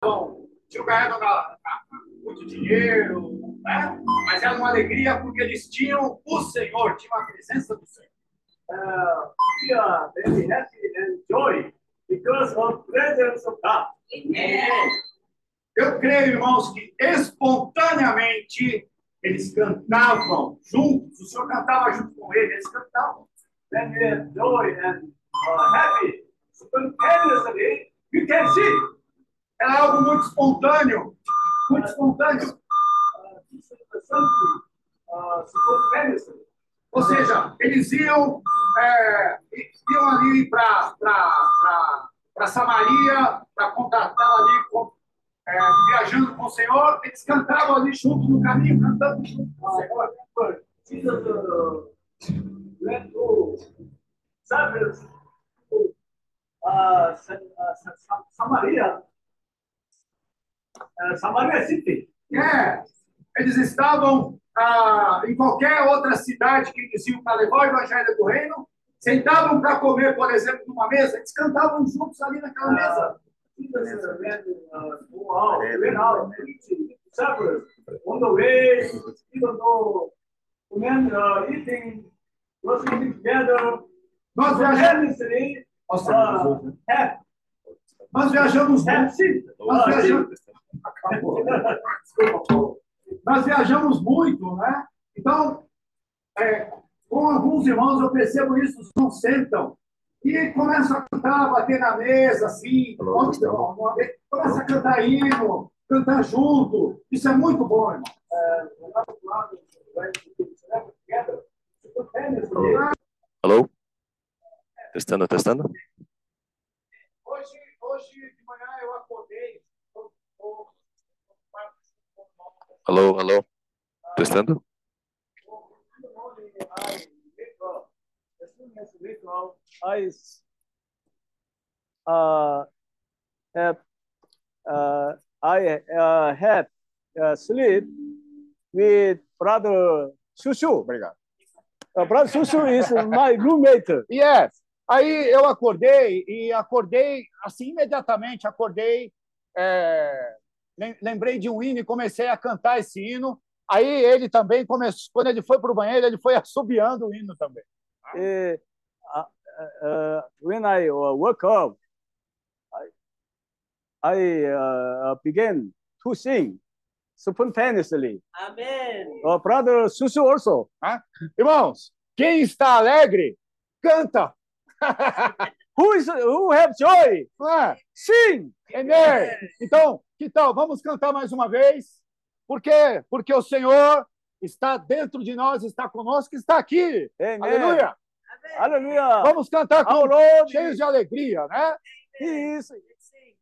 Bom, tinham ganhado muito dinheiro, né? mas era uma alegria porque eles tinham o Senhor, tinham a presença do Senhor. Uh, very happy and joy because of presence of God. Eu creio, irmãos, que espontaneamente eles cantavam juntos, o Senhor cantava junto com eles, eles cantavam. When we joy and uh, happy, spontaneously, you can see. Era algo muito espontâneo, muito espontâneo. Ou seja, eles iam, é, iam ali para Samaria, para contratá-la ali, com, é, viajando com o Senhor, eles cantavam ali junto no caminho, cantando junto com o Senhor. Jesus uh, went to Cyprus, to uh, Sa- uh, Sa- Sa- Samaria, uh, Samaria city. É, eles estavam ah, em qualquer outra cidade que eles iam para levar o evangelho do reino, sentavam para comer, por exemplo, numa mesa, eles cantavam juntos ali naquela mesa. To Cyprus. On the way, even though men uh, eating, worshiping together, Nós viajamos, uh, nós viajamos sinned. Nós Uh, viajamos, Desculpa, Paulo. nós viajamos muito, né? Então, é, com alguns irmãos eu percebo isso, irmãos sentam e começam a cantar, bater na mesa, assim, onde estão? Uma vez, começa a cantar hino, cantar junto. Isso é muito bom, irmão. Alô? Testando, testando. Hoje, hoje de manhã eu acordei. tô- tô- Alô, alô? Testando? I uh, have uh, I uh, have uh, sleep with brother Shushu. Obrigado. Uh, brother Shushu is my roommate. Yes. Aí eu acordei e acordei assim imediatamente, acordei, é, lembrei de um hino e comecei a cantar esse hino. Aí ele também começou, quando ele foi para o banheiro, ele foi assobiando o hino também. Uh, uh, uh, when I uh, woke up, I, I uh, began to sing spontaneously. Amen. Uh, brother Shushu also. Irmãos, quem está alegre, canta. Who is who have joy? Sing. Amém. Então, que tal? Vamos cantar mais uma vez. Por quê? Porque o Senhor está dentro de nós, está conosco, está aqui. Amen. Aleluia. Hallelujah. Vamos cantar com Lord cheios de alegria, né? He is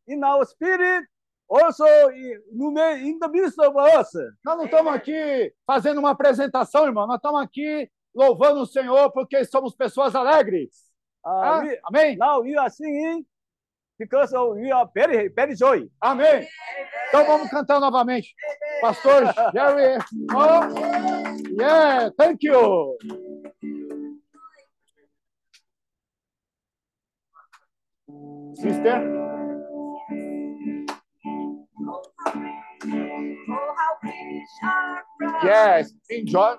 in our spirit, also in, no me- in the midst of us. Nós não estamos aqui fazendo uma apresentação, irmão. Nós estamos aqui louvando o Senhor porque somos pessoas alegres. Uh, Ah, we- amém? now we are singing because of, we are very, very joy. Amém. Então vamos cantar novamente. Pastor Jerry. Oh, yeah, thank you. Sister. Oh. Yes, enjoy.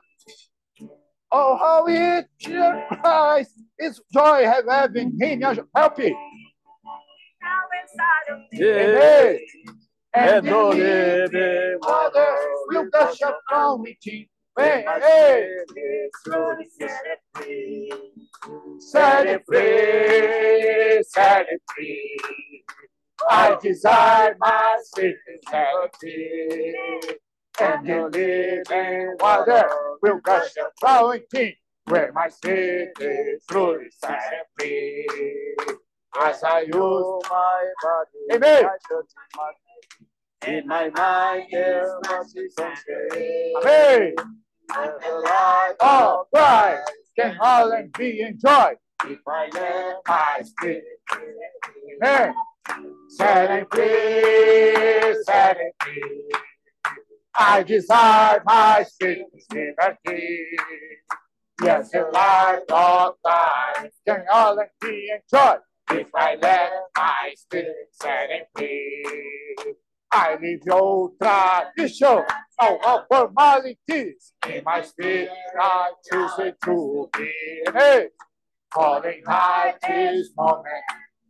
Oh, how it Christ is joy having him. Help. Now inside of me. Amen. And And no the living Father will gush upon me. Hey, hey, Truly set it free. set it free, set it free. I desire my sincerity. And the living water will gush upon me. Where my sin is truly set free. As I use my body. Amen. my church, my- In my mind, there's mercy And the light oh, Christ can all and be enjoyed. If I let My spirit. Amen. Set it free, set it free. I desire my spirit's liberty. Yes, the light of life can all and be enjoyed. If I let my spirit set it free. I leave your tradition, all of formalities. In my spirit, I choose it to be calling high this moment.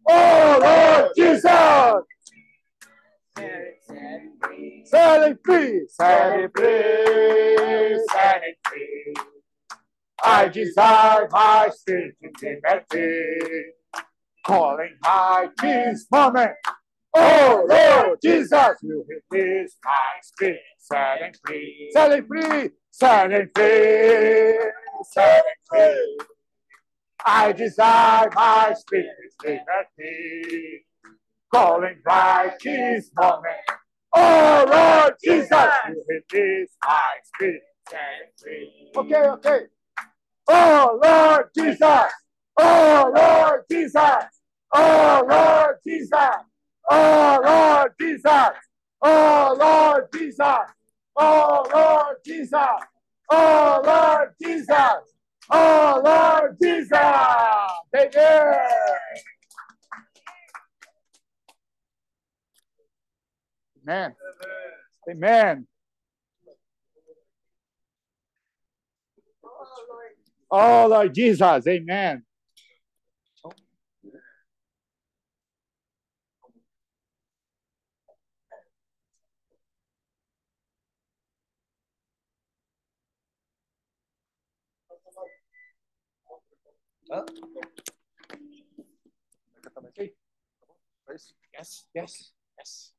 Oh Lord Jesus! Set it free, set it free, set it free. I desire my spirit liberty, calling high this moment. Oh Lord Jesus, you release my spirit, set it free, set it free, set free, set free. I desire my spirit liberty, calling right this moment. Oh Lord Jesus, you release my spirit, set free. Okay, okay. Oh Lord Jesus, oh Lord Jesus, oh Lord Jesus, oh Lord Jesus, oh Lord Jesus, oh Lord Jesus, oh Lord Jesus, oh Lord Jesus. Amen. Amen. Amen. Oh Lord Jesus, amen. Yes, yes, yes.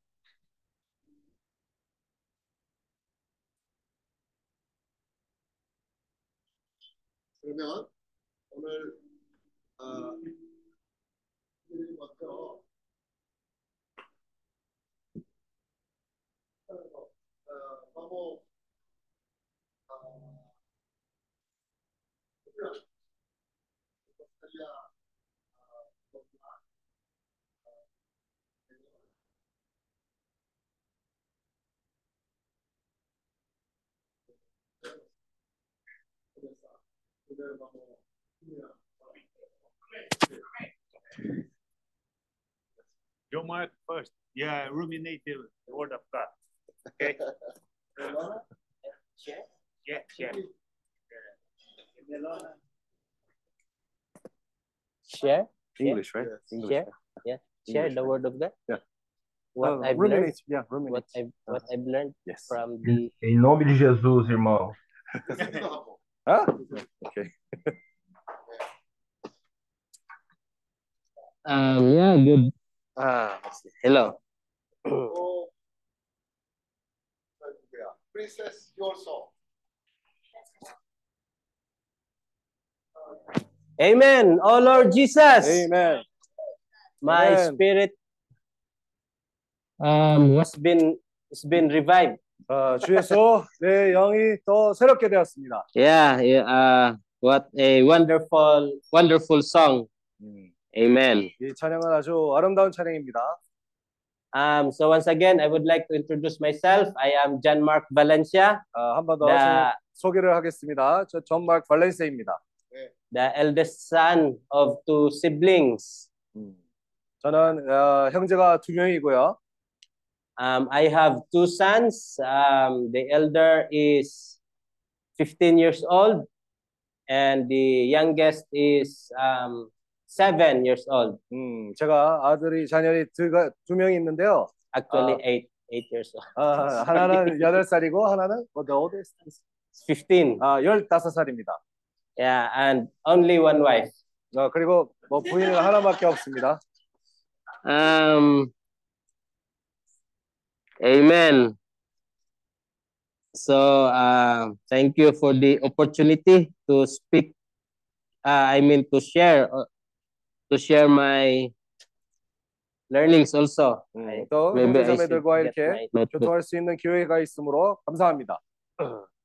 그러면 오늘 아, 우리 먼 You might first, yeah, ruminate the word of God. Okay. yeah, yeah, yeah. Share English, right? English. Share, yeah. Share English, the word of God. Yeah. What uh, I've ruminate, learned, yeah, ruminate. What I've, what uh-huh. I've learned yes. from the. Em nome de Jesus, irmão. Huh? Okay. um, yeah, good. Ah, Hello. Oh. Princess, your song. Amen. Oh Lord Jesus. Amen. My Amen. spirit um, has been has been revived. 아, 주 예수, 내 영이 또 새롭게 되었습니다. Yeah, yeah, uh what a wonderful wonderful song. 음, Amen. 이 찬양은 아주 아름다운 찬양입니다. Um so once again I would like to introduce myself. I am John Mark Valencia, 아, 한번더 the 소개를 하겠습니다. 저 존 마크 발렌세입니다. the eldest son of two siblings. 음, 저는 어, 형제가 두 명이고요. Um, I have two sons. Um, the elder is 15 years old, and the youngest is um, seven years old. 음, 제가 아들이 자녀이 두, 가- 두 명이 있는데요. Actually, Ah. eight eight years old. 아, 하나는 여덟 살이고 하나는 뭐 the oldest is- 15. 아, 열다섯 살입니다. Yeah, and only one wife. 어, 그리고 뭐 부인은 하나밖에 없습니다. Um, amen. So, uh, thank you for the opportunity to speak. Uh, I mean to share, uh, to share my learnings also. 음, 또 Maybe I should 형제자매들과 get 이렇게 my notebook. 교통할 수 있는 기회가 있으므로 감사합니다.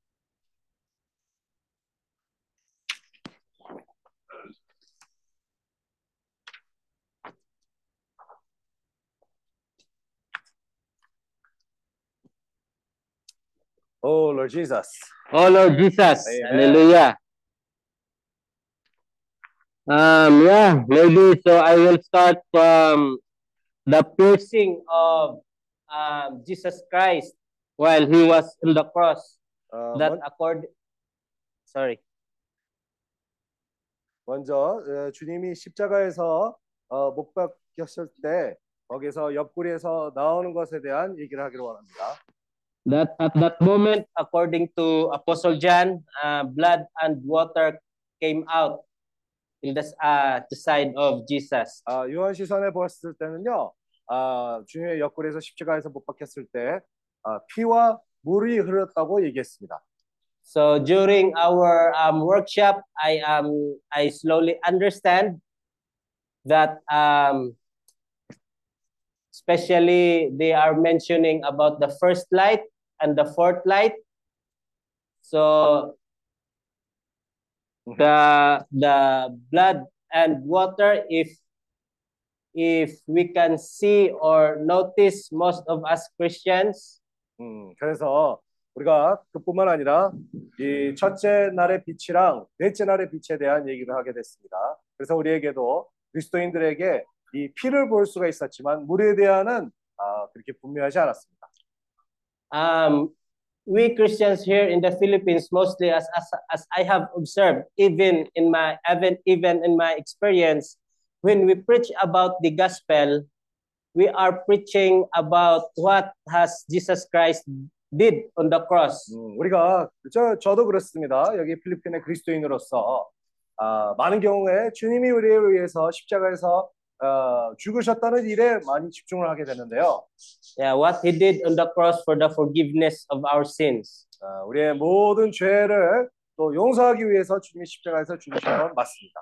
Oh Lord Jesus. Oh Lord Jesus, Amen. Hallelujah. Um, yeah, maybe so. I will start from the piercing of um, Jesus Christ while he was on the cross. 어, That 먼, accord. Sorry. 먼저 어, 주님이 십자가에서 어, 못 박혔을 때 거기서 옆구리에서 나오는 것에 대한 얘기를 하기로 원합니다. That at that moment, according to Apostle John, uh, blood and water came out in the, uh, the side of Jesus. 아, 요한 시선에 보았을 때는요, 아, 주님의 옆구리에서 십자가에서 못 박혔을 때 아, 피와 물이 흘렀다고 얘기했습니다. So during our um, workshop, I um I slowly understand that um especially they are mentioning about the first light and the fourth light. So the the blood and water, if if we can see or notice most of us Christians, 음, 그래서 우리가 그뿐만 아니라 이 첫째 날의 빛이랑 넷째 날의 빛에 대한 얘기를 하게 됐습니다. 그래서 우리에게도 그리스도인들에게 이 피를 볼 수가 있었지만 물에 대한은 아, 그렇게 분명하지 않았습니다. Um, we Christians here in the Philippines, mostly as, as as I have observed, even in my even even in my experience, when we preach about the gospel, we are preaching about what has Jesus Christ did on the cross. 음, 우리가 저, 저도 그렇습니다. 여기 필리핀의 그리스도인으로서 아, 많은 경우에 주님이 우리를 위해서 십자가에서 어, 죽으셨다는 일에 많이 집중을 하게 되는데요. Yeah, what he did on the cross for the forgiveness of our sins. 아, 우리의 모든 죄를 또 용서하기 위해서 주님이 십자가에서 죽으신 건 맞습니다.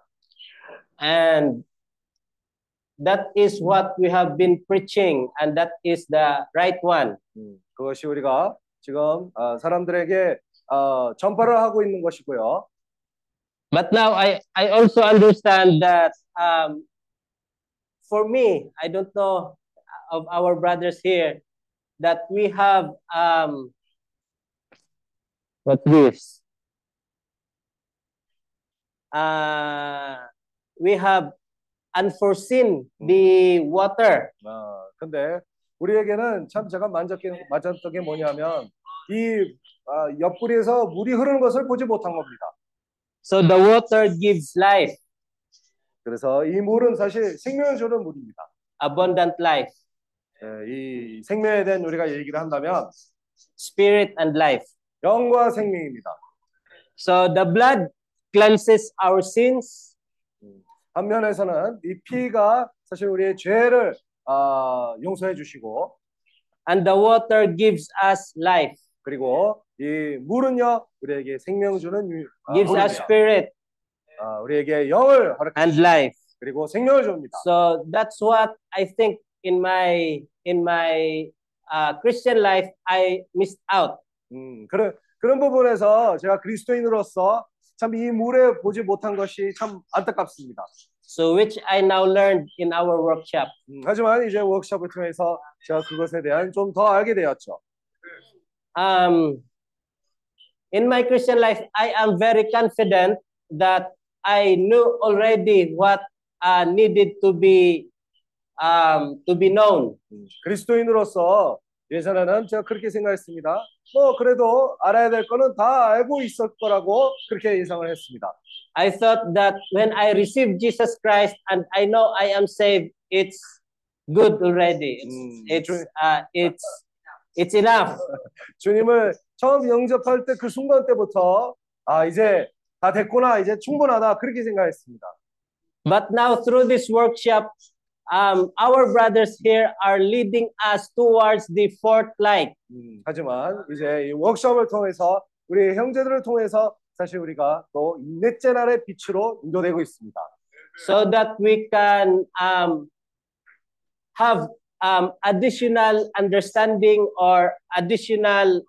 And that is what we have been preaching, and that is the right one. 음, 그것이 우리가 지금 어, 사람들에게 어, 전파를 하고 있는 것이고요. But now I, I also understand that um, for me, I don't know of our brothers here, that we have um, what this? Uh, we have unforeseen the water. 어, 근데 우리에게는 참 제가 만졌게 맞았던 게 뭐냐면 이 아, 옆구리에서 물이 흐르는 것을 보지 못한 겁니다. So the water gives life, 그래서 이 물은 사실 생명을 주는 물입니다. abundant life, 예, 이 생명에 대한 우리가 얘기를 한다면 spirit and life. 영과 생명입니다. So the blood cleanses our sins. 한면에서는 이 피가 사실 우리의 죄를 아, 용서해 주시고 and the water gives us life, 그리고 이 물은요 우리에게 생명 주는 유- 아, gives us 물입니다. spirit 아, 우리에게 영을 허락해 and life. 그리고 생명을 줍니다. So that's what I think in my in my uh, Christian life I missed out. 음, 그런 그런 부분에서 제가 그리스도인으로서 참 이 물에 보지 못한 것이 참 안타깝습니다. So which I now learned in our workshop. 음, 하지만 이제 워크숍을 통해서 제가 그것에 대한 좀 더 알게 되었죠. Um, in my Christian life, I am very confident that I knew already what uh, needed to be um, to be known. 음, 그리스도인으로서 예전에는 제가 그렇게 생각했습니다. 뭐 그래도 알아야 될 거는 다 알고 있을 거라고 그렇게 예상을 했습니다. I thought that when I received Jesus Christ and I know I am saved, it's good already. It's Mm, it's uh, it's it's enough. 주님을 처음 영접할 때 그 순간 때부터 아 이제 다 됐구나 이제 충분하다 그렇게 생각했습니다. But now through this workshop, um, our brothers here are leading us towards the fourth light. 음, 하지만 이제 이 워크숍을 통해서 우리 형제들을 통해서 사실 우리가 또 넷째 날의 빛으로 인도되고 있습니다. so that we can um, have um, additional understanding or additional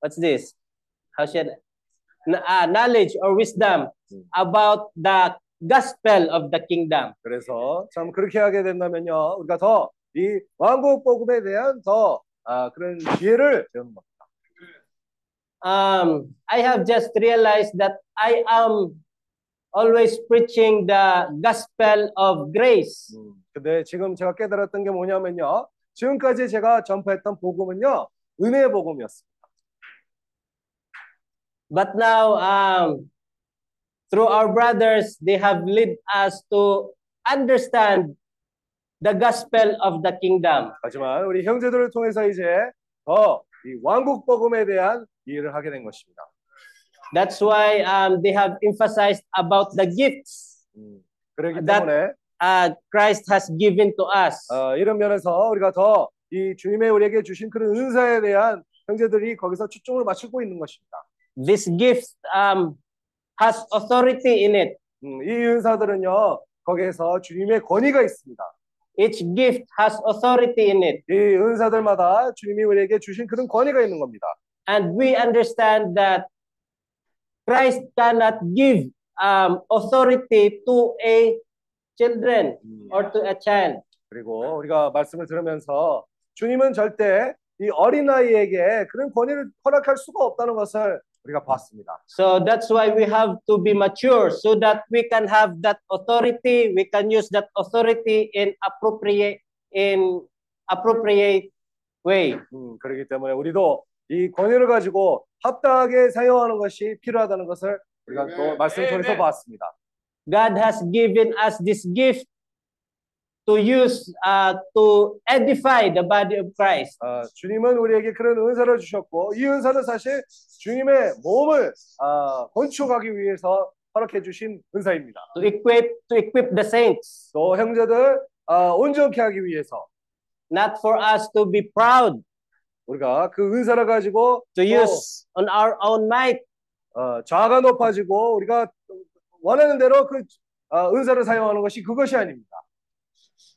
what's this how should uh, knowledge or wisdom about the gospel of the kingdom 그래서 참 그렇게 하게 된다면요 우리가 더 이 왕국 복음에 대한 더 아, 그런 지혜를 배우는 겁니다. um, i have just realized that i am always preaching the gospel of grace 음, 근데 지금 제가 깨달았던 게 뭐냐면요 지금까지 제가 전파했던 복음은요 은혜의 복음이었습니다. But now, um, through our brothers, they have led us to understand the gospel of the kingdom. 하지만 우리 형제들을 통해서 이제 더 이 왕국 복음에 대한 이해를 하게 된 것입니다. That's why um, they have emphasized about the gifts 음, 그렇기 That- 때문에 uh, Christ has given to us. 어, 이런 면에서 우리가 더 이 주님의 우리에게 주신 그런 은사에 대한 형제들이 거기서 초점을 맞추고 있는 것입니다. This gift um, has authority in it. 음, 이 은사들은요 거기에서 주님의 권위가 있습니다. Each gift has authority in it. 이 은사들마다 주님이 우리에게 주신 그런 권위가 있는 겁니다. And we understand that Christ cannot give um, authority to a children or to a child. 그리고 우리가 말씀을 들으면서 주님은 절대 이 어린아이에게 그런 권위를 허락할 수가 없다는 것을 우리가 봤습니다. So that's why we have to be mature so that we can have that authority. We can use that authority in appropriate in appropriate way. 음, 그렇기 때문에 우리도 이 권위를 가지고 합당하게 사용하는 것이 필요하다는 것을 우리가 또. 말씀 통해서. 봤습니다. God has given us this gift to use uh, to edify the body of Christ. 아, 주님은 우리에게 그런 은사를 주셨고 이 은사는 사실 주님의 몸을 아, 건축하기 위해서 허락해 주신 은사입니다. To equip to equip the saints, 또 형제들 아, 온전케 하기 위해서 not for us to be proud 우리가 그 은사를 가지고 to 또, use on our own might, 어, 자아가 높아지고 우리가 원하는 대로 그 아, 은사를 사용하는 것이 그것이 아닙니다.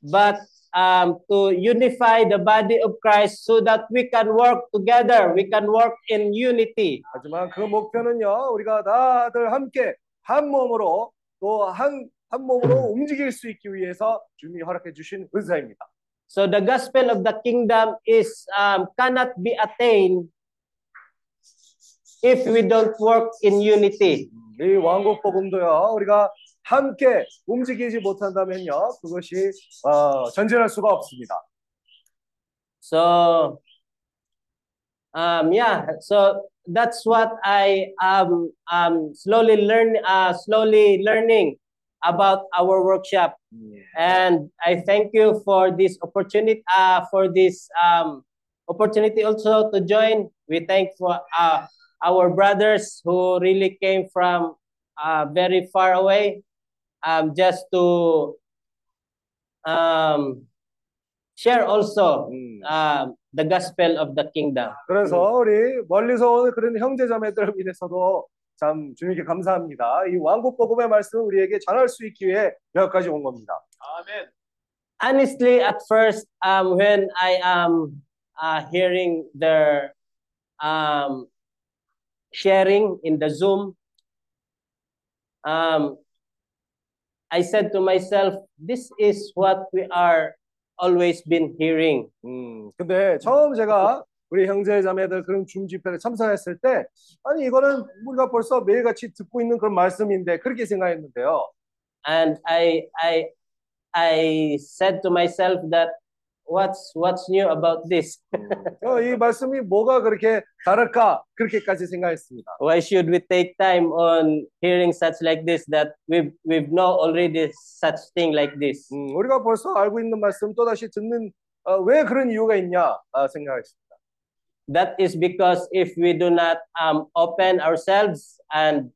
But um, to unify the body of Christ so that we can work together, we can work in unity. 하지만 그 목표는요, 우리가 다들 함께 한 몸으로 또한한 몸으로 움직일 수 있기 위해서 주님이 허락해 주신 은사입니다. So the gospel of the kingdom is um, cannot be attained if we don't work in unity. 이 왕국 복음도요, 우리가 함께 움직이지 못한다면요, 그것이 어, 전진할 수가 없습니다. So um, yeah, so that's what I um um slowly learn uh slowly learning about our workshop. And I thank you for this opportunity uh for this um opportunity also to join. We thank for uh our brothers who really came from uh very far away um just to um share also 음, um, the gospel of the kingdom. 그래서 우리 멀리서 오는 그런 형제 자매들을 위해서도 참 주님께 감사합니다. 이 왕국 복음의 말씀을 우리에게 전할 수 있기 위해 여기까지 온 겁니다. Amen. Honestly, at first, um, when I am uh, hearing their um, sharing in the Zoom, um, I said to myself, "This is what we are always been hearing." 음, 근데 처음 제가 우리 형제 자매들 그런 줌 집회를 참석했을 때 아니 이거는 우리가 벌써 매일같이 듣고 있는 그런 말씀인데 그렇게 생각했는데요. and I I I said to myself that what's what's new about this? 어, 이 말씀이 뭐가 그렇게 다를까 그렇게까지 생각했습니다. Why should we take time on hearing such like this that we've we've know already such thing like this? 음, 우리가 벌써 알고 있는 말씀 또 다시 듣는 어, 왜 그런 이유가 있냐 아, 생각했습니다. That is because if we do not um, open ourselves and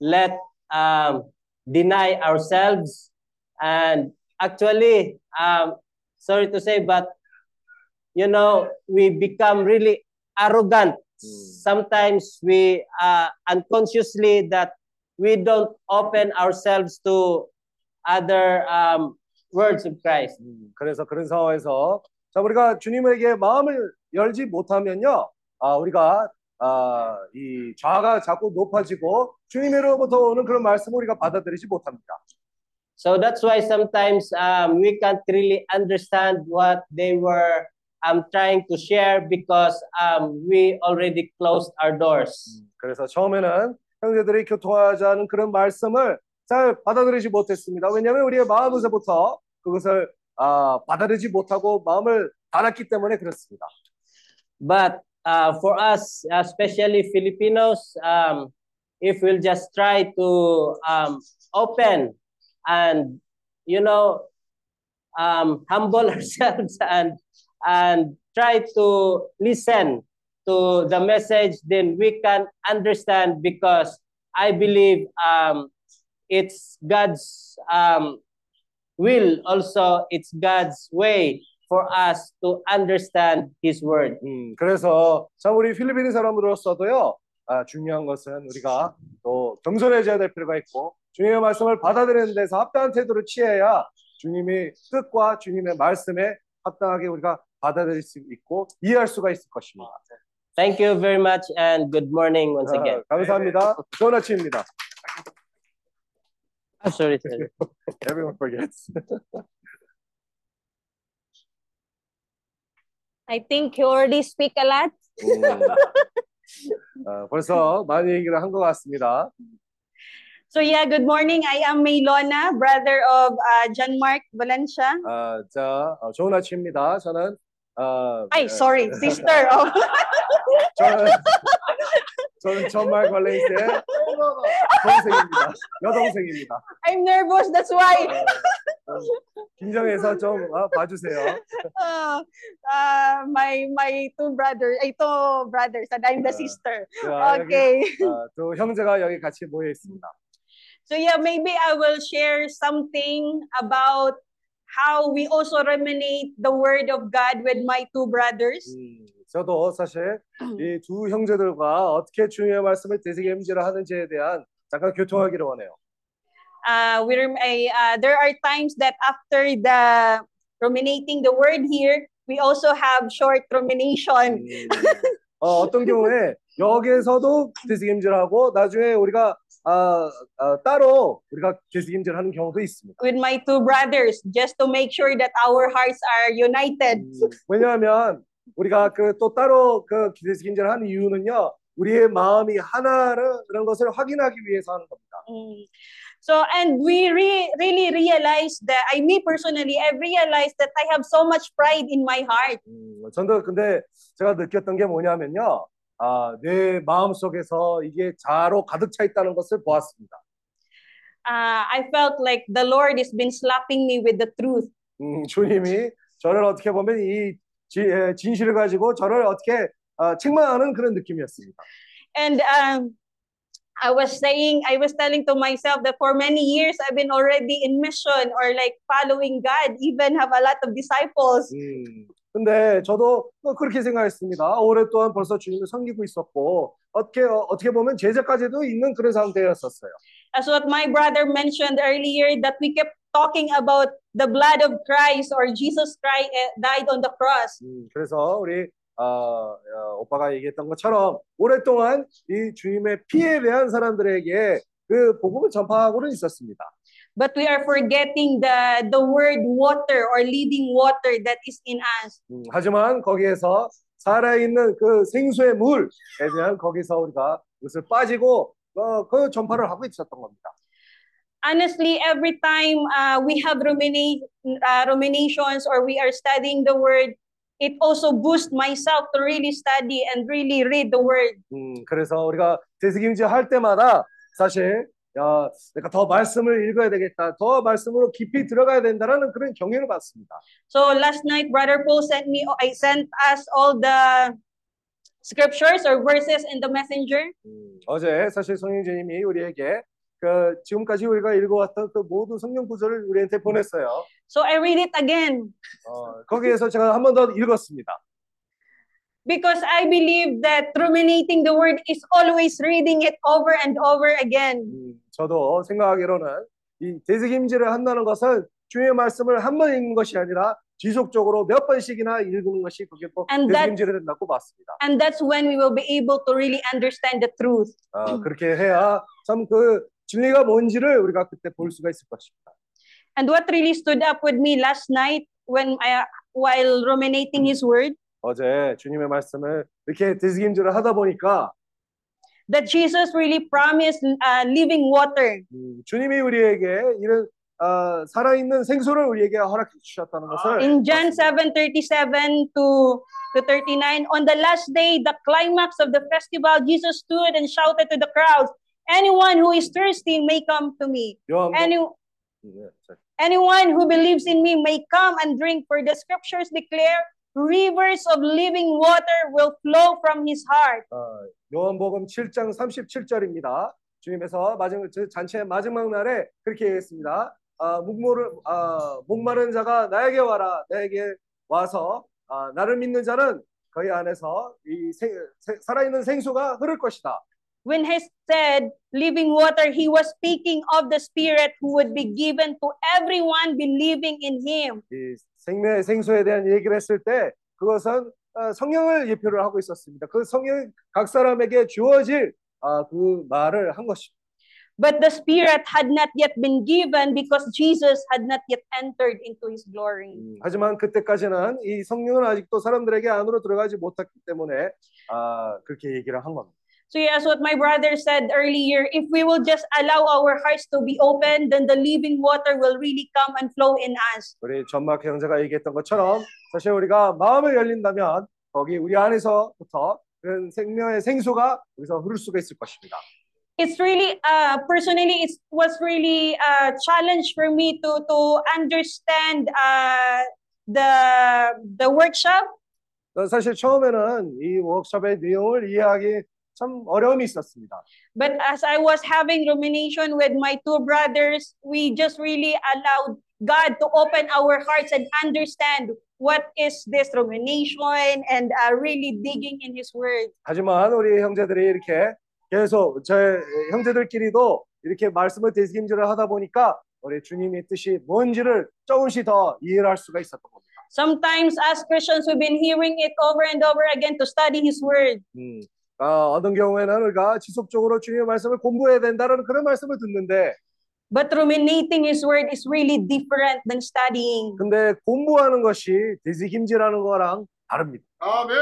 let um, deny ourselves and actually um, sorry to say but you know we become really arrogant sometimes we uh, unconsciously that we don't open ourselves to other um, words of Christ 음, 그래서 그런 상황에서 자 우리가 주님에게 마음을 열지 못하면요, 아 우리가 아, 이 자아가 자꾸 높아지고 주님으로부터 오는 그런 말씀을 우리가 받아들이지 못합니다. So that's why sometimes um, we can't really understand what they were um, trying to share because um, we already closed our doors. 그래서 처음에는 형제들이 교통하자는 그런 말씀을 잘 받아들이지 못했습니다. 왜냐하면 우리의 마음에서부터 그것을 아, 받아들이지 못하고 마음을 않았기 때문에 그렇습니다. But uh, for us, especially Filipinos, um, if we'll just try to um, open and you know um, humble ourselves and and try to listen to the message, then we can understand because I believe um, it's God's um, will also it's God's way for us to understand His word. 음, 그래서 참 우리 필리핀 사람으로서도요. 아, 중요한 것은 우리가 또 겸손해져야 될 필요가 있고 주님의 말씀을 받아들이는 데서 합당한 태도를 취해야 주님의 뜻과 주님의 말씀에 합당하게 우리가 받아들일 수 있고 이해할 수가 있을 것입니다. Thank you very much and good morning once 아, again. 감사합니다. 좋은 아침입니다. I'm sorry. sorry. Everyone forgets. I think you already speak a lot. 음, 아, 벌써 많이 얘기를 한 것 같습니다. So yeah, good morning. I am Maylona, brother of uh, John Mark Valencia. 아, 자, 어, 좋은 아침입니다. 저는 어, Ay, sorry, sister. Oh. 저는 저는 정말 관레이스의 동생입니다. 여동생입니다. I'm nervous, that's why. 긴장해서 좀 아, 봐주세요. Uh, uh, my my two brothers, ay, two brothers, and I'm the Uh, sister. 자, Okay. 여기, 아, 두 형제가 여기 같이 모여 있습니다. So yeah, maybe I will share something about how we also ruminate the word of God with my two brothers. 음, 저도 사실 이 두 형제들과 어떻게 주님의 말씀을 되새김질을 하는지에 대한 잠깐 교통하기를 원해요. uh, we rem- I, uh, there are times that after the ruminating the word here, we also have short rumination. 음, 어, 어떤 경우에 여기에서도 되새김질하고 나중에 우리가 아, 아, 따로 우리가 되새김질하는 경우도 있습니다. with my two brothers just to make sure that our hearts are united. 음, 왜냐하면 우리가 그 또 따로 그 되새김질을 하는 이유는요. 우리의 마음이 하나라는 것을 확인하기 위해서 하는 겁니다. Mm. So, and we re- really realized that, I, me personally, I realized that I have so much pride in my heart. 음, 저도 근데 제가 느꼈던 게 뭐냐면요. 아, 내 마음 속에서 이게 자로 가득 차 있다는 것을 보았습니다. Uh, I felt like the Lord has been slapping me with the truth. 음, 주님이 저를 어떻게 보면 이 지- 에, 진실을 가지고 저를 어떻게 아, 책망하는 그런 느낌이었습니다. And um, I was saying, I was telling to myself that for many years I've been already in mission or like following God, even have a lot of disciples. 음, 근데 저도 또 그렇게 생각했습니다. 오랫동안 벌써 주님을 섬기고 있었고 어떻게 어, 어떻게 보면 제자까지도 있는 그런 상태였었어요. As what my brother mentioned earlier, that we kept talking about the blood of Christ or Jesus Christ eh, died on the cross. 음, 그래서 우리 어, 어, 오빠가 얘기했던 것처럼 오랫동안 이 주님의 피에 대한 사람들에게 그 복음을 전파하고는 있었습니다. But we are forgetting the, the word water or living water that is in us. 음, 하지만 거기에서 살아있는 그 생수의 물에 대한 거기서 우리가 그것을 빠지고 어, 그 전파를 하고 있었던 겁니다. Honestly, every time uh, we have ruminate, uh, ruminations or we are studying the word, it also boosts myself to really study and really read the word. 음, 그래서 우리가 되새김질 할 때마다 사실 야, 내가 더 말씀을 읽어야 되겠다, 더 말씀으로 깊이 들어가야 된다라는 그런 경외를 받습니다. So last night, Brother Paul sent me, I sent us all the scriptures or verses in the messenger. 음, 어제 사실 성령제님이 우리에게 그 지금까지 우리가 읽어왔던 그 모든 성경 구절을 우리한테 보냈어요. So I read it again 어, 거기에서 제가 한 번 더 읽었습니다. because I believe that ruminating the word is always reading it over and over again. 음, 저도 생각하기로는 이 되새김질을 한다는 것은 주의 말씀을 한 번 읽는 것이 아니라 지속적으로 몇 번씩이나 읽는 것이 그게 또 And that- 되새김질이 된다고 봤습니다. And that's when we will be able to really understand the truth. 아, 그렇게 해야 참 그 진리가 뭔지를 우리가 그때 볼 수가 있을 것입니다. And what really stood up with me last night when I, while ruminating his word, 어제 주님의 말씀을 이렇게 되새김질을 하다 보니까 that Jesus really promised uh, living water. 음, 주님이 우리에게 이런 어, 살아있는 생수를 우리에게 허락해 주셨다는 것을 In John 봤습니다. 7:37 to to 39, on the last day, the climax of the festival, Jesus stood and shouted to the crowds, "Anyone who is thirsty may come to me. 요한복- Any 네, sorry. anyone who believes in me may come and drink, for the scriptures declare rivers of living water will flow from his heart." 어, 요한복음 7장 37절입니다. 주님께서 마지막 저 잔치의 마지막 날에 그렇게 얘기했습니다. 아, 목모를 아, 목마른 자가 나에게 와라. 나에게 와서 아, 나를 믿는 자는 그의 안에서 이 생, 생- 살아있는 생수가 흐를 것이다. When he said living water, he was speaking of the Spirit who would be given to everyone believing in him. 이 생명의 생수에 대한 얘기를 했을 때 그것은 어, 성령을 예표를 하고 있었습니다. 그 성령 각 사람에게 주어질 아, 그 말을 한 것입니다. But the Spirit had not yet been given because Jesus had not yet entered into his glory. 음, 하지만 그때까지는 이 성령은 아직도 사람들에게 안으로 들어가지 못했기 때문에 아, 그렇게 얘기를 한 겁니다. So, yes, what my brother said earlier if we will just allow our hearts to be open, then the living water will really come and flow in us. 우리 전막 형제가 얘기했던 것처럼 사실 우리가 마음을 열린다면 거기 우리 안에서부터 그런 생명의 생수가 여기서 흐를 수가 있을 것입니다. It's really, uh, personally, it was really a challenge for me to to understand uh, the the workshop 어, 사실 처음에는 이 워크숍의 내용을 이해하기 참 어려움이 있었습니다. But as I was having rumination with my two brothers, we just really allowed God to open our hearts and understand what is this rumination and uh, really digging in His Word. 하지만 우리 형제들이 이렇게 계속 제 형제들끼리도 이렇게 말씀을 되새김질을 하다 보니까 우리 주님의 뜻이 뭔지를 조금씩 더 이해를 할 수가 있었던 겁니다. Sometimes, as Christians, we've been hearing it over and over again to study His Word. 음, 아, 어떤 경우에는 우리가 지속적으로 주님의 말씀을 공부해야 된다는 그런 말씀을 듣는데 But ruminating His Word is really different than studying. 근데 공부하는 것이 되새김질하는 거랑 다릅니다. 아멘.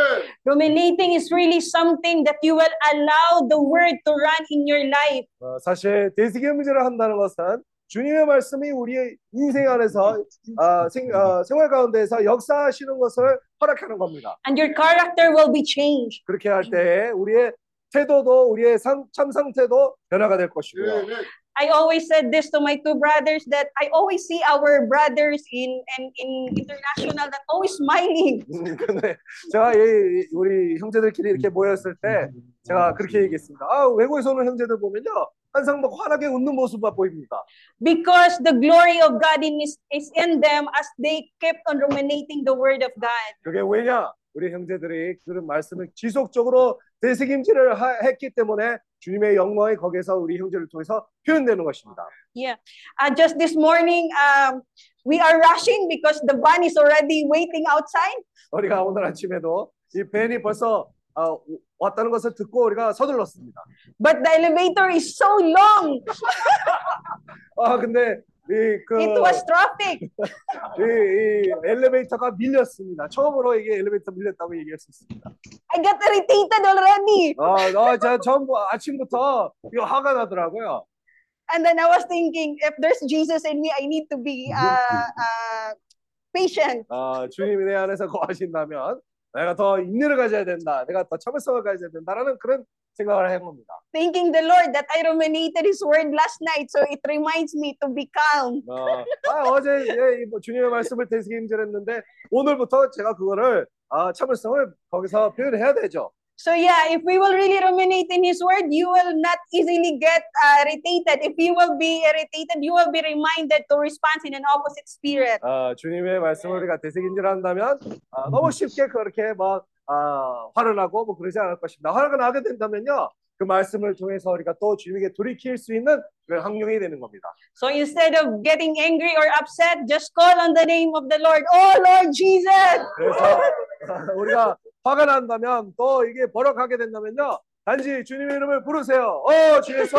Ruminating is really something that you will allow the Word to run in your life. 어, 사실 되새김질을 한다는 것은 주님의 말씀이 우리의 인생 안에서 아, 생, 어, 생활 가운데에서 역사하시는 것을 허락하는 겁니다. And your character will be changed. 그렇게 할 때 우리의 태도도 우리의 상, 참 상태도 변화가 될 것이고요. 아멘. I always said this to my two brothers that I always see our brothers in in, in international that always smiling. 음, 근데 제가 이, 이- 우리 형제들끼리 이렇게 모였을 때 제가 그렇게 얘기했습니다. 아, 외국에서 오는 형제들 보면요. 항상 막 환하게 웃는 모습만 보입니다. Because the glory of God in is, is in them as they kept on ruminating the word of God. 그게 왜냐? 우리 형제들이 그런 말씀을 지속적으로 되새김질을 하- 했기 때문에 주님의 영광이 거기에서 우리 형제를 통해서 표현되는 것입니다. Yeah. Uh, just this morning, um, we are rushing because the van is already waiting outside. 우리가 오늘 아침에도 이 벤이 벌써 어, 왔다는 것을 듣고 우리가 서둘렀습니다. But the elevator is so long. 아 근데 이 그 It was traffic. 이, 이 엘리베이터가 밀렸습니다. 처음으로 이게 엘리베이터 밀렸다고 얘기할 수 있습니다. I got irritated already. 아, 아, 제가 처음 아침부터 이거 화가 나더라고요. And then I was thinking, if there's Jesus in me, I need to be uh, uh, patient. 아, 주님이 내 안에서 거하신다면 내가 더 인내를 가져야 된다. 내가 더 참을성을 가져야 된다라는 그런 생각을 한 겁니다. Thanking the Lord that I ruminated His word last night, so it reminds me to be calm. 어, 아, 어제 예, 이뭐 주님의 말씀을 되새김질했는데 오늘부터 제가 그거를 아, 참을성을 거기서 표현해야 되죠. So yeah, if we will really ruminate in His word, you will not easily get uh, irritated. If you will be irritated, you will be reminded to respond in an opposite spirit. 아, 주님의 말씀을 우리가 되새김질한다면 아, 너무 쉽게 그렇게 막 아, 화를 나고 뭐 그러지 않을 것입니다. 화가 나게 된다면요. 그 말씀을 통해서 우리가 또 주님에게 돌이킬 수 있는 그런 환경이 되는 겁니다. So instead of getting angry or upset, just call on the name of the Lord. Oh Lord Jesus! 그래서 아, 우리가 화가 난다면 또 이게 버럭하게 된다면요. 단지 주님의 이름을 부르세요. 어, 주 예수.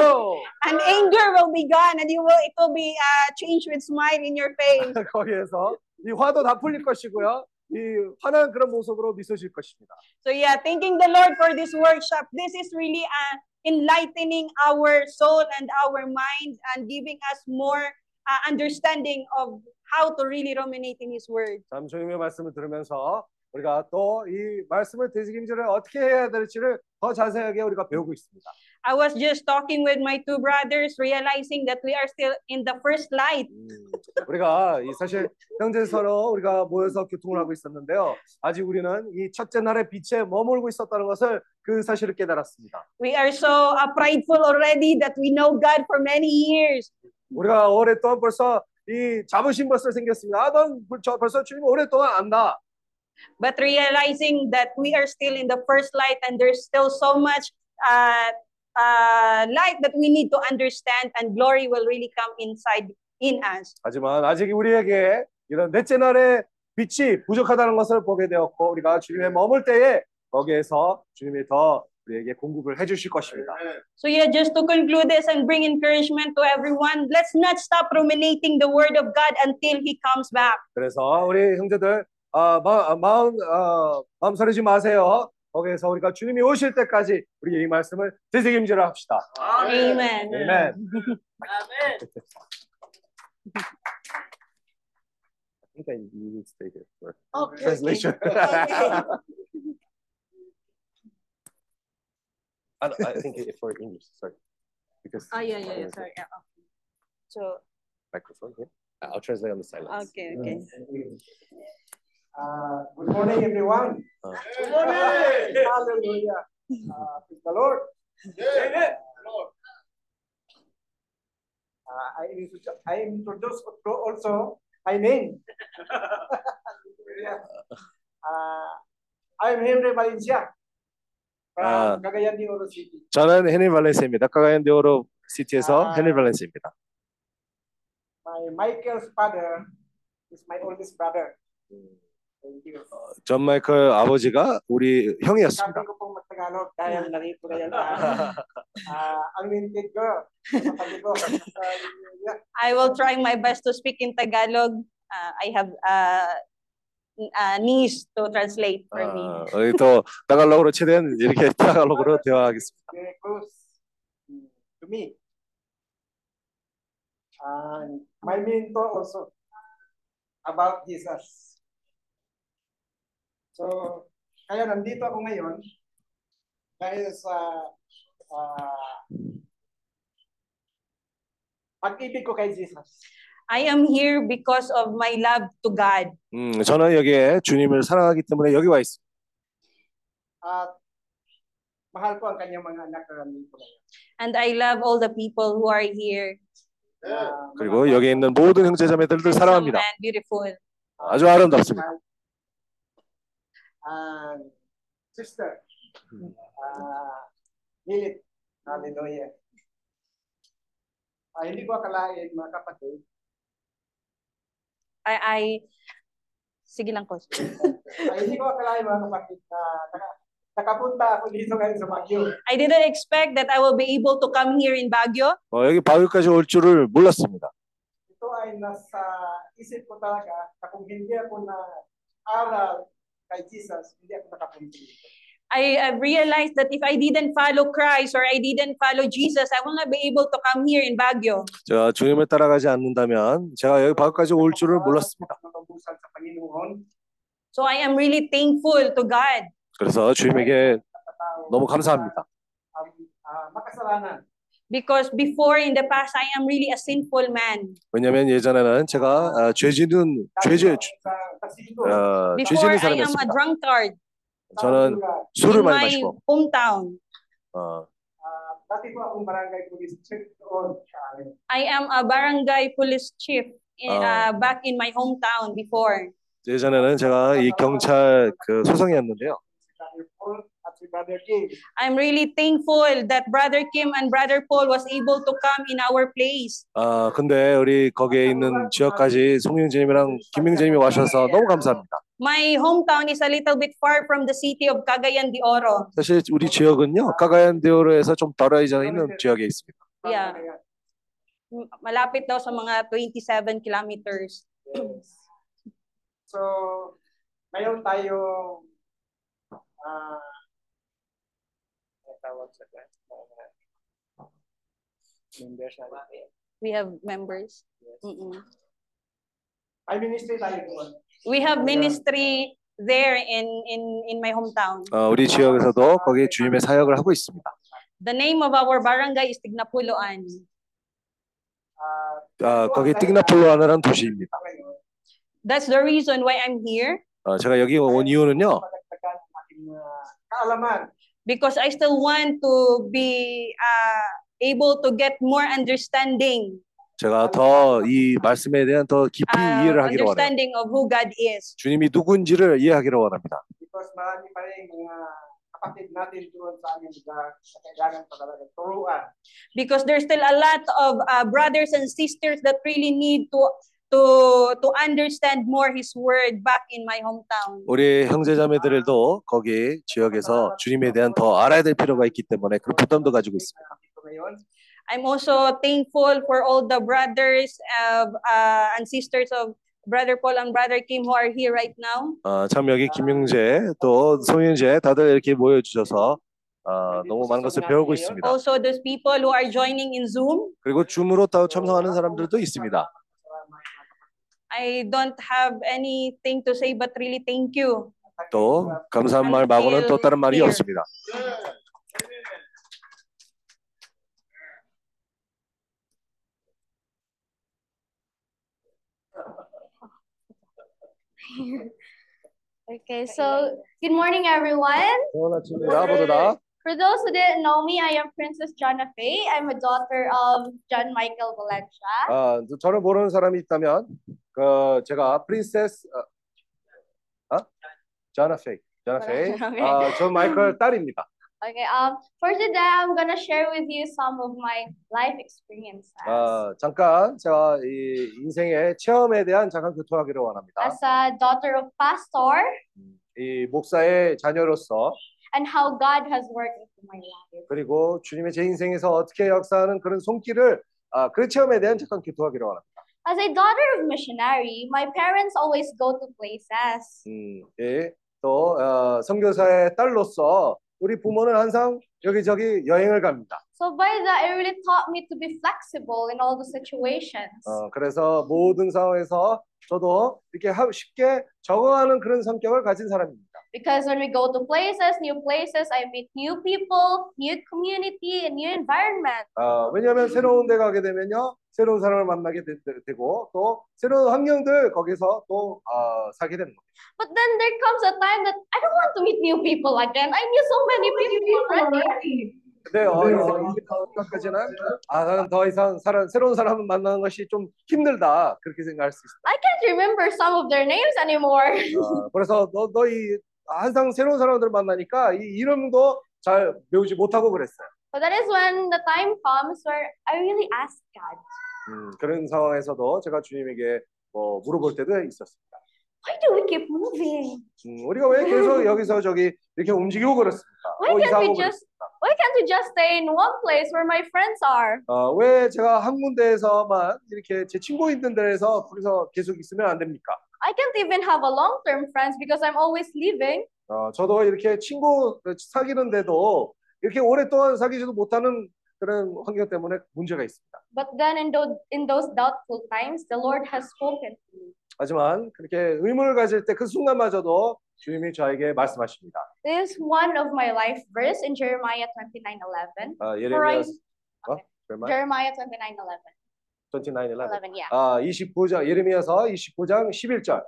And anger will be gone, and you will it will be uh, changed with smile in your face. 거기에서 이 화도 다 풀릴 것이고요. 이 환한 그런 모습으로 미소 질 것입니다. So yeah, thanking the Lord for this workshop. This is really uh, enlightening our soul and our mind and giving us more uh, understanding of how to really ruminate in His Word. 참 주님의 말씀을 들으면서 우리가 또 이 말씀을 되새김질을 어떻게 해야 될지를 더 자세하게 우리가 배우고 있습니다. I was just talking with my two brothers, realizing that we are still in the first light. 우리가 이 사실 형제 서로 우리가 모여서 교통을 하고 있었는데요. 아직 우리는 이 첫째 날의 빛에 머물고 있었다는 것을 그 사실을 깨달았습니다. We are so prideful already that we know God for many years. 우리가 오랫동안 벌써 이 자부심 벌써 생겼습니다. 아, 넌저 벌써 주님 오랫동안 안다. But realizing that we are still in the first light and there's still so much uh, uh, light that we need to understand, and glory will really come inside in us. 하지만 아직 우리에게 이런 넷째 날의 빛이 부족하다는 것을 보게 되었고 우리가 주님의 머물 때에 거기에서 주님이 더 우리에게 공급을 해주실 것입니다. So yeah, just to conclude this and bring encouragement to everyone, let's not stop ruminating the word of God until He comes back. 그래서 우리 형제들 아, 마, 마음 어, 마음 서리지 마세요. 거기에서 우리가 주님이 오실 때까지 우리 이 말씀을 되새김질을 합시다. Amen. 아멘. I think I need to stay here for Okay. translation. I, I think for English, sorry, because Oh yeah, yeah, yeah. Sorry. Yeah, okay. So microphone here. I'll translate on the silence. okay, okay. Uh, good morning, everyone. Uh, Good morning. Hallelujah. Uh, praise the Lord. Amen. Lord. Uh, I, introdu- I introduce also my name. Yeah. uh, I'm Henry Valencia from Ah. Cagayan de Oro City. 저는 헤니 발렌스입니다. 카가얀데오로 시티에서 아. 헤니 발렌스입니다. My Michael's father is my oldest brother. Thank you. 존 마이클 아버지가 우리 형이었습니다. Uh. I will try my best to speak in Tagalog. Uh, I have uh, uh, niece to translate for me. 아, 우리 또 타갈로그로 최대한 이렇게 타갈로그로 대화하겠습니다. mm, to me. And my mentor also about Jesus. So, kaya nandito ako ngayon dahil sa ah, pag-ibig ko kay Jesus. I am here because of my love to God. 음, 저는 여기에 주님을 사랑하기 때문에 여기 와 있습니다. At mahal ko ang kanyang mga anak na nandito ngayon. And I love all the people who are here. Ah, 그리고 여기 있는 모든 형제자매들을 사랑합니다. and beautiful. 아주 아름답습니다. and sister. Uh, Lilith. Hallelujah. Ah, hindi ko akalain mga kapatid. I, I, sige lang ko. Ah, hindi ko akalain mga kapatid na naka, nakapunta ako dito ngayon sa Baguio. I didn't expect that I will be able to come here in Baguio. 어, 여기 바위까지 올 줄을 몰랐습니다. Ito ay nasa isip ko talaga na kung hindi ako na aral kay Jesus, hindi ako nakapunta dito. I, realized that if I didn't follow Christ or I didn't follow Jesus, I will not be able to come here in Baguio. 제가 주님을 따라가지 않는다면 제가 여기 바위까지 올 줄을 몰랐습니다. So I am really thankful to God. 그래서 주님에게 너무 감사합니다. um, ah, makasalanan. Because before in the past, I am really a sinful man. 왜냐하면 예전에는 제가 아, 죄지는 죄지. 어, 죄 Before 지는 I am a 사람이었습니다. drunkard 저는 술을 많이 마시고 hometown. 어, Ah. I am a barangay police chief in, Ah. uh, back in my hometown before. 예전에는 제가 이 경찰 그 소성이었는데요. Si Brother Paul at si Brother King. I'm really thankful that Brother Kim and Brother Paul was able to come in our place. 아 근데 우리 거기에 있는 지역까지 송영진님이랑 김명진님이 와셔서 너무 감사합니다. My hometown is a little bit far from the city of Cagayan de Oro. 사실 우리 지역은요 카가얀데오로에서 좀 떨어져 있는 지역에 있습니다. Yeah. M- Malapit daw sa mga 27 kilometers. Yes. So, ngayon tayo ah ano tawag sa class? Uh, members natin. We have members. Mm-mm. Ay ministry tayo doon. We have ministry there in in in my hometown. 어, 우리 지역에서도 거기 주님의 사역을 하고 있습니다. The name of our barangay is Tignapuloan. 아, 거기 띵나폴로아라는 도시입니다. That's the reason why I'm here 어, 제가 여기 온 이유는요. Madagdagan ang aking mga kaalaman. because I still want to be uh, able to get more understanding, 제가 더 이 말씀에 대한 더 깊이 uh, 이해를 하기를 원해요. understanding of who God is. 주님이 누군지를 이해하기를 원합니다. Because marami pa rin mga kapatid natin doon sa aming lugar sa kailangan pa talaga turuan. Because there's still a lot of uh, brothers and sisters that really need to to to understand more His word back in my hometown. 우리 형제자매들도 거기 지역에서 주님에 대한 더 알아야 될 필요가 있기 때문에 그런 부담도 가지고 있습니다. I'm also thankful for all the brothers of, uh, and sisters of Brother Paul and Brother Kim who are here right now. 어, 참 여기 김용재 또 송윤재 다들 이렇게 모여 주셔서 어, 너무 많은 것을 배우고 있습니다. Also, those people who are joining in Zoom. 그리고 줌으로 또 참석하는 사람들도 있습니다. I don't have anything to say, but really thank you. 또 감사한 말 말고는 또 다른 말이 Here. 없습니다. Okay, so good morning, everyone. 좋은 아침입니다. 모두 다. For those who didn't know me, I am Princess Jonna Faye. I'm a daughter of John Michael Valencia. 아, 저를 모르는 사람이 있다면 그 제가 프린세스 어? 어? 자나 페이, 자나 페이. 아, 전 마이클 딸입니다. Okay, um, for today, I'm gonna share with you some of my life experiences. 아, 잠깐 제가 이 인생의 체험에 대한 잠깐 교통하기를 원합니다. As a daughter of pastor, 이 목사의 자녀로서 and how God has worked into my life. 그리고 주님의 제 인생에서 어떻게 역사하는 그런 손길을 아, 그 체험에 대한 잠깐 교통하기를 원합니다. As a daughter of missionary, my parents always go to places. 음, 예. 또 어, 선교사의 딸로서 우리 부모는 항상 여기저기 여행을 갑니다. So by that, it really taught me to be flexible in all the situations. 어, 그래서 모든 상황에서 저도 이렇게 하- 쉽게 적응하는 그런 성격을 가진 사람입니다. Because when we go to places, new places, I meet new people, new community, and new environment. 어, 왜냐하면 새로운 데 가게 되면요, 새로운 사람을 만나게 되, 고또 새로운 환경들 거기서 또 어, 살게 되는 겁니다. But then there comes a time that I don't want to meet new people again. I knew so many people already. 어, 이제까지는 아 나는 더 이상 사람, 새로운 사람을 만나는 것이 좀 힘들다 그렇게 생각할 수 있습니다. I can't remember some of their names anymore. 어, 그래서 너 너희 항상 새로운 사람들 만나니까 이 이름도 잘 배우지 못하고 그랬어요. So that is when the time comes where I really ask God, 음, 그런 상황에서도 제가 주님에게 뭐 물어볼 때도 있었습니다. why do we keep moving? 음, 우리가 왜 계속 여기서 저기 이렇게 움직이고 그렇습니까? Why 또 can't we just 그렇습니까? why can't we just stay in one place where my friends are? 어, 왜 제가 한 군데에서만 이렇게 제 친구 있는 데에서 거기서 계속 있으면 안 됩니까? I can't even have a long-term friends because I'm always leaving. 어, 저도 이렇게 친구 사귀는데도 이렇게 오랫동안 사귀지도 못하는 그런 환경 때문에 문제가 있습니다. But then in those in those doubtful times, the Lord has spoken to me. 하지만 그렇게 의문을 가질 때 그 순간마저도 주님이 저에게 말씀하십니다. This is one of my life verse in Jeremiah 29:11. 아, For I, 예레미야 어? Jeremiah 29:11. 29, 11. 11, yeah. 아, 29장 예레미야서 29장 11절.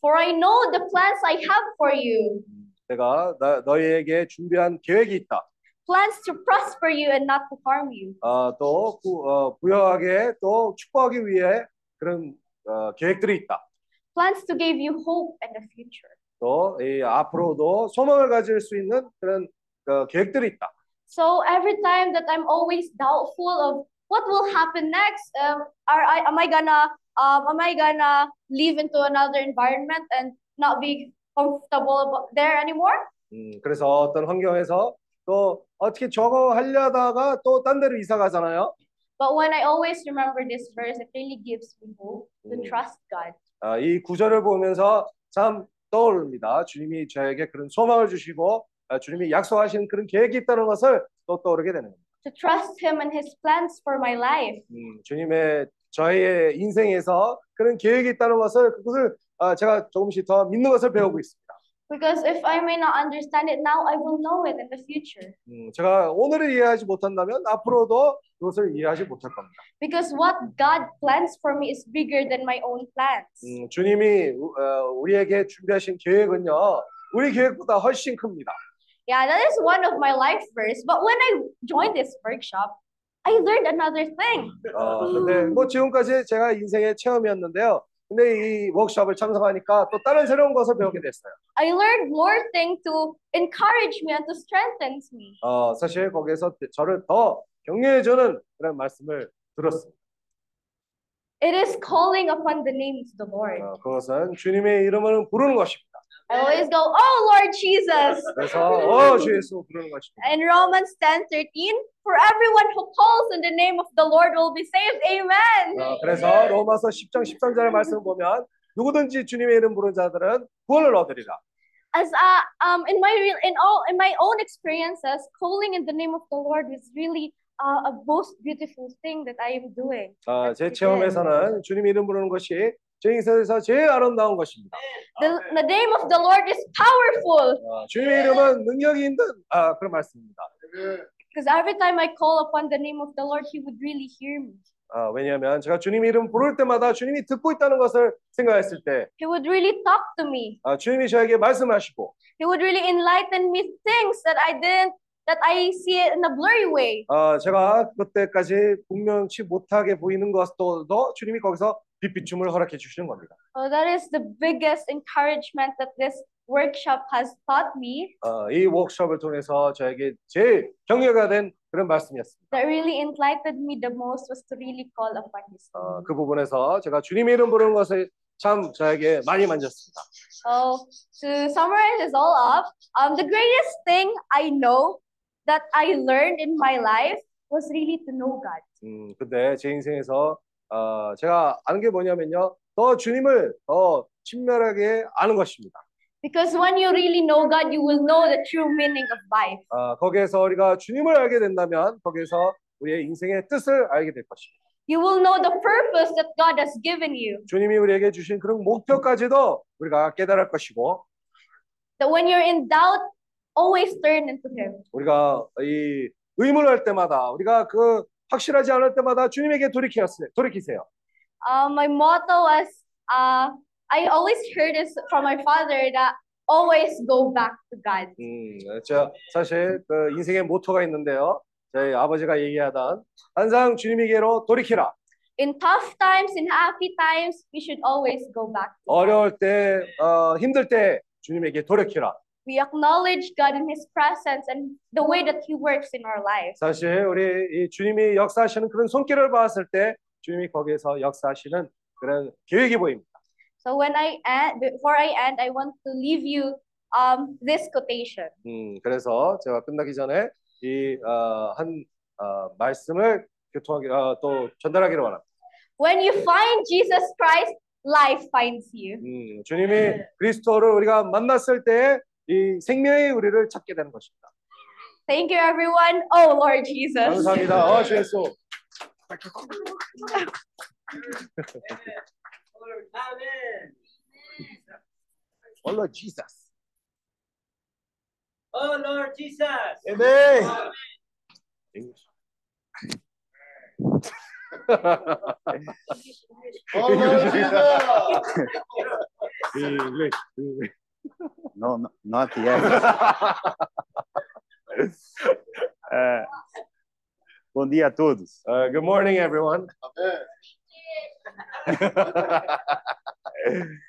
For I know the plans I have for you, 내가 나, 너희에게 준비한 계획이 있다. plans to prosper you and not to harm you. 아, 또 구, 어, 부여하게 또 축복하기 위해 그런 어, 계획들이 있다. Plans to give you hope and a future. 또 이 앞으로도 소망을 가질 수 있는 그런 어, 계획들이 있다. So every time that I'm always doubtful of what will happen next, um, are I am I gonna um, am I gonna live into another environment and not be comfortable there anymore? 음, 그래서 어떤 환경에서 또 어떻게 저거 하려다가 또 딴 데로 이사 가잖아요. But when I always remember this verse, it really gives me hope to trust God. 아, 이 구절을 보면서 참 떠오릅니다. 주님이 저에게 그런 소망을 주시고 아, 주님이 약속하신 그런 계획이 있다는 것을 또 떠오르게 되는 겁니다. To trust Him and His plans for my life. 음, 주님의 저희의 인생에서 그런 계획이 있다는 것을 그것을 아, 제가 조금씩 더 믿는 것을 배우고 있습니다. Because if I may not understand it now, I will know it in the future. 음, 제가 오늘을 이해하지 못한다면 앞으로도 그것을 이해하지 못할 겁니다. Because what God plans for me is bigger than my own plans. 음, 주님이 우- 어, 우리에게 준비하신 계획은요, 우리 계획보다 훨씬 큽니다. Yeah, that is one of my life verse. But when I joined this workshop, I learned another thing. 어, 근데 뭐 지금까지 제가 인생의 체험이었는데요. 근데 이 워크숍을 참석하니까 또 다른 새로운 것을 배우게 됐어요. I learned more things to encourage me and to strengthen me. 어, 사실 거기에서 저를 더 격려해 주는 그런 말씀을 들었습니다. It is calling upon the name of the Lord. 어, 그것은 주님의 이름을 부르는 것입니다. I always go, Oh Lord Jesus. 그래서 어, 주 예수 부르는 것입니다. In Romans 10:13, for everyone who calls in the name of the Lord will be saved. Amen. 어, 그래서 로마서 10장 13절의 말씀을 보면 누구든지 주님의 이름 부르는 자들은 구원을 얻으리라. As uh, um in my real in all in my own experiences, calling in the name of the Lord is really uh, a most beautiful thing that I am doing. 어, 제 체험에서는 주님 이름 부르는 것이 제 인생에서 제일 아름다운 것입니다. The, the name of the Lord is powerful 어, 주님의 이름은 능력이 있는 아, 그런 말씀입니다. because every time I call upon the name of the Lord, He would really hear me. 어, 왜냐하면 제가 주님 이름 부를 때마다 주님이 듣고 있다는 것을 생각했을 때 He would really talk to me. 아, 주님이 저에게 말씀하시고 He would really enlighten me things that I didn't that I see it in a blurry way. 어, 제가 그때까지 분명치 못하게 보이는 것도 주님이 거기서 빛비춤을 허락해 주시는 겁니다. So that is the biggest encouragement that this workshop has taught me. 어, 이 워크숍을 통해서 저에게 제일 격려가 된 그런 말씀이었습니다. That really enlightened me the most was to really call upon His name. 어, 그 부분에서 제가 주님의 이름 부르는 것을 참 저에게 많이 만졌습니다. So to summarize this all up, um, the greatest thing I know that I learned in my life was really to know God. 음, 근데 제 인생에서 어, 제가 아는 게 뭐냐면요. 더 주님을 더 친밀하게 아는 것입니다. Because when you really know God, you will know the true meaning of life. 아, 거기에서 우리가 주님을 알게 된다면 거기에서 우리의 인생의 뜻을 알게 될 것입니다. You will know the purpose that God has given you. 주님이 우리에게 주신 그런 목표까지도 우리가 깨달을 것이고 That when you're in doubt, always turn into Him. 우리가 이 의문할 때마다 우리가 그 확실하지 않을 때마다 주님에게 돌이키세요. 돌이키세요. Uh, my motto was, uh, I always heard this from my father that always go back to God. 음, 저 사실 그 인생의 모토가 있는데요. 저희 아버지가 얘기하던 항상 주님에게로 돌이키라. In tough times, in happy times, we should always go back. to God. 어려울 때, 어, 힘들 때 주님에게 돌이키라. We acknowledge God in His presence and the way that He works in our lives. 사실 우리 이 주님이 역사하시는 그런 손길을 봤을 때 주님이 거기에서 역사하시는 그런 계획이 보입니다. So when I end, before I end, I want to leave you um, this quotation. 음, 그래서 제가 끝나기 전에 이 어, 한 어, 말씀을 교통하기 어, 또 전달하기를 원합니다. When you find Jesus Christ, life finds you. 음, 주님이 그리스도를 우리가 만났을 때 이 생명의 우리를 찾게 되는 것입니다. Thank you, everyone. Oh, Lord Jesus. 감사합니다. 어, 주 예수. Oh Lord Jesus. Oh Lord Jesus. Amen. Oh, Lord English. No, no, not yet. É, bom dia a todos. Uh, good morning, everyone.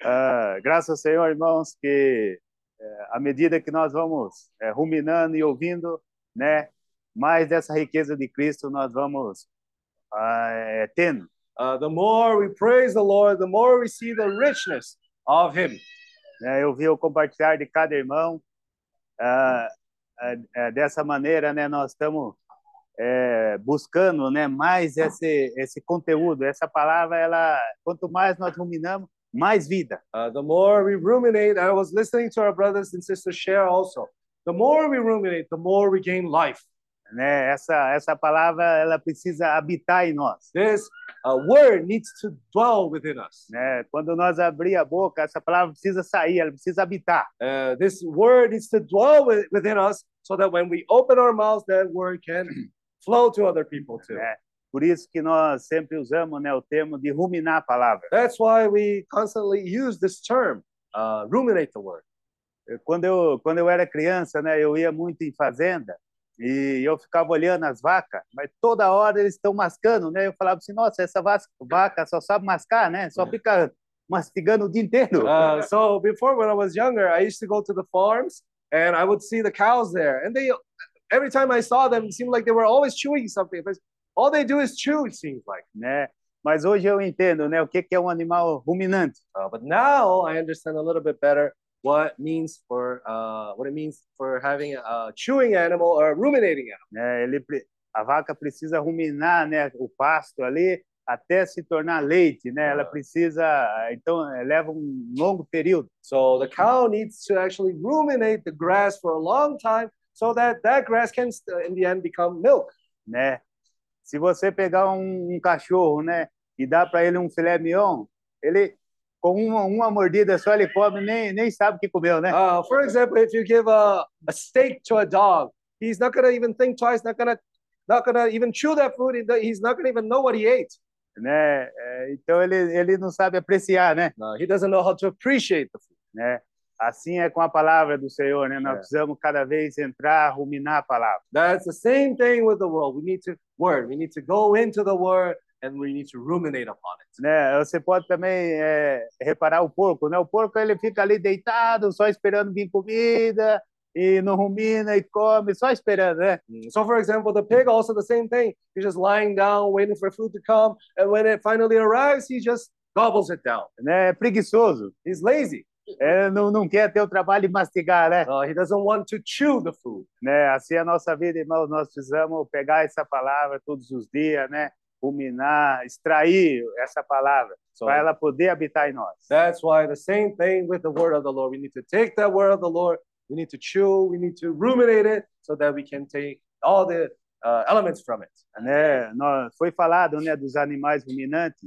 Ah, graças ao Senhor, irmãos, que eh, à medida que nós vamos eh, ruminando e ouvindo, né, mais dessa riqueza de Cristo nós vamos eh, tendo. Uh, the more we praise the Lord, the more we see the richness of Him. Né? Eu vi o compartilhar de cada irmão. ah, ah, dessa maneira, né, nós estamos eh, buscando, né, mais esse esse conteúdo. Essa palavra, ela, quanto mais nós ruminamos, mais vida. Uh, the more we ruminate, I was listening to our brothers and sisters share also. The more we ruminate, the more we gain life. Né? Essa, essa palavra ela precisa habitar em nós. This uh, word needs to dwell within us. Né? Quando nós abrir a boca, essa palavra precisa sair, ela precisa habitar. Uh, this word needs to dwell wi- within us so that when we open our mouths, that word can flow to other people too. Né? Por isso que nós sempre usamos né, o termo de ruminar a palavra. That's why we constantly use this term, uh, ruminate the word. Quando eu, quando eu era criança, né, eu ia muito em fazenda e eu ficava olhando as vacas, mas toda hora eles estão mascando, né? Eu falava assim, nossa, essa va- vaca só sabe mascar, né? Só fica mastigando o dia inteiro. Uh, so before, when I was younger, I used to go to the farms and I would see the cows there, and they every time I saw them, it seemed like they were always chewing something. But all they do is chew. It seems like. né? Mas hoje eu entendo, né, o que que é um animal ruminante. Uh, but now I understand a little bit better what means for uh, what it means for having a chewing animal or a ruminating animal. Né? Ele, a vaca precisa ruminar, né, o pasto ali até se tornar leite, né? Ela precisa, então leva um longo período. So the cow needs to actually ruminate the grass for a long time so that that grass can, uh, in the end, become milk. né? Se você pegar um, um cachorro, né, e dar para ele um filé mignon, ele com uma, uma mordida só ele come, nem nem sabe o que comeu, né? Uh, for example, if you give a, a steak to a dog, he's not gonna even think twice, not gonna not gonna even chew that food. he- He's not gonna even know what he ate. Né? É, então ele ele não sabe apreciar, né? No, he doesn't know how to appreciate the food. Né? Assim é com a palavra do Senhor, né? Nós É. precisamos cada vez entrar, ruminar a palavra. That's the same thing with the world. We need to word. We need to go into the word and we need to ruminate upon it. Né? Você pode também é, reparar o porco, né? O porco ele fica ali deitado, só esperando vir comida e não rumina e come, só esperando, né? So, for example, the pig also the same thing. He's just lying down, waiting for food to come, and when it finally arrives, he just gobbles it down. Né? É preguiçoso. He's lazy. É, não, não quer ter o trabalho de mastigar, né? Uh, he doesn't want to chew the food. né? Assim é a nossa vida, irmãos, nós precisamos pegar essa palavra todos os dias, né? Ruminar, extrair essa palavra So- para ela poder habitar em nós. That's why the same thing with the word of the Lord. We need to take that word of the Lord, we need to chew, we need to ruminate it so that we can take all the uh, elements from it. Né? Nós, foi falado, né, dos animais ruminantes,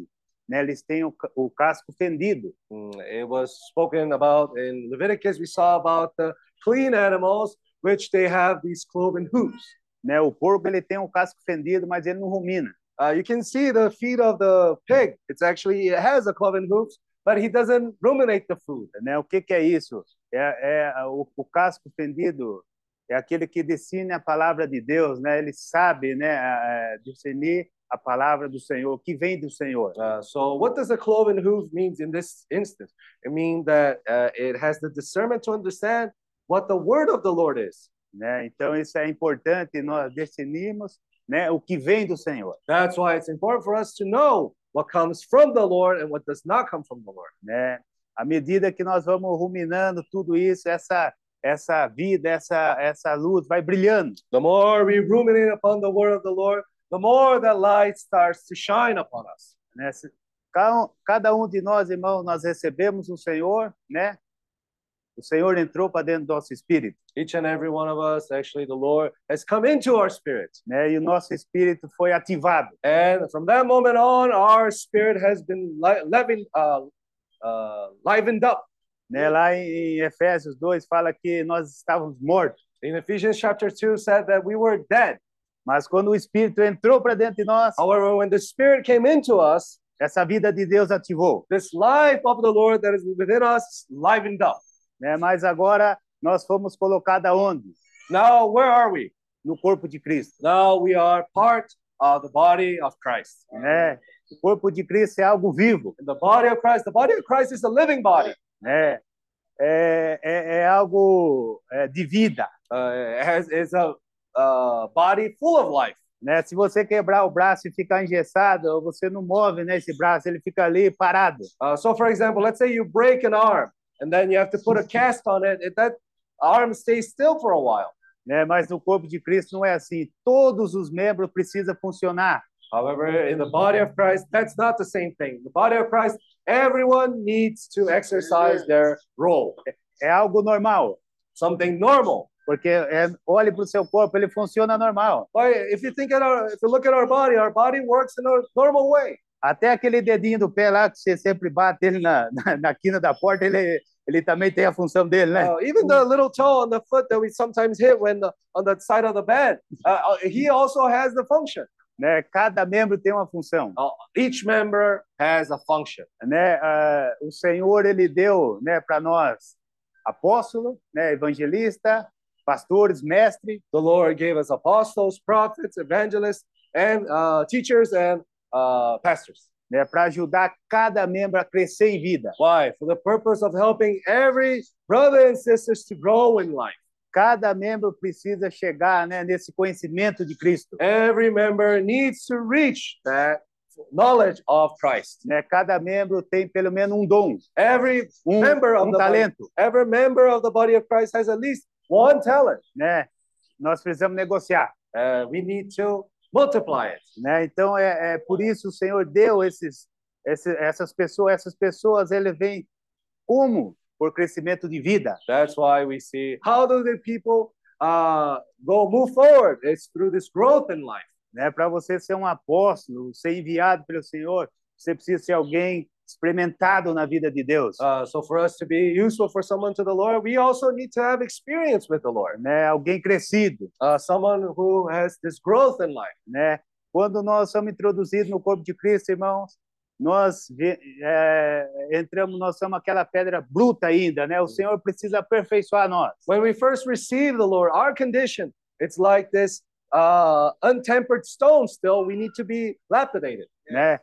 né? Eles têm o, o casco fendido, Mm, It was spoken about in Leviticus. We saw about the clean animals, which they have these cloven hooves. né? O porco ele tem o casco fendido, mas ele não rumina, Uh, you can see the feet of the pig. It's actually it has a cloven hooves, but he doesn't ruminate the food. né? O que que é isso? É, é o, o casco fendido é aquele que discerne a palavra de Deus, né? Ele sabe, né, a- a discernir a palavra do Senhor, que vem do Senhor. Uh, so, what does the cloven hoof means in this instance? It means that uh, it has the discernment to understand what the word of the Lord is. né? Então isso é importante nós definirmos, né, o que vem do Senhor, That's why it's important for us to know what comes from the Lord and what does not come from the Lord. né? À medida que nós vamos ruminando tudo isso, essa essa vida, essa essa luz vai brilhando, The more we ruminate upon the word of the Lord, the more that light starts to shine upon us. né? Cada um de nós, irmãos, nós recebemos o Senhor, né? O Senhor entrou para dentro do nosso espírito, Each and every one of us, actually, the Lord has come into our spirit. né? E o nosso espírito foi ativado, And from that moment on, our spirit has been li- leavened, uh, uh, livened up. né? Lá em em Efésios 2 fala que nós estávamos mortos, In Ephesians chapter 2 said that we were dead. mas quando o espírito entrou para dentro de nós, However, when the spirit came into us, essa vida de Deus ativou. this life of the Lord that is within us livened up. Né? Mas agora nós fomos colocados aonde? Now, where are we? No corpo de Cristo, Now we are part of the body of Christ. né? O corpo de Cristo é algo vivo, And the body of Christ, the body of Christ is a living body. né? É, é, é algo é, de vida, Uh, it has it's a uh, body full of life. né? Se você quebrar o braço e ficar engessado, você não move, né? Esse braço, ele fica ali parado, Uh, so, for example, let's say you break an arm and then you have to put a cast on it. It- That arm stays still for a while. né? Mas no corpo de Cristo não é assim. Todos os membros precisam funcionar, However, in the body of Christ, that's not the same thing. The body of Christ, everyone needs to exercise their role. é algo normal, Something normal. Porque é, olhe para o seu corpo, ele funciona normal. Why, if you think at our, if you look at our body, our body works in a normal way. Até aquele dedinho do pé lá que você sempre bate ele na, na, na quina da porta, ele, ele também tem a função dele, né? Uh, even the little toe on the foot that we sometimes hit when the, on the side of the bed, uh, uh, he also has the function. né? Cada membro tem uma função. Uh, each member has a function. Né? Ah, o Senhor ele deu, né, para nós apóstolo, né, evangelista, pastores, mestre, The Lord gave us apostles, prophets, evangelists, and uh, teachers and uh, pastors. né, para ajudar cada membro a crescer em vida. Why? For the purpose of helping every brother and sisters to grow in life. Cada membro precisa chegar, né, nesse conhecimento de Cristo. Every member needs to reach that knowledge of Christ. Né? Cada membro tem pelo menos um dom, Every um, member of um the body, talento, every member of the body of Christ has at least one talent. né? Nós precisamos negociar, Uh, we need to multiply it. né? Então é, é por isso o Senhor deu esses, esse- essas pessoas, essas pessoas ele vem como por crescimento de vida, That's why we see how do the people uh, go move forward? It's through this growth in life. né? Para você ser um apóstolo, ser enviado pelo Senhor, você precisa ser alguém experimentado na vida de Deus, Uh, so for us to be useful for someone to the Lord, we also need to have experience with the Lord. né? Alguém crescido, Uh, someone who has this growth in life. né? Quando nós somos introduzidos no corpo de Cristo, irmãos, nós é, entramos, nós somos aquela pedra bruta ainda, né? O Senhor precisa aperfeiçoar nós, When we first receive the Lord, our condition, it's like this uh, untempered stone still. We need to be lapidated. né?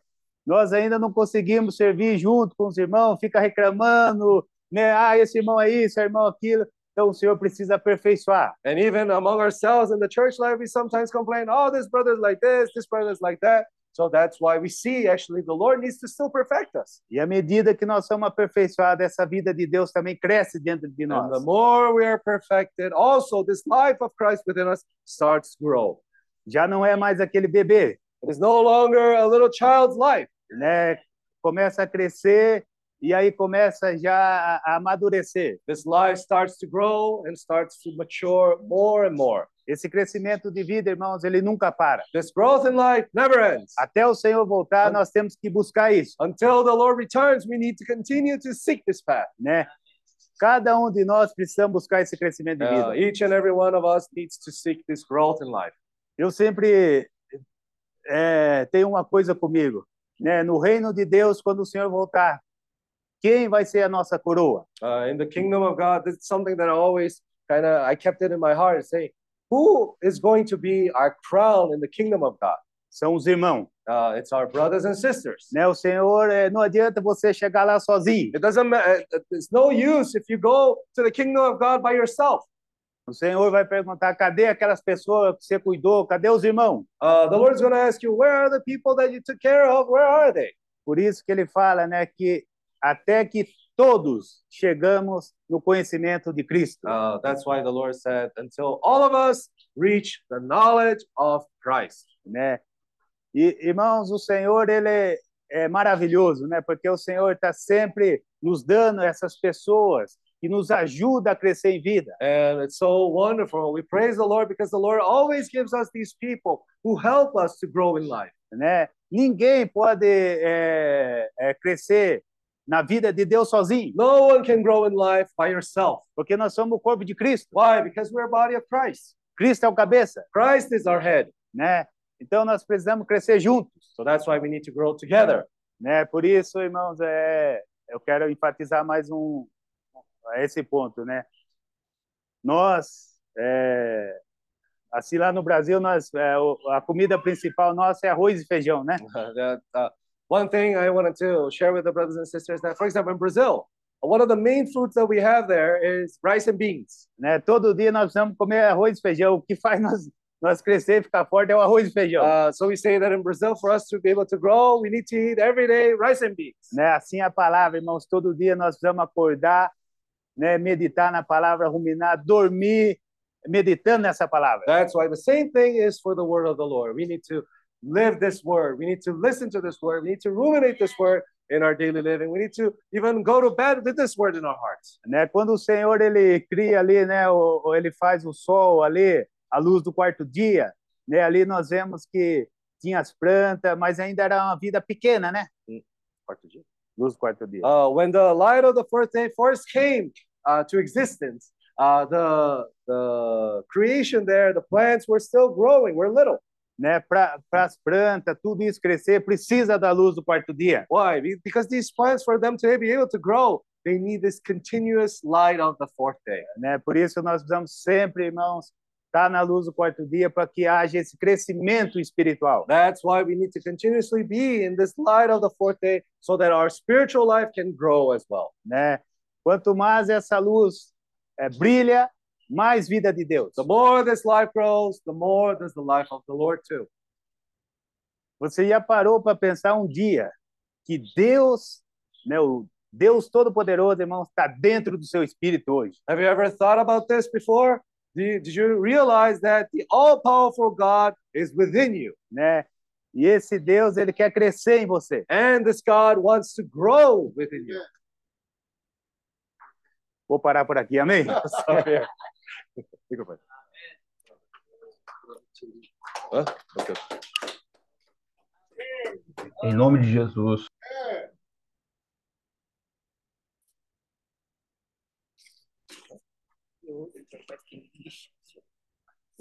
Nós ainda não conseguimos servir junto com os irmãos, fica reclamando, né? Ah, esse irmão é isso, esse irmão é aquilo. Então o Senhor precisa aperfeiçoar. And even among ourselves in the church life, we sometimes complain, oh, this brother's like this, this brother's like that. So that's why we see actually the Lord needs to still perfect us. E à medida que nós somos aperfeiçoados, essa vida de Deus também cresce dentro de And the nós. more we are perfected, also this life of Christ within us starts to grow. Já não é mais aquele bebê, It is no longer a little child's life. Né? Começa a crescer e aí começa já a, amadurecer. This life starts to grow and starts to mature more and more. Esse crescimento de vida, irmãos, ele nunca para. This growth in life never ends. Até o Senhor voltar, nós temos que buscar isso, Until the Lord returns, we need to continue to seek this path. né? Cada um de nós precisamos buscar esse crescimento de Uh, vida. each and every one of us needs to seek this growth in life. Eu sempre é, tenho uma coisa comigo, né? No reino de Deus, quando o Senhor voltar, quem vai ser a nossa coroa? Uh, in the kingdom of God, this is something that I always kind of I kept it in my heart, saying, who is going to be our crown in the kingdom of God? São os irmãos, Uh, it's our brothers and sisters. né? O Senhor, é, não adianta você chegar lá sozinho. It doesn't matter. It's no use if you go to the kingdom of God by yourself. O Senhor vai perguntar: cadê aquelas pessoas que você cuidou? Cadê os irmãos? Uh, the Lord's going to ask you, where are the people that you took care of? Where are they? Por isso que ele fala, né, que até que todos chegamos no conhecimento de Cristo. Uh, that's why the Lord said, until all of us reach the knowledge of Christ. né? E, irmãos, o Senhor, ele é, é maravilhoso, né? Porque o Senhor está sempre nos dando essas pessoas que nos ajudam a crescer em vida, And it's so wonderful. We praise the Lord because the Lord always gives us these people who help us to grow in life. né? Ninguém pode é, é, crescer na vida de Deus sozinho, No one can grow in life by yourself. porque nós somos o corpo de Cristo. Why? Because we're body of Christ. Cristo é o cabeça, Christ is our head. né? Então nós precisamos crescer juntos, So that's why we need to grow together. né? Por isso, irmãos, é, eu quero enfatizar mais um esse ponto, né? Nós, é, assim lá no Brasil, nós é, a comida principal nossa é arroz e feijão, né? that, uh, one thing I wanted to share with the brothers and sisters that, for example, in Brazil, one of the main foods that we have there is rice and beans. né? Todo dia nós precisamos comer arroz e feijão. O que faz nós nós crescer e ficar forte é o arroz e feijão, Uh, so we say that in Brazil, for us to be able to grow, we need to eat every day rice and beans. né? Assim é a palavra, irmãos. Todo dia nós precisamos acordar, né? Meditar na palavra, ruminar, dormir, meditando nessa palavra. That's why the same thing is for the word of the Lord. We need to live this word. We need to listen to this word. We need to ruminate this word in our daily living. We need to even go to bed with this word in our hearts. Né? Quando o Senhor ele cria ali, né, ou, ou ele faz o sol ali, a luz do quarto dia, né? Ali nós vemos que tinha as plantas, mas ainda era uma vida pequena, né? Quarto dia. Luz do quarto dia. Uh, when the light of the fourth day first came uh, to existence, uh, the the creation there, the plants were still growing, were little. Né? Para as plantas, tudo isso crescer, precisa da luz do quarto dia. Why? Be- Because these plants, for them to be able to grow, they need this continuous light of the fourth day. Né? Por isso nós precisamos sempre, irmãos, estar na luz do quarto dia para que haja esse crescimento espiritual. That's why we need to continuously be in this light of the fourth day, so that our spiritual life can grow as well. Né? Quanto mais essa luz eh, brilha, mais vida de Deus. The more this life grows, the more does the life of the Lord too. Você já parou para pensar um dia que Deus, né, o Deus Todo-Poderoso, irmãos, está dentro do seu espírito hoje? Have you ever thought about this before? Did, did you realize that the all-powerful God is within you? Né? E esse Deus, ele quer crescer em você. And this God wants to grow within you. Vou parar por aqui, amém? Fica. Em nome de Jesus.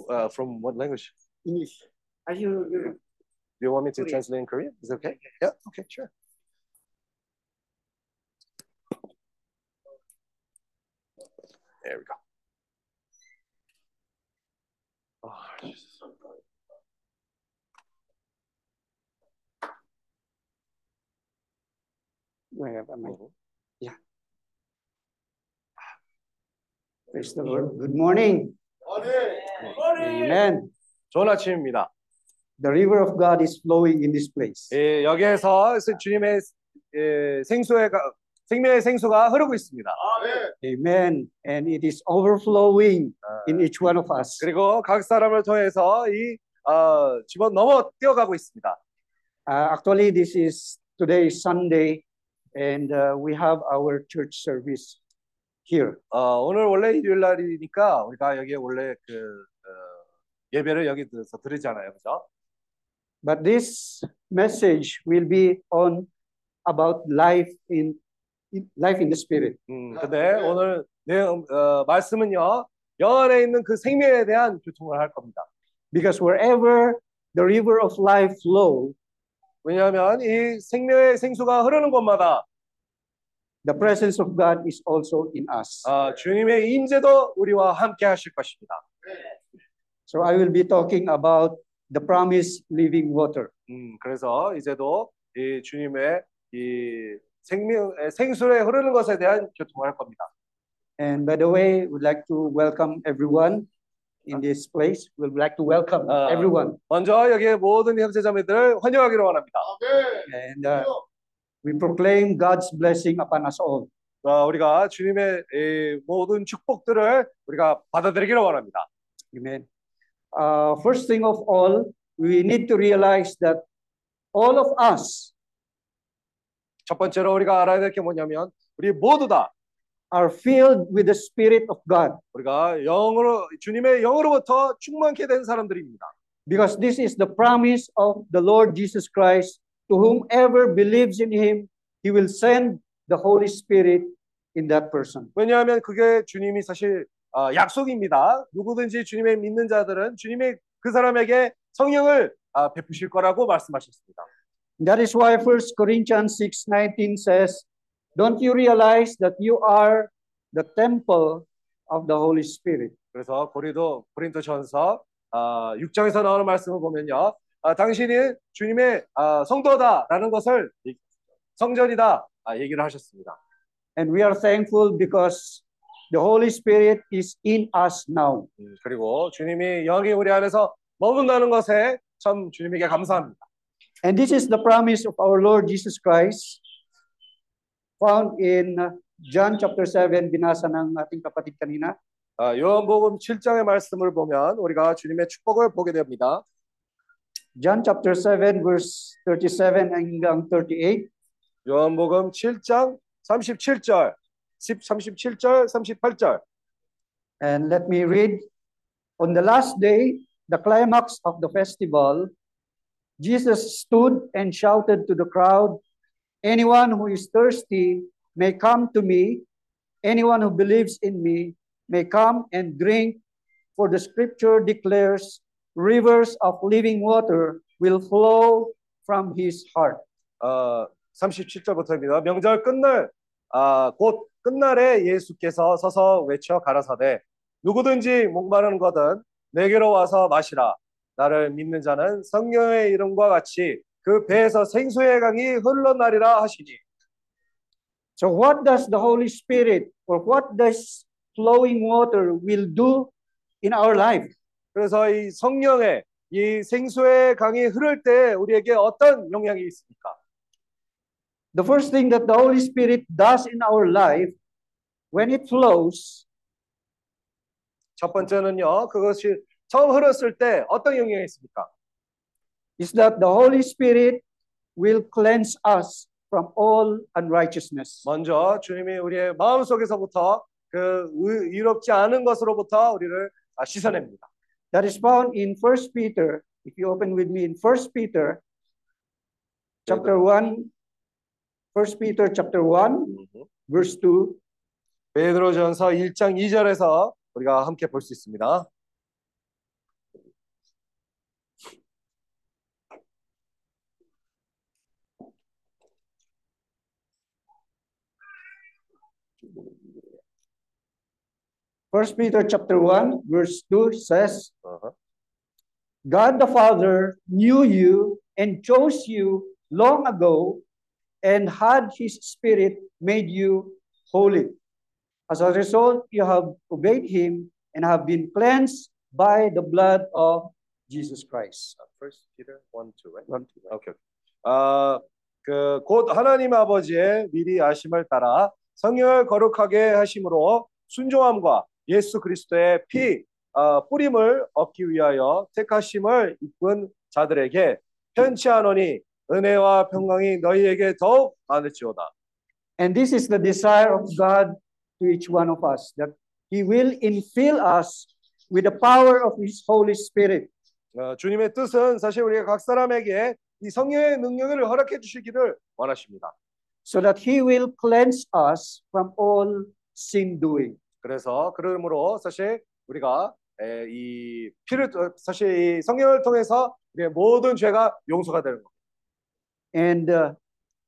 Uh, from what language? English. Are you, you Do you want me to translate in Korean? Is it okay? Yeah. Okay. Sure. There we go. Oh, Jesus. Where am I? Yeah. Praise the Lord. Good morning. Amen. 좋은 아침입니다. The river of God is flowing in this place. 예, 여기에서 주님의 예, 생수의 가- 생명의 생수가 흐르고 있습니다. Amen. And it is overflowing in each one of us. 그리고 각 사람을 통해서 이 어, 집어 넘어 뛰어가고 있습니다. Uh, actually, this is today is Sunday, and uh, we have our church service here. 어, 오늘 원래 일요일 날이니까 우리가 여기에 원래 그 어, 예배를 여기서 드리잖아요, 그죠? But this message will be on about life in life in the spirit. 음, 근데 오늘 내용 어, 말씀은요 영 안에 있는 그 생명에 대한 교통을 할 겁니다. Because wherever the river of life flow, 왜냐하면 이 생명의 생수가 흐르는 곳마다 the presence of God is also in us. 어, 주님의 임재도 우리와 함께 하실 것입니다. So I will be talking about the promised living water. 음, 그래서 이제도 이 주님의 이 생명 에, 생수에 흐르는 것에 대한 교통을 할 겁니다. And by the way, we'd like to welcome everyone in this place. We'd like to welcome 아, everyone. 먼저 여기에 모든 형제자매들을 환영하기로 원합니다. And uh, we proclaim God's blessing upon us all. 어, 우리가 주님의 이 모든 축복들을 우리가 받아들이기로 원합니다. Amen. Uh, first thing of all, we need to realize that all of us 첫 번째로 우리가 알아야 될 게 뭐냐면 우리 모두 다 are filled with the Spirit of God 우리가 영으로 주님의 영으로부터 충만케 된 사람들입니다. because this is the promise of the Lord Jesus Christ. To whomever believes in him, he will send the Holy Spirit in that person. 왜냐하면 그게 주님이 사실 어, 약속입니다. 누구든지 주님의 믿는 자들은 주님의 그 사람에게 성령을 아, 베푸실 거라고 말씀하셨습니다. That is why 1 Corinthians 6:19 says, "Don't you realize that you are the temple of the Holy Spirit?" 그래서 고리도 고린도전서 아, 6장에서 나오는 말씀을 보면요, 아, 당신이 주님의 아, 성도다라는 것을 이- 성전이다 아, 얘기를 하셨습니다. And we are thankful because the Holy Spirit is in us now. 음, 그리고 주님이 영이 우리 안에서 머문다는 것에 참 주님에게 감사합니다. And this is the promise of our Lord Jesus Christ found in uh, John chapter 7, binasa ng ating kapatid kanina. 아, 요한복음 7장의 말씀을 보면 우리가 주님의 축복을 보게 됩니다. John chapter 7, verse 37 hanggang 38. 요한복음 7장 37절, 10, 37절, 38절. And let me read. On the last day, the climax of the festival, Jesus stood and shouted to the crowd, Anyone who is thirsty may come to me. Anyone who believes in me may come and drink. For the scripture declares, rivers of living water will flow from his heart. 어, 37절부터입니다. 명절 끝날 아, 곧 끝날에 예수께서 서서 외쳐 가라사대 누구든지 목마른 거든 내게로 와서 마시라. 나를 믿는 자는 성령의 이름과 같이 그 배에서 생수의 강이 흘러나리라 하시니. So what does the Holy Spirit or what does flowing water will do in our life? 그래서 이 성령의 이 생수의 강이 흐를 때 우리에게 어떤 영향이 있습니까? The first thing that the Holy Spirit does in our life when it flows 첫 번째는요. 그것이 처음 흘렀을 때 어떤 영향이 있습니까? is that the Holy Spirit will cleanse us from all unrighteousness. 먼저 주님이 우리의 마음 속에서부터 그 의- 의롭지 않은 것으로부터 우리를 아, 씻어냅니다. That is found in First Peter. If you open with me in First Peter, chapter one, First Peter chapter one, verse two. 베드로전서 1장 2절에서 우리가 함께 볼 수 있습니다. First Peter chapter one, verse two says, 어허. God the Father knew you and chose you long ago and had his spirit made you holy. As a result, you have obeyed him and have been cleansed by the blood of Jesus Christ. First Peter 1, 2, right? 1, 2. 오케이. 아, 그 곧 하나님 아버지의 미리 아심을 따라 성령을 거룩하게 하심으로 순종함과 예수 그리스도의 피 아, 뿌림을 얻기 위하여 택하심을 입은 자들에게 편치하노니 은혜와 평강이 너희에게 더욱 많을지어다. And this is the desire of God to each one of us that he will infill us with the power of his Holy Spirit. 어, 주님의 뜻은 사실 우리가 각 사람에게 이 성령의 능력을 허락해 주시기를 원하십니다. so that he will cleanse us from all sin doing. 그래서 그러므로 사실 우리가 에, 이 피를 어, 사실 이 성령을 통해서 우리의 모든 죄가 용서가 되는 겁니다. And uh,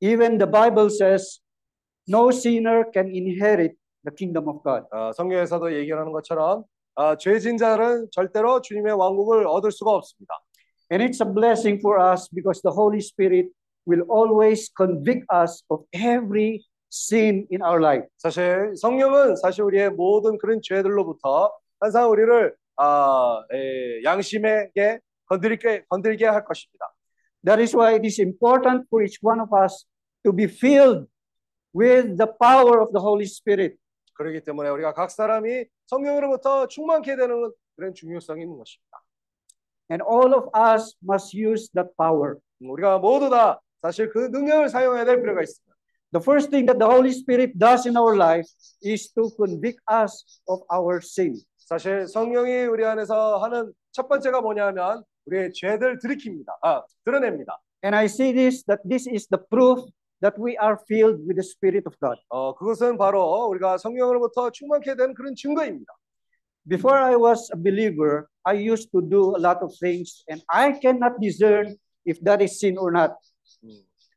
even the Bible says, no sinner can inherit the kingdom of God. 어, 성경에서도 얘기하는 것처럼 아, 죄진 자는 절대로 주님의 왕국을 얻을 수가 없습니다. And it's a blessing for us because the Holy Spirit will always convict us of every sin in our life. 사실 성령은 사실 우리의 모든 그런 죄들로부터 항상 우리를 아, 에, 양심에게 건드리게 건들게 할 것입니다. That is why it is important for each one of us to be filled with the power of the Holy Spirit. 그렇기 때문에 우리가 각 사람이 성령으로부터 충만케 되는 그런 중요성이 있는 것입니다. And all of us must use that power. 우리가 모두 다 사실 그 능력을 사용해야 될 필요가 있습니다. The first thing that the Holy Spirit does in our life is to convict us of our sin. 사실 성령이 우리 안에서 하는 첫 번째가 뭐냐면 우리의 죄들 들이킵니다. 아, 드러냅니다. And I see this that this is the proof that we are filled with the Spirit of God. 어, 그것은 바로 우리가 성령으로부터 충만케 된 그런 증거입니다. Before I was a believer, I used to do a lot of things and I cannot discern if that is sin or not.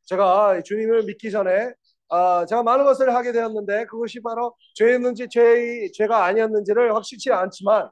제가 주님을 믿기 전에 아, 제가 많은 것을 하게 되었는데 그것이 바로 죄였는지 죄, 죄가 아니었는지를 확실치 않지만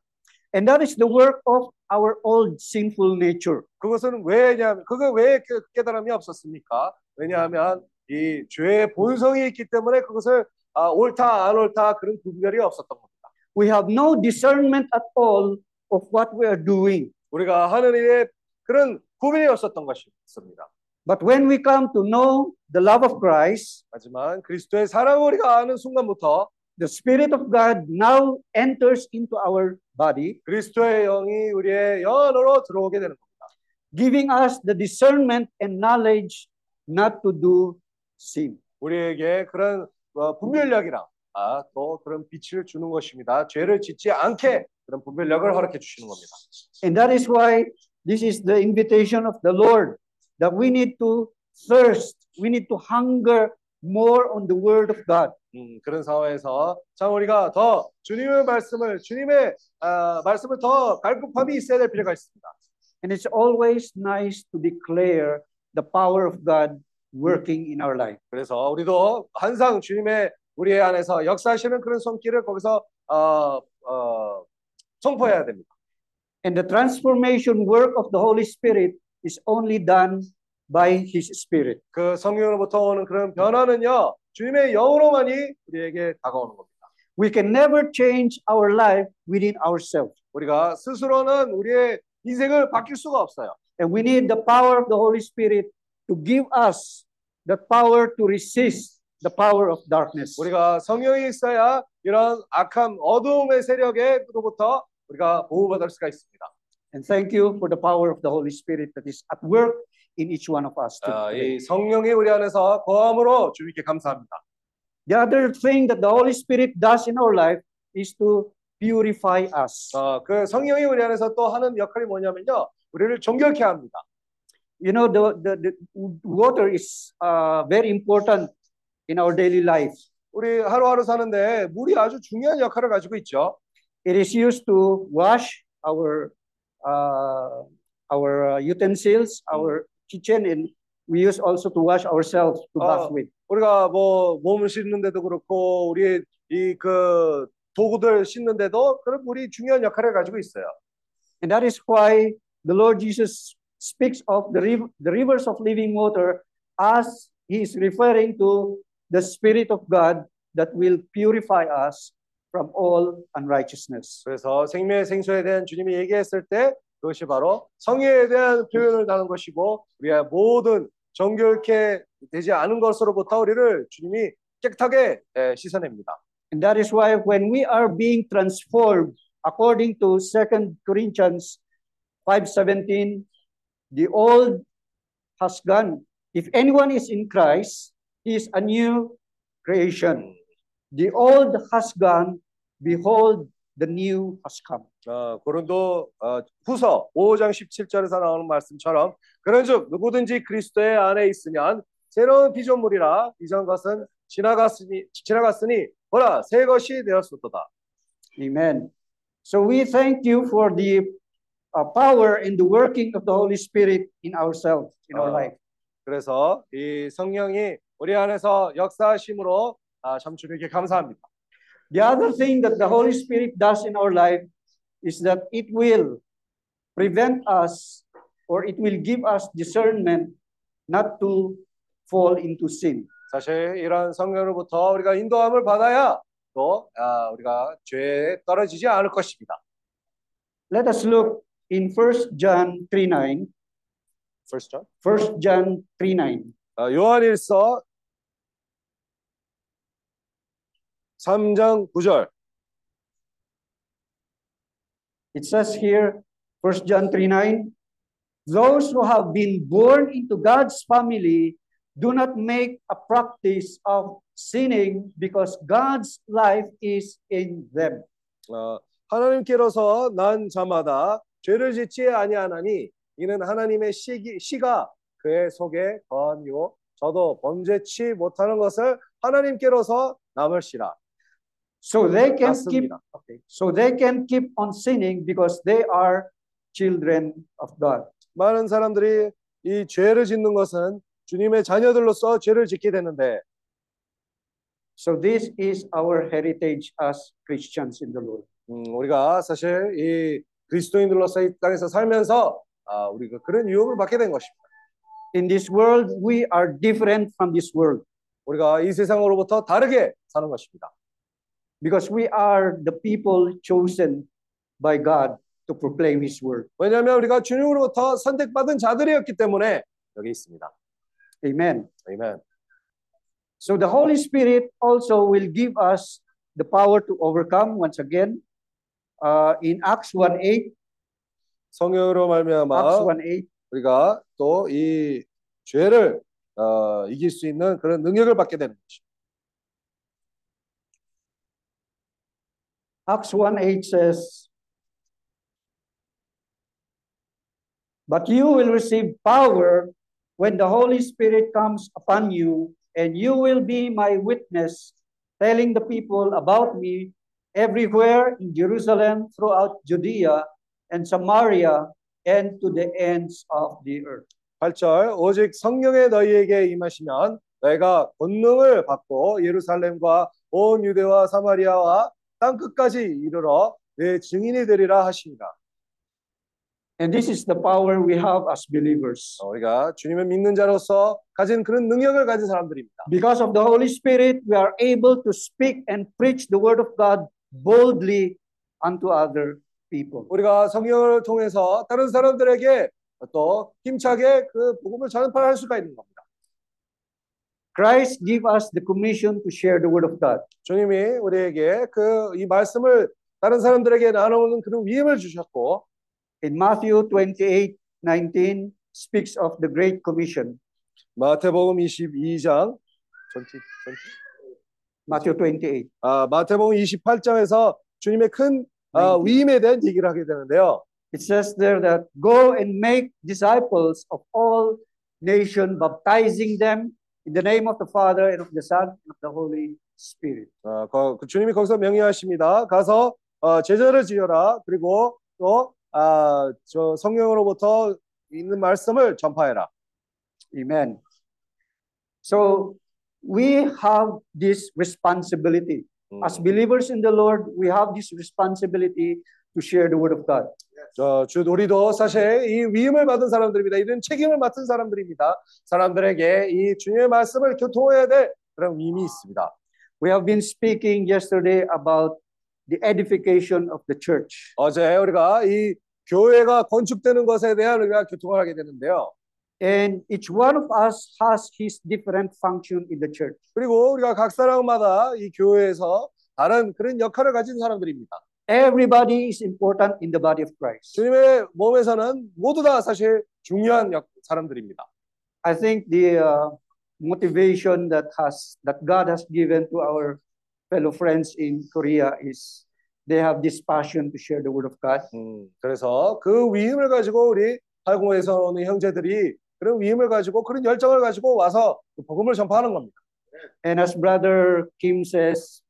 And that is the work of our old sinful nature. 그것은 왜냐면 그거 왜 깨- 깨달음이 없었습니까? 왜냐하면 이 죄의 본성이 있기 때문에 그것을 아, 옳다 안 옳다 그런 구별이 없었던 겁니다. We have no discernment at all of what we are doing. 우리가 하는 일에 그런 구별이 없었던 것입니다. But when we come to know the love of Christ, 하지만 그리스도의 사랑을 우리가 아는 순간부터 the Spirit of God now enters into our body, 그리스도의 영이 우리의 영 안으로 들어오게 되는 겁니다. giving us the discernment and knowledge not to do sin. 우리에게 그런 어, 분별력이랑 아, 또 그런 빛을 주는 것입니다. 죄를 짓지 않게 그런 분별력을 허락해 주시는 겁니다. And that is why this is the invitation of the Lord that we need to thirst, we need to hunger more on the word of God. 음, 그런 상황에서 참 우리가 더 주님의 말씀을 주님의 아, 말씀을 더 갈급함이 있어야 될 필요가 있습니다. And it's always nice to declare the power of God working in our life. 그래서 우리도 항상 주님의 우리 안에서 역사하시는 그런 손길을 거기서 어, 어, 선포해야 됩니다. And the transformation work of the Holy Spirit is only done by His Spirit. 그 성령으로부터 오는 그런 변화는요 주님의 영으로만이 우리에게 다가오는 겁니다. We can never change our life within ourselves. 우리가 스스로는 우리의 인생을 바뀔 수가 없어요. And we need the power of the Holy Spirit to give us the power to resist the power of darkness. 우리가 성령이 있어야 이런 악함 어두움의 세력에로부터 우리가 보호받을 수가 있습니다. And thank you for the power of the Holy Spirit that is at work in each one of us. 아. 이 성령이 우리 안에서 거함으로 주님께 감사합니다. The other thing that the Holy Spirit does in our life is to purify us. 어, 그 성령이 우리 안에서 또 하는 역할이 뭐냐면요. 우리를 정결케 합니다. You know, the, the, the water is uh, very important in our daily life. 우리 하루하루 사는데 물이 아주 중요한 역할을 가지고 있죠. It is used to wash our uh, our uh, utensils, our kitchen, and we use also to wash ourselves to bath 어, with. 우리가 뭐 몸을 씻는데도 그렇고 우리 이 그 도구들 씻는데도 그런 물이 중요한 역할을 가지고 있어요. And that is why the Lord Jesus speaks of the, riv- the rivers of living water as he is referring to the Spirit of God that will purify us from all unrighteousness. 그래서 생명의 생수에 대한 주님이 얘기했을 때 그것이 바로 성의에 대한 표현을 하는 것이고 우리의 모든 정결케 되지 않은 것으로부터 우리를 주님이 깨끗하게 예, 씻어냅니다. And that is why when we are being transformed according to 2 Corinthians 5:17 the old has gone if anyone is in Christ he is a new creation the old has gone behold the new has come 어, 고린도 어, 후서 5장 17절에서 나오는 말씀처럼 그런즉 누구든지 그리스도의 안에 있으면 새로운 피조물이라 이전 것은 지나갔으니 지나갔으니 보라 새 것이 되었었도다. amen so we thank you for the uh, power and the working of the Holy Spirit in ourselves in our 어, life 그래서 이 성령이 우리 안에서 역사하심으로 아, 참 주님께 감사합니다. The other thing that the Holy Spirit does in our life is that it will prevent us or it will give us discernment not to fall into sin. 사실 이런 성령으로부터 우리가 인도함을 받아야 또 아, 우리가 죄에 떨어지지 않을 것입니다. Let us look in 1 John 3:9. First John. 1 John 3:9. 아, 요한일서 3장 9절. It says here, 1 John 3:9, those who have been born into God's family do not make a practice of sinning because God's life is in them. 어, 하나님께로서 난 자마다 죄를 짓지 아니하나니 이는 하나님의 시기, 시가 그의 속에 거하니요 저도 범죄치 못하는 것을 하나님께로서 남을시라. So they can keep okay. So they can keep on sinning because they are children of God. 많은 사람들이 이 죄를 짓는 것은 주님의 자녀들로서 죄를 짓게 되는데 So this is our heritage as Christians in the Lord. 음, 우리가 사실 이 그리스도인들로서 이 땅에서 살면서 아, 우리가 그런 유혹을 받게 된 것입니다. In this world, we are different from this world 우리가 이 세상으로부터 다르게 사는 것입니다. Because we are the people chosen by God to proclaim His word. 왜냐하면 우리가 주님으로부터 선택받은 자들이었기 때문에 여기 있습니다. Amen. 아멘. So the Holy Spirit also will give us the power to overcome once again. Uh, in Acts 1:8, 성령으로 말미암아 1:8, 우리가 또 이 죄를 어, 이길 수 있는 그런 능력을 받게 되는 것입니다. Acts 1 8 says, But you will receive power when the Holy Spirit comes upon you, and you will be my witness, telling the people about me everywhere in Jerusalem, throughout Judea and Samaria, and to the ends of the earth. 8절 오직 성령의 너희에게 임하시면 너희가 권능을 받고 예루살렘과 온 유대와 사마리아와 땅 끝까지 이르러 내 증인이 되리라 하십니다. And this is the power we have as believers. 어, 우리가 주님을 믿는 자로서 가진 그런 능력을 가진 사람들입니다. Because of the Holy Spirit, we are able to speak and preach the word of God boldly unto other people. 우리가 성령을 통해서 다른 사람들에게 또 힘차게 그 복음을 전파할 수가 있는 겁니다. Christ give us the commission to share the word of God. 주님이 우리에게 그 이 말씀을 다른 사람들에게 나누는 그런 위임을 주셨고 In Matthew 28, 19 speaks of the Great Commission. 마태복음 22장 전체 전체 Matthew 28. 아, 마태복음 28장에서 주님의 큰 아, 위임에 대한 얘기를 하게 되는데요. It says there that go and make disciples of all nations, baptizing them in the name of the Father and of the Son and of the Holy Spirit. 아, 거, 그 주님이 거기서 명령하십니다. 가서 어, 제자를 지어라. 그리고 또 아, 저 성령으로부터 있는 말씀을 전파해라. Amen. So we have this responsibility. As believers in the Lord, we have this responsibility to share the word of God. 저, 주 우리도 사실 이 위임을 받은 사람들입니다. 이런 책임을 맡은 사람들입니다. 사람들에게 이 주님의 말씀을 교통해야 될 그런 위임이 있습니다. We have been speaking yesterday about the edification of the church. 어제 우리가 이 교회가 건축되는 것에 대한 우리가 교통을 하게 되는데요. And each one of us has his different function in the church. 그리고 우리가 각 사람마다 이 교회에서 다른 그런 역할을 가진 사람들입니다. Everybody is important in the body of Christ. 주님의 몸에서는 모두 다 사실 중요한 역, 사람들입니다. I think the uh, motivation that has that God has given to our fellow friends in Korea is they have this passion to share the word of God. 음, 그래서 그 위임을 가지고 우리 할공에서 오는 형제들이 그런 위임을 가지고 그런 열정을 가지고 와서 그 복음을 전파하는 겁니다. And as brother Kim says,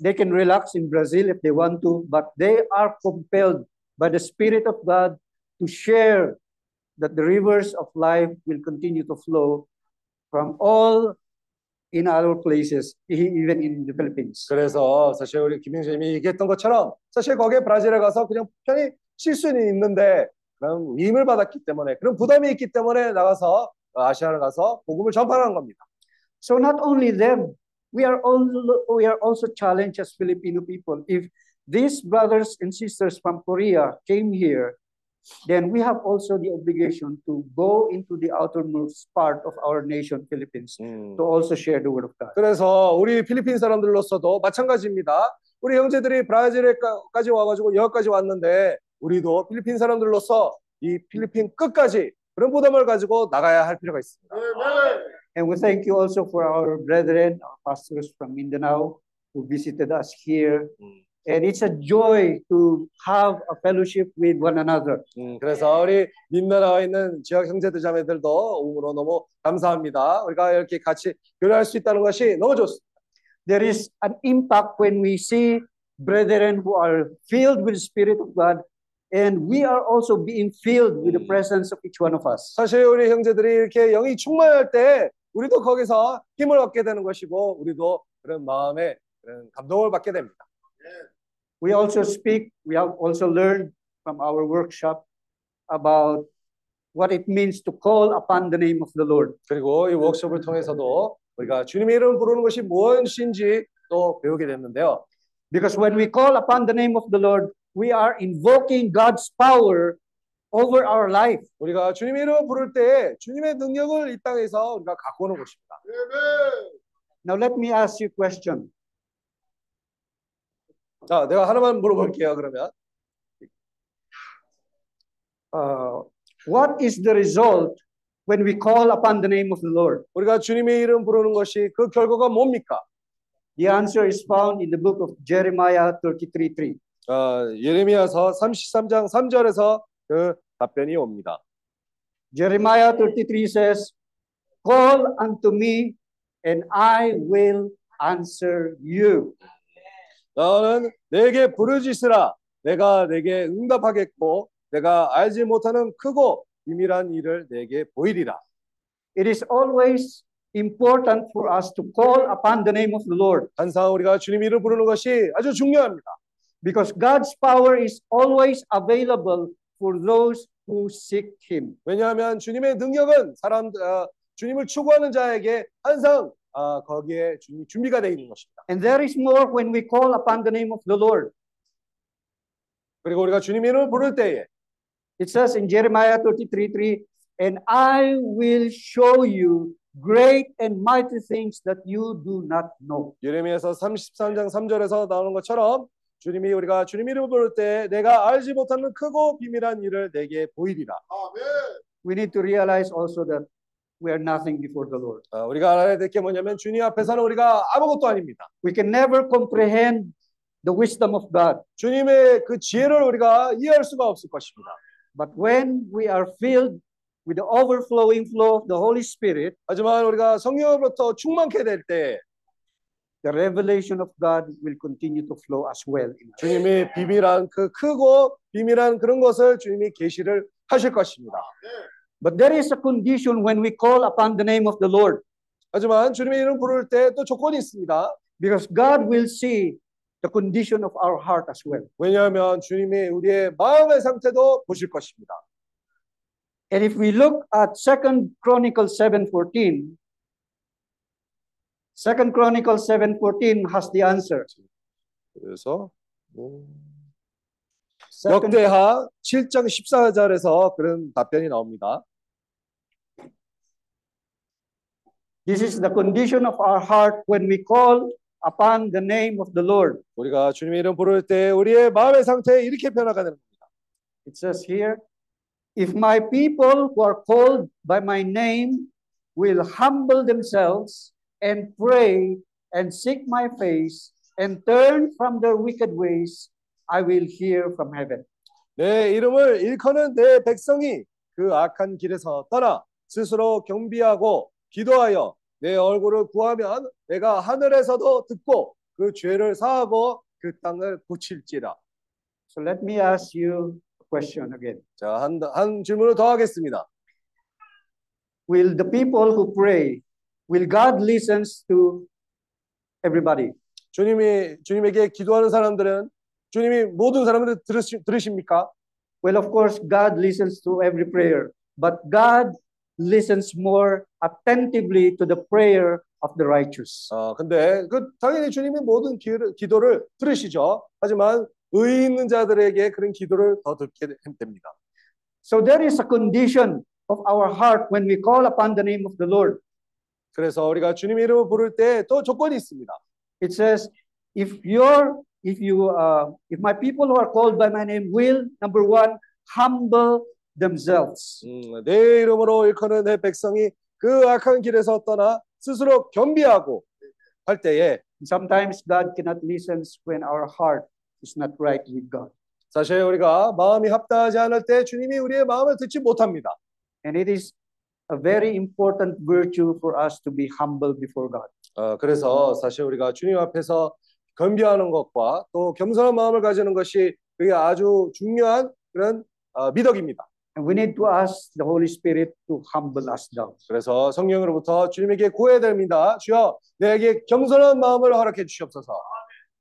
they can relax in Brazil if they want to, but they are compelled by the Spirit of God to share that the rivers of life will continue to flow from all in other places, e- even in the Philippines. 그래서 사실 우리 김영재님이 얘기했던 것처럼 사실 거기에 브라질에 가서 그냥 편히 쉴 수는 있는데 그런 위임을 받았기 때문에 그런 부담이 있기 때문에 나가서 아시아를 가서 복음을 전파하는 겁니다. So not only them, we are all we are also challenged as Filipino people. If these brothers and sisters from Korea came here, then we have also the obligation to go into the outermost part of our nation, Philippines, to also share the word of God. 그래서 우리 필리핀 사람들로서도 마찬가지입니다. 우리 형제들이 브라질에까지 와가지고 여기까지 왔는데 우리도 필리핀 사람들로서 이 필리핀 끝까지 그런 부담을 가지고 나가야 할 필요가 있습니다. And we thank you also for our brethren, our pastors from Mindanao who visited us here. And it's a joy to have a fellowship with one another. 음, 그래서 우리 민나라에 있는 지역 형제들 자매들도 오므로 너무 감사합니다. 우리가 이렇게 같이 교류할 수 있다는 것이 너무 좋습니다. There is an impact when we see brethren who are filled with the Spirit of God, and we are also being filled with the presence of each one of us. 사실 우리 형제들이 이렇게 영이 충만할 때 우리도 거기서 힘을 얻게 되는 것이고 우리도 그런 마음에 그런 감동을 받게 됩니다. We also speak, we have also learned from our workshop about what it means to call upon the name of the Lord. 그리고 이 워크숍을 통해서도 우리가 주님의 이름 부르는 것이 무엇인지 또 배우게 됐는데요. Because when we call upon the name of the Lord, we are invoking God's power over our life. 우리가 주님의 이름을 부를 때 주님의 능력을 이 땅에서 우리가 갖고 오는 것입니다. Now let me ask you a question. 자, 내가 하나만 물어볼게요. 그러면 Uh, what is the result when we call upon the name of the Lord? 우리가 주님의 이름 부르는 것이 그 결과가 뭡니까? The answer is found in the book of Jeremiah 33:3. 어, 예레미야서 33장 3절에서 그 답변이 옵니다. Jeremiah 33 says, Call unto me, and I will answer you. 너는 내게 부르짖으라 내가 내게 응답하겠고 내가 알지 못하는 크고 비밀한 일을 내게 보이리라. It is always important for us to call upon the name of the Lord 항상 우리가 주님 이름 부르는 것이 아주 중요합니다. because God's power is always available for those who seek Him. 왜냐하면 주님의 능력은 사람 어, 주님을 추구하는 자에게 항상 아, 거기에 주님이 준비가 되어 있는 것입니다. And there is more when we call upon the name of the Lord. 그리고 우리가 주님 이름을 부를 때에 It says in Jeremiah 33:3, and I will show you great and mighty things that you do not know. 예레미야서 33장 3절에서 나오는 것처럼 주님이 우리가 주님 이름을 부를 때 내가 알지 못하는 크고 비밀한 일을 내게 보이리라. We need to realize also that we are nothing before the Lord. 어, 우리가 알아야 될 게 뭐냐면 주님 앞에서는 우리가 아무것도 아닙니다. We can never comprehend the wisdom of God. 주님의 그 지혜를 우리가 이해할 수가 없을 것입니다. But when we are filled with the overflowing flow of the Holy Spirit, 하지만 우리가 성령으로부터 충만케 될 때 the revelation of God will continue to flow as well. 주님이 비밀한 그 크고 비밀한 그런 것을 주님이 계시를 하실 것입니다. But there is a condition when we call upon the name of the Lord, 하지만 주님의 이름 부를 때 또 조건이 있습니다. because God will see the condition of our heart as well. 왜냐하면 주님이 우리의 마음의 상태도 보실 것입니다. And if we look at Second Chronicles 7:14, Second Chronicles 7:14 has the answer. 그래서 음, Second, 역대하 7장 14절에서 그런 답변이 나옵니다. this is the condition of our heart when we call upon the name of the Lord. 우리가 주님의 이름 부를 때 우리의 마음의 상태 이렇게 변화가 되는 겁니다. It says here, if my people who are called by my name will humble themselves and pray and seek my face and turn from their wicked ways, I will hear from heaven. 내 이름을 일컫는 내 백성이 그 악한 길에서 떠나 스스로 경비하고 기도하여 내 얼굴을 구하면 내가 하늘에서도 듣고 그 죄를 사하고 그 땅을 고칠지라. So let me ask you a question again. 자, 한, 한 질문을 더 하겠습니다. Will the people who pray, will God listens to everybody? 주님이 주님에게 기도하는 사람들은 주님이 모든 사람들 들으시, 들으십니까? Well, of course, God listens to every prayer, but God listens more attentively to the prayer of the righteous. 어, 근데 그 당연히 주님이 모든 기, 기도를 들으시죠. 하지만 의의 있는 자들에게 그런 기도를 더 듣게 됩니다. So there is a condition of our heart when we call upon the name of the Lord. 그래서 우리가 주님의 이름을 부를 때 또 조건이 있습니다. It says, if your if you uh, if my people who are called by my name will number one humble themselves. 음, 내 이름으로 일컫는 내 백성이 그 악한 길에서 떠나 스스로 겸비하고 할 때에 Sometimes God cannot listen when our heart is not right with God. 사실 우리가 마음이 합당하지 않을 때 주님이 우리의 마음을 듣지 못합니다. And it is a very important virtue for us to be humble before God. 어, 그래서 사실 우리가 주님 앞에서 겸비하는 것과 또 겸손한 마음을 가지는 것이 그게 아주 중요한 그런 어, 미덕입니다. And we need to ask the Holy Spirit to humble us down. 그래서 성령으로부터 주님에게 구해야 됩니다. 주여 내게 겸손한 마음을 허락해 주시옵소서.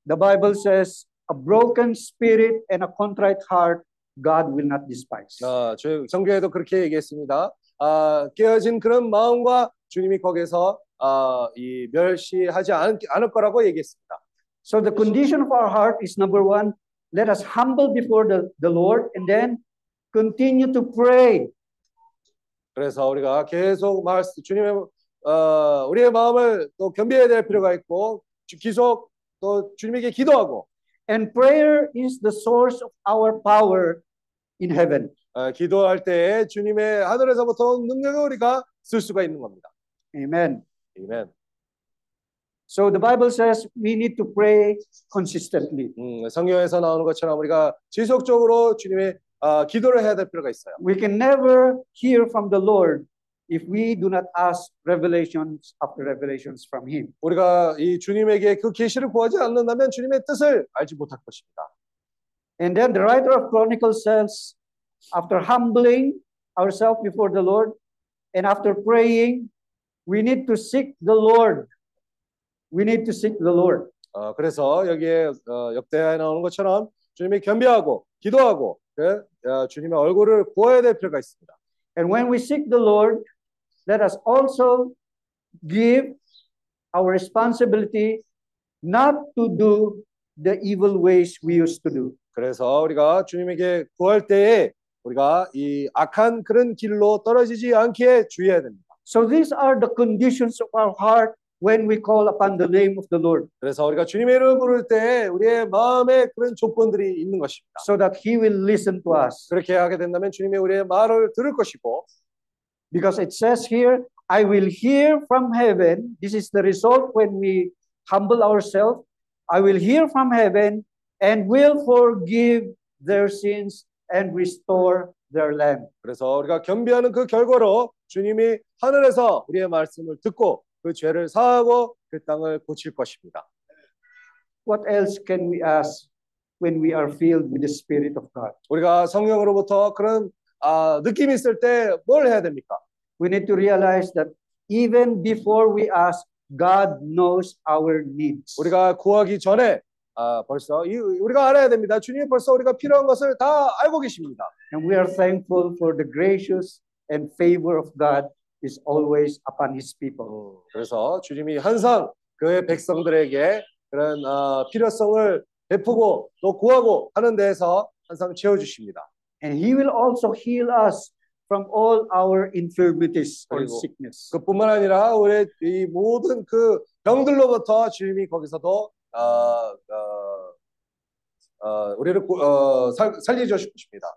The Bible says, a broken spirit and a contrite heart God will not despise. 아, 저 성경에도 그렇게 얘기했습니다. 아, 깨어진 그런 마음과 주님이 거기서 아, 이 멸시하지 않, 않을 거라고 얘기했습니다. So the condition of our heart is number one, let us humble before the, the Lord and then continue to pray. 그래서 우리가 계속 말씀 주님의 어, 우리의 마음을 또 겸비해야 될 필요가 있고 주- 계속 또 주님에게 기도하고 And prayer is the source of our power in heaven. 어, 기도할 때 주님의 하늘에서부터 온 능력을 우리가 쓸 수가 있는 겁니다. Amen. 아멘. So the Bible says we need to pray consistently. 음, 성경에서 나오는 것처럼 우리가 지속적으로 주님의 아, 기도를 해야 될 필요가 있어요. We can never hear from the Lord if we do not ask revelations after revelations from Him. 우리가 이 주님에게 그 계시를 구하지 않는다면 주님의 뜻을 알지 못할 것입니다. And then the writer of Chronicles says, after humbling ourselves before the Lord and after praying, we need to seek the Lord. We need to seek the Lord. 어, 그래서 여기에 어, 역대하에 나오는 것처럼 주님이 겸비하고 기도하고 그, 어, 주님의 얼굴을 구해야 될 필요가 있습니다. And when we seek the Lord, let us also give our responsibility not to do the evil ways we used to do. 그래서 우리가 주님에게 구할 때에 우리가 이 악한 그런 길로 떨어지지 않게 주의해야 됩니다. So these are the conditions of our heart when we call upon the name of the Lord, 그래서 우리가 주님의 이름을 부를 때 우리의 마음에 그런 조건들이 있는 것입니다. so that He will listen to us. 그렇게 하게 된다면 주님이 우리의 말을 들을 것이고 Because it says here, I will hear from heaven. This is the result when we humble ourselves. I will hear from heaven and will forgive their sins and restore their land. 그래서 우리가 겸비하는 그 결과로 주님이 하늘에서 우리의 말씀을 듣고 그 죄를 사하고 그 땅을 고칠 것입니다. What else can we ask when we are filled with the Spirit of God? 우리가 성령으로부터 그런 아, 느낌이 있을 때 뭘 해야 됩니까? We need to realize that even before we ask, God knows our needs. 우리가 구하기 전에 아, 벌써 이, 우리가 알아야 됩니다. 주님이 벌써 우리가 필요한 것을 다 알고 계십니다. And we are thankful for the gracious and favor of God is always upon His people. 그래서 주님이 항상 그의 백성들에게 그런 어, 필요성을 베푸고 또 구하고 하는 데에서 항상 채워주십니다. And He will also heal us from all our infirmities or sickness. 그뿐만 아니라 우리 이 모든 그 병들로부터 주님이 거기서도 어, 어, 어, 우리를 구- 어, 살, 살려주실 것입니다.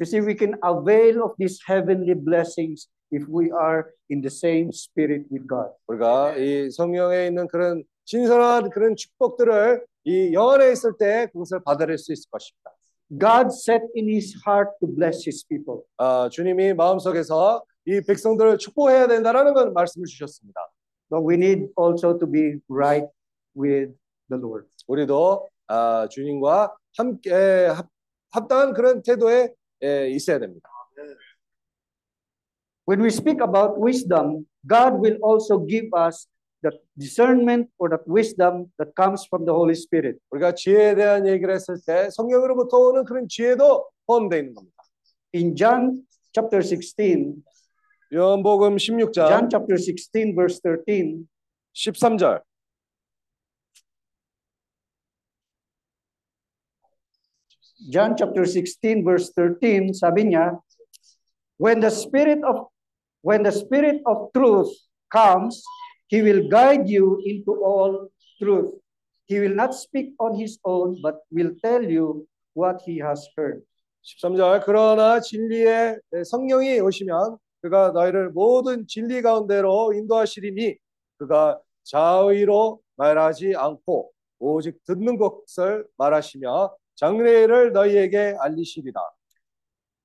You see, we can avail of these heavenly blessings if we are in the same spirit with God. 우리가 이 성령에 있는 그런 신선한 그런 축복들을 이 영 안에 있을 때 그것을 받아들일 수 있을 것입니다. God set in His heart to bless His people. 아, 주님이 마음속에서 이 백성들을 축복해야 된다라는 건 말씀을 주셨습니다. But we need also to be right with the Lord. 우리도 아, 주님과 함께 합, 합당한 그런 태도에 에, 있어야 됩니다. When we speak about wisdom, God will also give us that discernment or that wisdom that comes from the Holy Spirit. 우리가 지혜에 대한 얘기를 했을 때 성령으로부터 오는 그런 지혜도 포함되어 있는 겁니다. In John chapter 16, 요한복음 John 16장 chapter 16, verse 13, 13절 John chapter 16 verse 13 sabi niya when the spirit of when the spirit of truth comes he will guide you into all truth he will not speak on his own but will tell you what he has heard 13절 그러나 진리의 성령이 오시면 그가 너희를 모든 진리 가운데로 인도하시리니 그가 자의로 말하지 않고 오직 듣는 것을 말하시며 장래를 너희에게 알리시리라.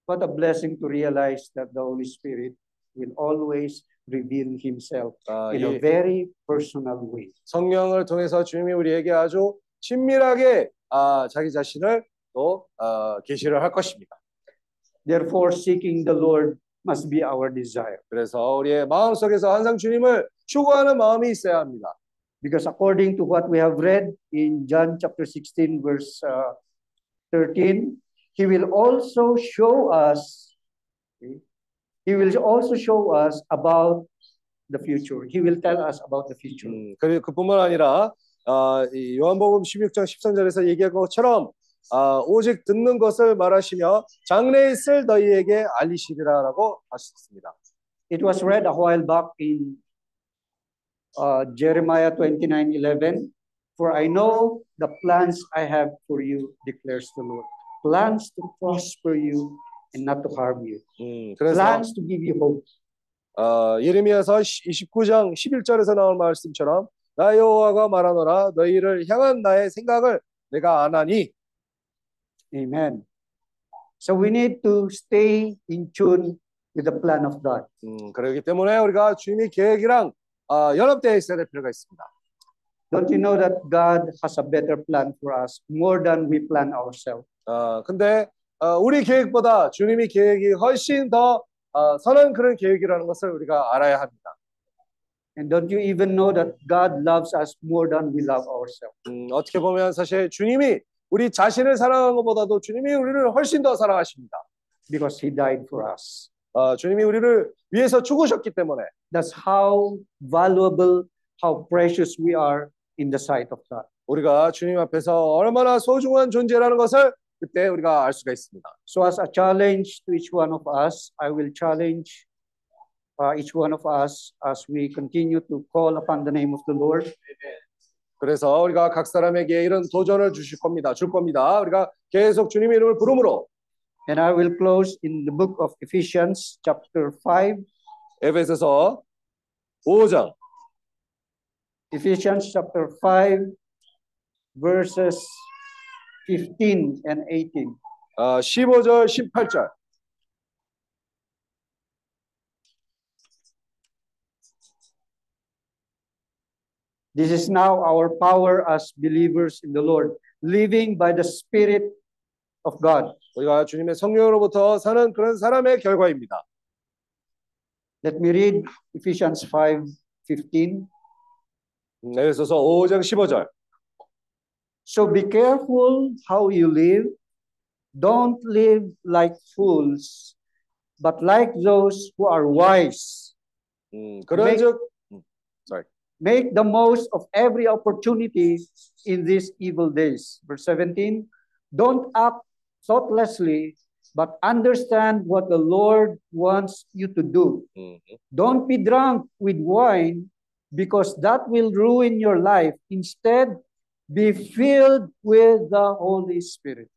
what a blessing to realize that the holy spirit will always reveal himself 아, in a 이 very personal way 성령을 통해서 주님이 우리에게 아주 친밀하게 아, 자기 자신을 또 아, 계시를 할 것입니다. therefore seeking the lord must be our desire 그래서 우리의 마음 속에서 항상 주님을 추구하는 마음이 있어야 합니다. Because according to what we have read in John chapter 16, verse uh, 13, he will also show us, okay, he will also show us about the future. He will tell us about the future. 음, 그, 그뿐만 아니라 아, 이 요한복음 16장 13절에서 얘기한 것처럼 아, 오직 듣는 것을 말하시며 장래에 있을 너희에게 알리시리라라고 하셨습니다. It was read a while back in uh, Jeremiah 29:11. For I know the plans I have for you, declares the Lord. Plans to prosper you and not to harm you. 음, Plans to give you hope. 어, 예레미야서 29장 11절에서 나온 말씀처럼 나 여호와가 말하노라 너희를 향한 나의 생각을 내가 아나니 Amen. So we need to stay in tune with the plan of God. 음, 그렇기 때문에 우리가 주님의 계획이랑 어, 연합되어 있어야 될 필요가 있습니다. Don't you know that God has a better plan for us more than we plan ourselves? 어, 근데 어, 우리 계획보다 주님의 계획이 훨씬 더 어, 선한 그런 계획이라는 것을 우리가 알아야 합니다. And don't you even know that God loves us more than we love ourselves? 음, 어떻게 보면 사실 주님이 우리 자신을 사랑하는 것보다도 주님이 우리를 훨씬 더 사랑하십니다. Because He died for us. 어, 주님이 우리를 위해서 죽으셨기 때문에 That's how valuable, how precious we are in the sight of God. 우리가 주님 앞에서 얼마나 소중한 존재라는 것을 그때 우리가 알 수가 있습니다. So, as a challenge to each one of us, I will challenge uh, each one of us as we continue to call upon the name of the Lord. 그래서 우리가 각 사람에게 이런 도전을 주실 겁니다. 줄 겁니다. 우리가 계속 주님의 이름을 부름으로 And I will close in the book of Ephesians, chapter 5. 에베소서 5장 Ephesians chapter 5, verses 15 and 18. 어, 15절 18절 This is now our power as believers in the Lord, living by the Spirit of God. 우리가 주님의 성령으로부터 사는 그런 사람의 결과입니다. Let me read Ephesians 5 15. 음, 에베소서 5장 15절 So be careful how you live. Don't live like fools, but like those who are wise. 음, 그런즉 음, sorry. Make the most of every opportunity in these evil days. Verse 17 Don't act thoughtlessly, but understand what the Lord wants you to do. 음, Don't be drunk with wine, because that will ruin your life. Instead, be filled with the Holy Spirit.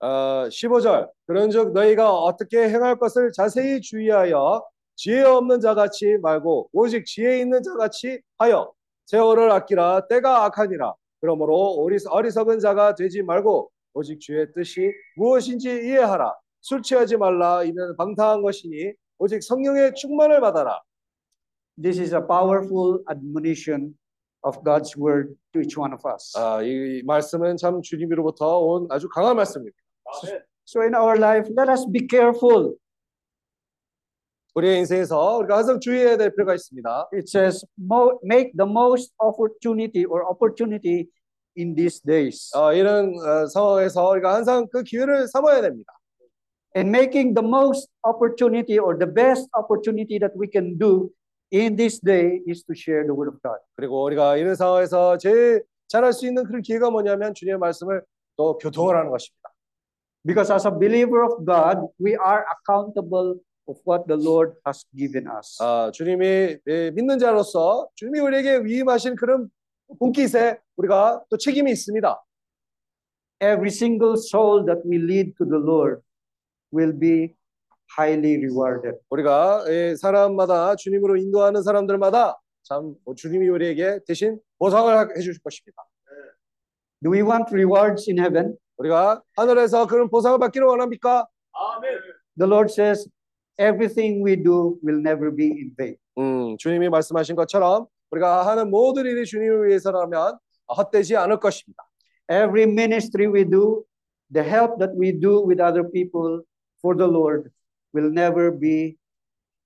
어, 15절. 그런즉 너희가 어떻게 행할 것을 자세히 주의하여 지혜 없는 자같이 말고 오직 지혜 있는 자같이 하여 세월을 아끼라. 때가 악하니라. 그러므로 어리- 어리석은 자가 되지 말고 오직 주의 뜻이 무엇인지 이해하라. 술 취하지 말라. 이는 방탕한 것이니 오직 성령의 충만을 받아라 This is a powerful admonition of God's word to each one of us. 아, 이 말씀은 참 주님으로부터 온 아주 강한 말씀입니다 So in our life, let us be careful. 우리의 인생에서 우리가 항상 주의해야 될 필요가 있습니다 It says, mo- make the most opportunity or opportunity in these days. 어, 이런 어, 상황에서 우리가 항상 그 기회를 삼아야 됩니다. And making the most opportunity or the best opportunity that we can do in this day is to share the word of God. 그리고 우리가 이런 상황에서 제일 잘할 수 있는 그런 기회가 뭐냐면 주님의 말씀을 또 교통을 하는 것입니다. Because as a believer of God, we are accountable of what the Lord has given us. 아, 주님이 예, 믿는 자로서 주님이 우리에게 위임하신 그런 분깃에 우리가 또 책임이 있습니다. Every single soul that we lead to the Lord will be highly rewarded. 우리가 예, 사람마다 주님으로 인도하는 사람들마다 참 주님이 우리에게 대신 보상을 하- 해주실 것입니다. Do we want rewards in heaven? 우리가 하늘에서 그런 보상을 받기를 원합니까? The Lord says, everything we do will never be in vain. 음, 주님이 말씀하신 것처럼 우리가 하는 모든 일이 주님을 위해서라면 헛되지 않을 것입니다. Every ministry we do, the help that we do with other people for the Lord will never be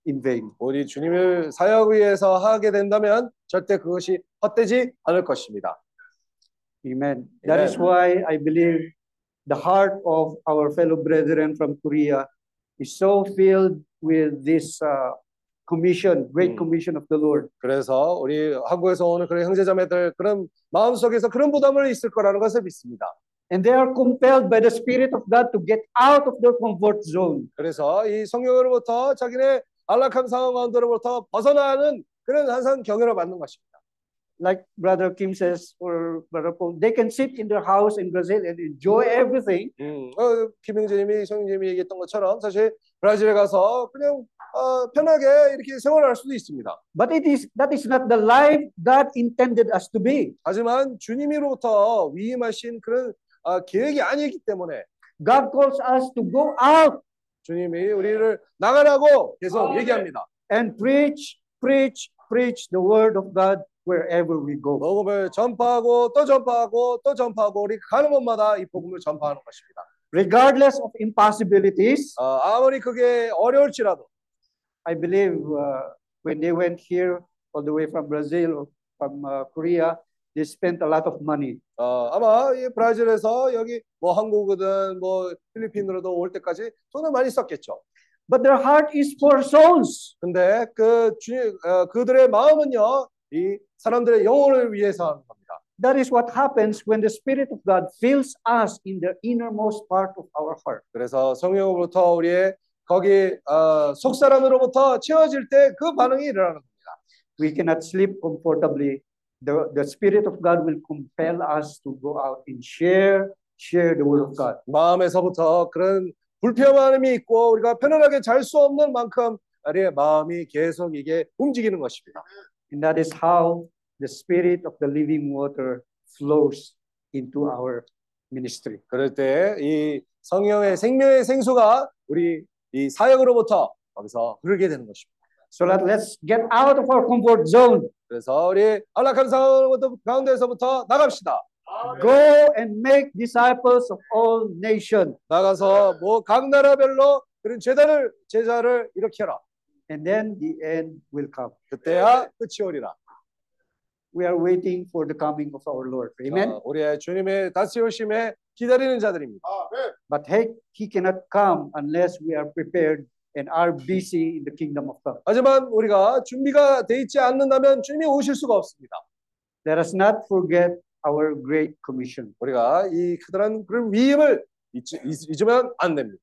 in vain. 우리 주님을 사역 위해서 하게 된다면 절대 그것이 헛되지 않을 것입니다. Amen. That is why I believe the heart of our fellow brethren from Korea is so filled with this uh, commission, great commission of the Lord. 그래서 우리 한국에서 오는 그런 형제자매들 그런 마음속에서 그런 부담을 있을 거라는 것을 믿습니다. And they are compelled by the Spirit of God to get out of their comfort zone. 그래서 이 성령으로부터 자기네 안락한 상황 가운데로부터 벗어나는 그런 항상 경연을 받는 것입니다. like Brother Kim says, or Brother Paul, they can sit in their house in Brazil and enjoy everything. 음, 어, 김영재님이 성님이 얘기했던 것처럼 사실 브라질에 가서 그냥 어, 편하게 이렇게 생활할 수도 있습니다. But it is that is not the life God intended us to be. 하지만 주님으로부터 위임하신 그런 아, 계획이 아니기 때문에 God calls us to go out 주님이 우리를 나가라고 계속 얘기합니다. and preach, preach, preach the word of God wherever we go. 복음을 전파하고 또 전파하고 또 전파하고 우리 가는 곳마다 이 복음을 전파하는 것입니다. Regardless of impossibilities, 어, 아무리 그게 어려울지라도 I believe uh, when they went here all the way from Brazil from uh, Korea, they spent a lot of money. 어, 아마 이 브라질에서 여기 뭐 한국이든 뭐 필리핀으로도 올 때까지 돈을 많이 썼겠죠. But their heart is for souls. 근데 그 주님 어, 그들의 마음은요 이 사람들의 영혼을 위해서 하는 겁니다. That is what happens when the Spirit of God fills us in the innermost part of our heart. 그래서 성령으로부터 우리의 거기 어, 속 사람으로부터 채워질 때 그 반응이 일어나는 겁니다. We cannot sleep comfortably. The, the Spirit of God will compel us to go out and share, share the Word of God. 마음에서부터 그런 불편함이 있고 우리가 편안하게 잘 수 없는 만큼 우리의 마음이 계속 이게 움직이는 것입니다. And that is how the Spirit of the living water flows into our ministry. 그럴 때 이 성령의 생명의 생수가 우리 이 사역으로부터 거기서 흐르게 되는 것입니다. So that let's get out of our comfort zone. 그래서 우리 안락한 상황 가운데서부터 나갑시다. Go and make disciples of all nations. 나가서 뭐 각 나라별로 그런 제자를 제자를 일으켜라. And then the end will come. 그때야 끝이 오리라. We are waiting for the coming of our Lord. Amen. 어, 우리의 주님의 다시 오심에 기다리는 자들입니다. But he, he cannot come unless we are prepared and are busy in the kingdom of God. 하지만 우리가 준비가 돼 있지 않는다면 주님이 오실 수가 없습니다. Let us not forget our great commission. 우리가 이 크다란 그런 위임을 잊으면 안 됩니다.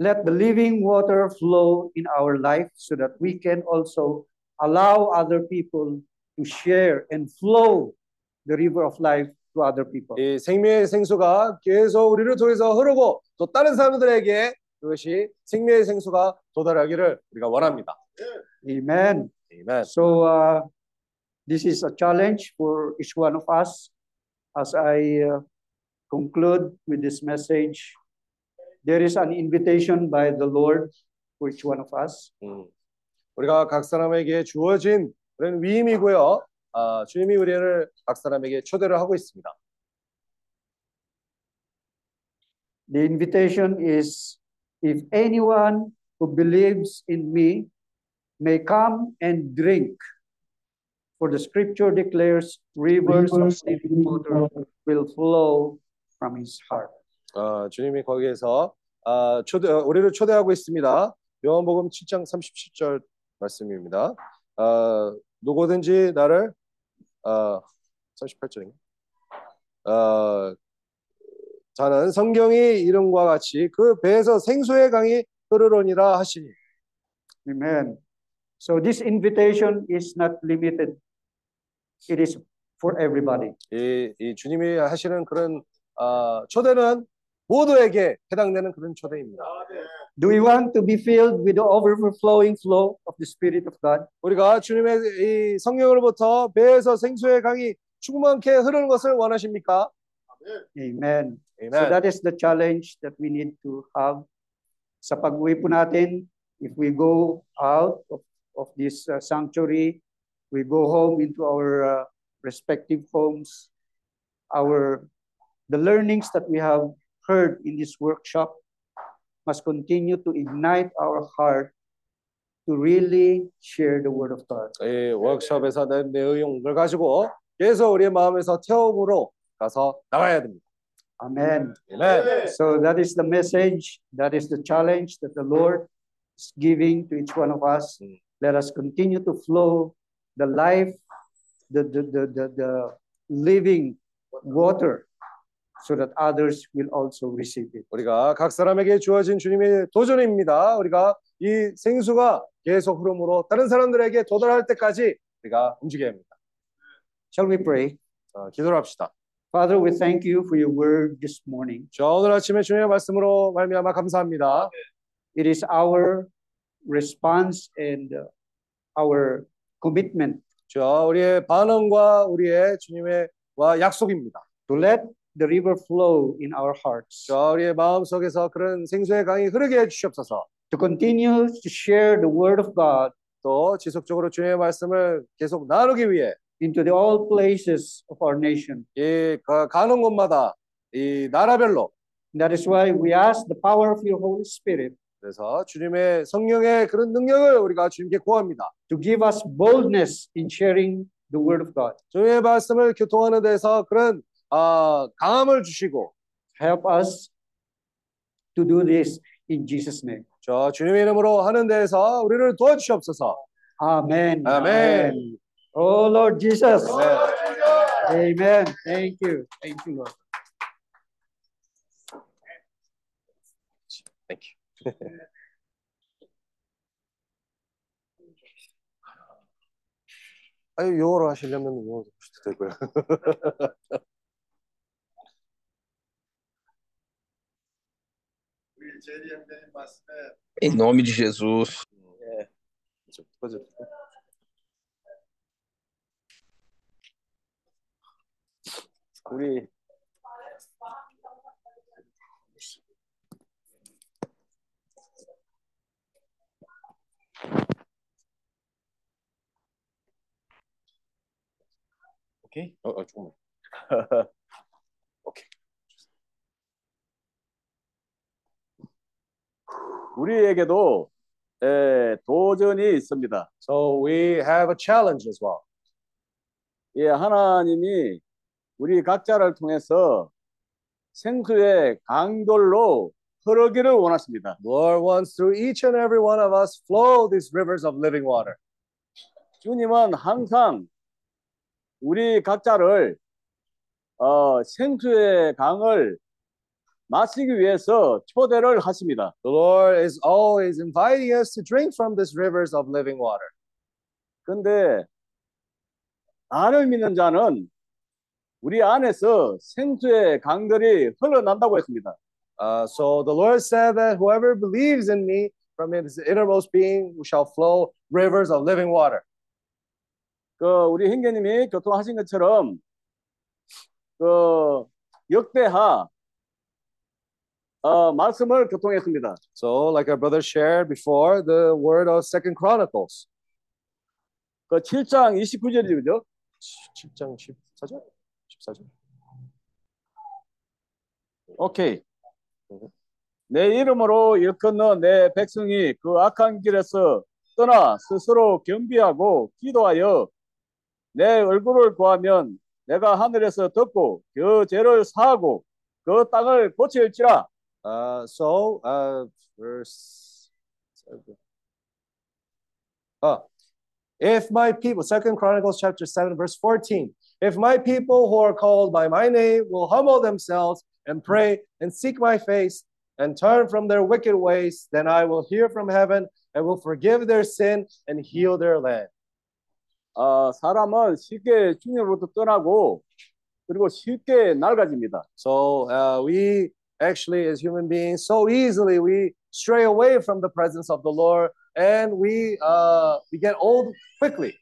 Let the living water flow in our life so that we can also allow other people to share and flow the river of life to other people. 이 생명의 생수가 계속 우리를 통해서 흐르고 또 다른 사람들에게 그것이 생명의 생수가 도달하기를 우리가 원합니다. Amen. 아멘. So uh, this is a challenge for each one of us. As I uh, conclude with this message, there is an invitation by the Lord for each one of us. 음, 우리가 각 사람에게 주어진 그런 위임이고요. 아, 주님이 우리를 각 사람에게 초대를 하고 있습니다. The invitation is if anyone who believes in me may come and drink. For the scripture declares rivers of living water will flow from his heart. 아, 주님이 거기에서 아, 초대 우리를 초대하고 있습니다. 요한복음 7장 37절 말씀입니다. 아, 누구든지 나를 아, 38절인가? 아, 자는 성경이 이름과 같이 그 배에서 생수의 강이 흐르러니라 하시니. Amen. So this invitation is not limited. It is for everybody. 이, 이 주님이 하시는 그런 아, 초대는 모두에게 해당되는 그런 초대입니다. Do we want to be filled with the overflowing flow of the Spirit of God? 우리가 주님의 이 성령으로부터 배에서 생수의 강이 충만케 흐르는 것을 원하십니까? Amen. So Amen. that is the challenge that we need to have. Sa pag-uwi po natin, if we go out of, of this uh, sanctuary, we go home into our uh, respective homes, our the learnings that we have heard in this workshop must continue to ignite our heart to really share the word of God. 이 워크숍에서 낸 내용을 가지고 계속 우리의 마음에서 태움으로 가서 나가야 됩니다. Amen. Amen. So that is the message, that is the challenge that the Lord is giving to each one of us. Let us continue to flow the life, the, the, the, the, the living water so that others will also receive it. 우리가 각 사람에게 주어진 주님의 도전입니다. 우리가 이 생수가 계속 흐름으로 다른 사람들에게 도달할 때까지 우리가 움직여야 합니다. Shall we pray? 어, 기도를 합시다. Father, we thank you for your word this morning. 저 오늘 아침에 주님의 말씀으로 말미암아 감사합니다. It is our response and uh, our commitment 저 우리의 반응과 우리의 주님의 와 약속입니다. to let the river flow in our hearts, 저 우리의 마음 속에서 그런 생수의 강이 흐르게 해 주시옵소서. to continue to share the word of God 또 지속적으로 주님의 말씀을 계속 나누기 위해 into the all places of our nation. 이 가- 가는 곳마다 이 나라별로 That is why we ask the power of your Holy Spirit 그래서 주님의 성령의 그런 능력을 우리가 주님께 구합니다. to give us boldness in sharing the word of God. 주님의 말씀을 교통하는 데서 그런 아, 강함을 주시고 Help us to do this in Jesus' name. 저 주님의 이름으로 하는 데에서 우리를 도와주시옵소서. Amen. 아멘. Oh Lord Jesus. 네. Amen. Thank you. Thank you, Lord. Thank you. 아유 영어로 하시려면 영어로 하셔도 되고요. 우리 제리 형님 말씀에 Em nome de Jesus. 좀 우리 오케이. 어, 어 조금. 우리에게도 에, 도전이 있습니다. So we have a challenge as well. 예, 하나님이 우리 각자를 통해서 생수의 강돌로 흐르기를 원하십니다. Lord wants through each and every one of us flow these rivers of living water. 주님은 항상 우리 각자를 어, 생수의 강을 마시기 위해서 초대를 하십니다. The Lord is always inviting us to drink from these rivers of living water. 근데 나를 믿는 자는 우리 안에서 생수의 강들이 흘러난다고 했습니다. Uh, so the Lord said that whoever believes in me, from his innermost being shall flow rivers of living water. 그 우리 행교님이 교통하신 것처럼 그 역대하 어, 말씀을 교통했습니다. So, like our brother shared before, the word of Second Chronicles, 그 7장 29절이죠, 그죠? 7장 14절, 14절. 오케이. 내 이름으로 일컫는 내 백성이 그 악한 길에서 떠나 스스로 겸비하고 기도하여 내 얼굴을 구하면 내가 하늘에서 듣고 그 죄를 사하고 그 땅을 고칠지라. Uh, so, uh, verse. Uh, if my people, Second Chronicles chapter 7, verse 14, if my people who are called by my name will humble themselves and pray and seek my face and turn from their wicked ways, then I will hear from heaven and will forgive their sin and heal their land. 어, 사람은 쉽게 주님으로부터 떠나고 그리고 쉽게 낡아집니다. So uh, we actually, as human beings, so easily we stray away from the presence of the Lord and we uh, we get old quickly.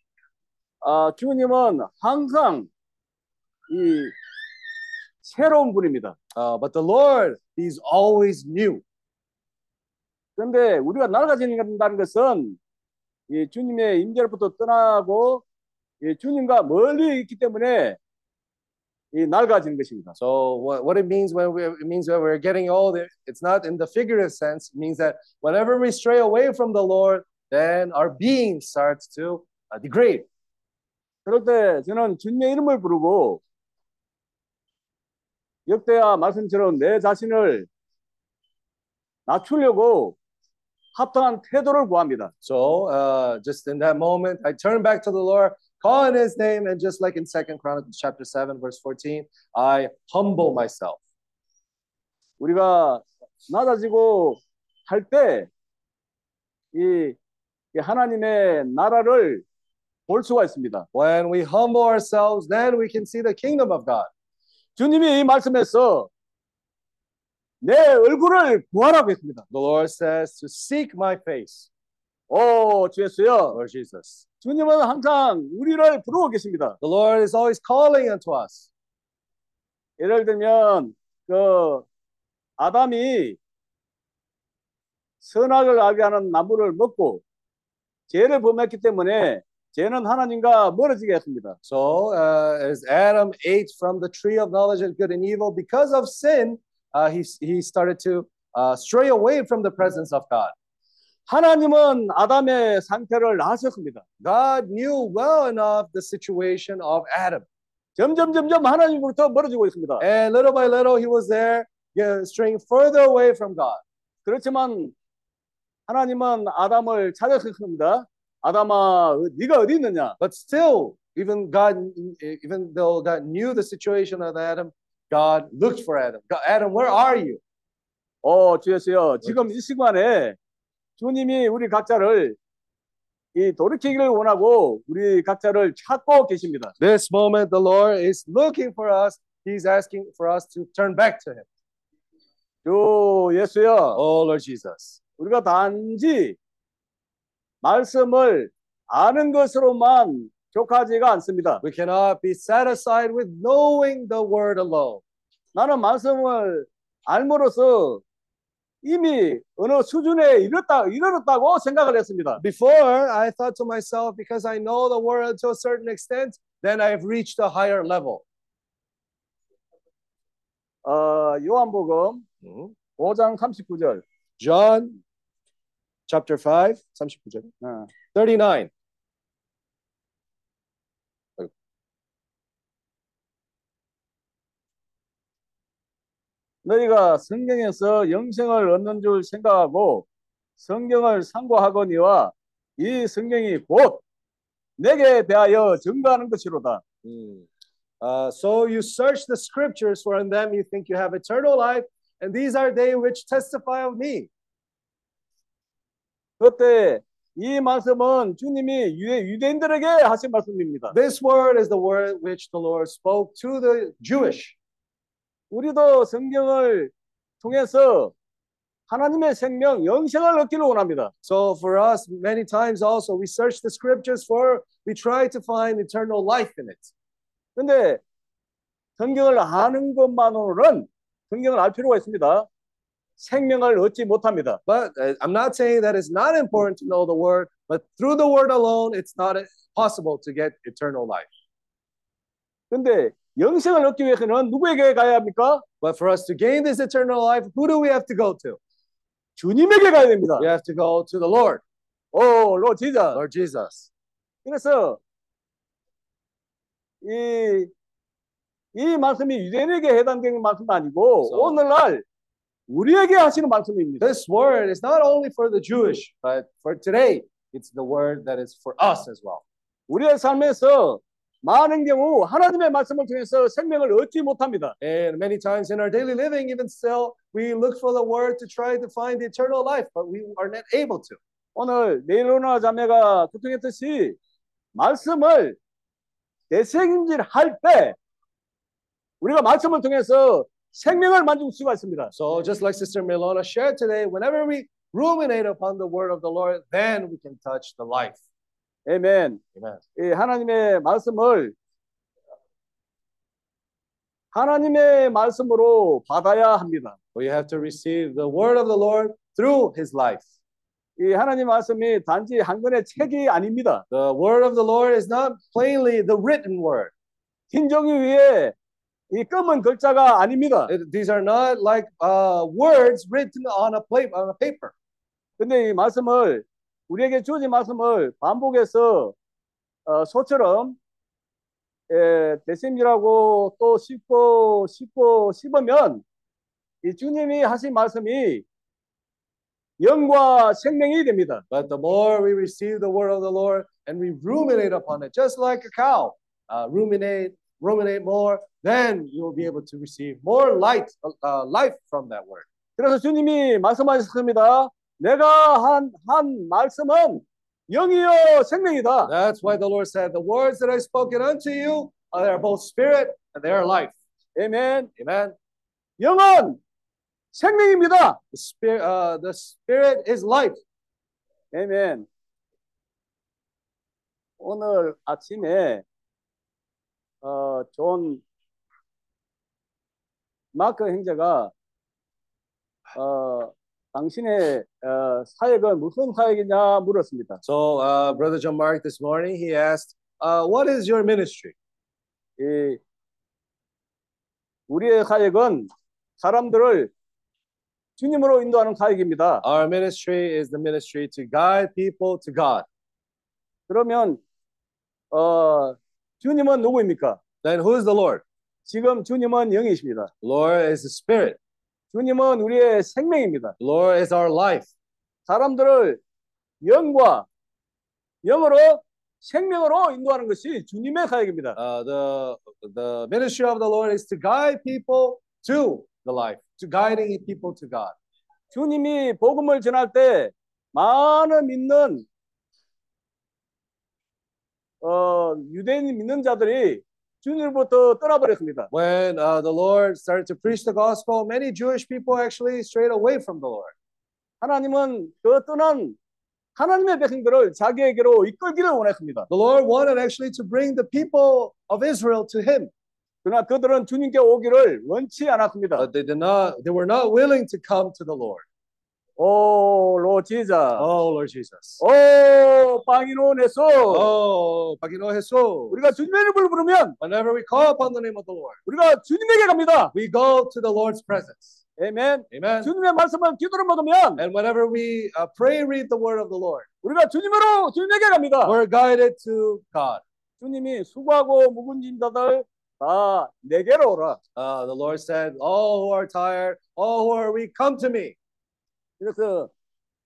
아, 주님은 항상 이 새로운 분입니다. Uh, but the Lord, He's always new. 그런데 우리가 낡아진다는 것은 이 주님의 임재로부터 떠나고 이 주님과 멀리 있기 때문에 이 낡아지는 것입니다. So what, what it means when we it means when we're getting old, it- it's not in the figurative sense. It means that whenever we stray away from the Lord, then our being starts to uh, degrade. 그럴 때 저는 주님의 이름을 부르고 역대와 말씀처럼 내 자신을 낮추려고 합당한 태도를 구합니다. So uh, just in that moment, I turn back to the Lord, call in His name, and just like in Second Chronicles chapter seven, verse fourteen, I humble myself. 우리가 낮아지고 할 때 이 하나님의 나라를 볼 수가 있습니다. When we humble ourselves, then we can see the kingdom of God. 주님이 이 말씀에서 내 얼굴을 구하라고 했습니다. The Lord says to seek my face. 오, 주 예수여. Lord Jesus. 주님은 항상 우리를 부르고 계십니다. The Lord is always calling unto us. 예를 들면 그 아담이 선악을 알게 하는 나무를 먹고 죄를 범했기 때문에 죄는 하나님과 멀어지게 했습니다. So, uh, as Adam ate from the tree of knowledge of good and evil, because of sin, uh, he, he started to uh, stray away from the presence of God. 하나님은 아담의 상태를 아셨습니다. God knew well enough the situation of Adam. 점점 점점 하나님으로부터 멀어지고 있습니다. And little by little, he was there, yeah, straying further away from God. 그렇지만 하나님은 아담을 찾으셨습니다. 아담아, 네가 어디 있느냐? But still, even God, even though God knew the situation of Adam, God looked for Adam. God, Adam, where are you? 어, 주여서요. 지금 이 시간에 주님이 우리 각자를 이 돌이키기를 원하고 우리 각자를 찾고 계십니다. This moment, the Lord is looking for us. He's asking for us to turn back to Him. 주 예수여. Oh, Lord Jesus. 우리가 단지 말씀을 아는 것으로만 족하지가 않습니다. We cannot be satisfied with knowing the word alone. 나는 말씀을 알므로써 이미 어느 수준에 이르렀다, 이르렀다고 생각을 했습니다. Before, I thought to myself, because I know the word to a certain extent, then I've reached a higher level. 어, 요한복음 5장 39절. John chapter 5, 39절. 어. 39. 너희가 성경에서 영생을 얻는 줄 생각하고 성경을 상고하거니와 이 성경이 곧 내게 대하여 증거하는 것이로다. Mm. Uh, so you search the scriptures, for in them you think you have eternal life, and these are they which testify of me. 그때 이 말씀은 주님이 유대, 유대인들에게 하신 말씀입니다. This word is the word which the Lord spoke to the Jewish. 우리도 성경을 통해서 하나님의 생명, 영생을 얻기를 원합니다. So for us, many times also, we search the scriptures for, we try to find eternal life in it. 근데 성경을 아는 것만으로는 성경을 알 필요가 있습니다. 생명을 얻지 못합니다. But uh, I'm not saying that it's not important to know the word, but through the word alone, it's not possible to get eternal life. 근데 영생을 얻기 위해서는 누구에게 가야 합니까? But for us to gain this eternal life, who do we have to go to? 주님에게 가야 됩니다. We have to go to the Lord, 오, Lord Jesus. Lord Jesus. 그래서 이, 이 말씀이 유대인에게 해당되는 말씀은 아니고 So- 오늘날 우리에게 하시는 말씀입니다. This word is not only for the Jewish, but for today, it's the word that is for us as well. 우리의 삶에서 많은 경우 하나님의 말씀을 통해서 생명을 얻지 못합니다. And many times in our daily living, even still, we look for the word to try to find eternal life, but we are not able to. 오늘 네로나 자매가 교통했듯이 말씀을 대책임질 할 때 우리가 말씀을 통해서 생명을 만질 수가 있습니다. So just like Sister Milona shared today, whenever we ruminate upon the word of the Lord, then we can touch the life. 아멘. Amen. 이 하나님의 말씀을 하나님의 말씀으로 받아야 합니다. We have to receive the word of the Lord through his life. 이 하나님 말씀이 단지 한 권의 책이 아닙니다. The word of the Lord is not plainly the written word. 흰 종이 위에 이 검은 글자가 아닙니다. These are not like uh, words written on a plate on a paper. 근데 이 말씀을 우리에게 주어진 말씀을 반복해서 어, 소처럼 예, 대심이라고 또 씹고 씹고 씹으면 이 주님이 하신 말씀이 영과 생명이 됩니다. But the more we receive the word of the Lord and we ruminate upon it, just like a cow, uh, ruminate, ruminate more, then you will be able to receive more light, uh, life from that word. 그래서 주님이 말씀하셨습니다. 내가 한, 한 말씀은 영이요 생명이다. That's why the Lord said, The words that I spoken unto you are they are both spirit and they are life. 아멘. Amen. 영은 생명입니다. The spirit, uh, the spirit is life. 아멘. 오늘 아침에 어, 존 마크 형제가 어, 당신의 어, 사역은 무슨 사역이냐 물었습니다. So, uh, Brother John Mark this morning, he asked, uh, What is your ministry? 이 우리의 사역은 사람들을 주님으로 인도하는 사역입니다. Our ministry is the ministry to guide people to God. 그러면 어, 주님은 누구입니까? Then who is the Lord? 지금 주님은 영이십니다. Lord is the spirit. 주님은 우리의 생명입니다. Lord is our life. 사람들을 영과 영으로 생명으로 인도하는 것이 주님의 사역입니다. Uh, the, the ministry of the Lord is to guide people to the life, to guiding people to God. 주님이 복음을 전할 때 많은 믿는 어, 유대인 믿는 자들이 주님으로부터 떠나버렸습니다. When uh, the Lord started to preach the gospel, many Jewish people actually strayed away from the Lord. 하나님은 그 떠난 하나님의 백성들을 자기에게로 이끌기를 원했습니다. The Lord wanted actually to bring the people of Israel to Him. 그러나 그들은 주님께 오기를 원치 않았습니다. But they did not. They were not willing to come to the Lord. 오, 로지자. Oh, Lord Jesus. 오, 방인원에서 Oh, Pagino Jesus. 우리가 주님의 이름을 부르면 Whenever we call upon the name of the Lord, 우리가 주님에게 갑니다. we go to the Lord's presence. 아멘. Amen. 주님의 말씀을 기도로 먹으면 And whenever we uh, pray, read the word of the Lord, 우리가 주님으로 주님에게 갑니다. we're guided to God. 주님이 수고하고 묵은진 자들 다 내게로 오라. Uh, the Lord said, All who are tired, all who are weak, come to me. 그래서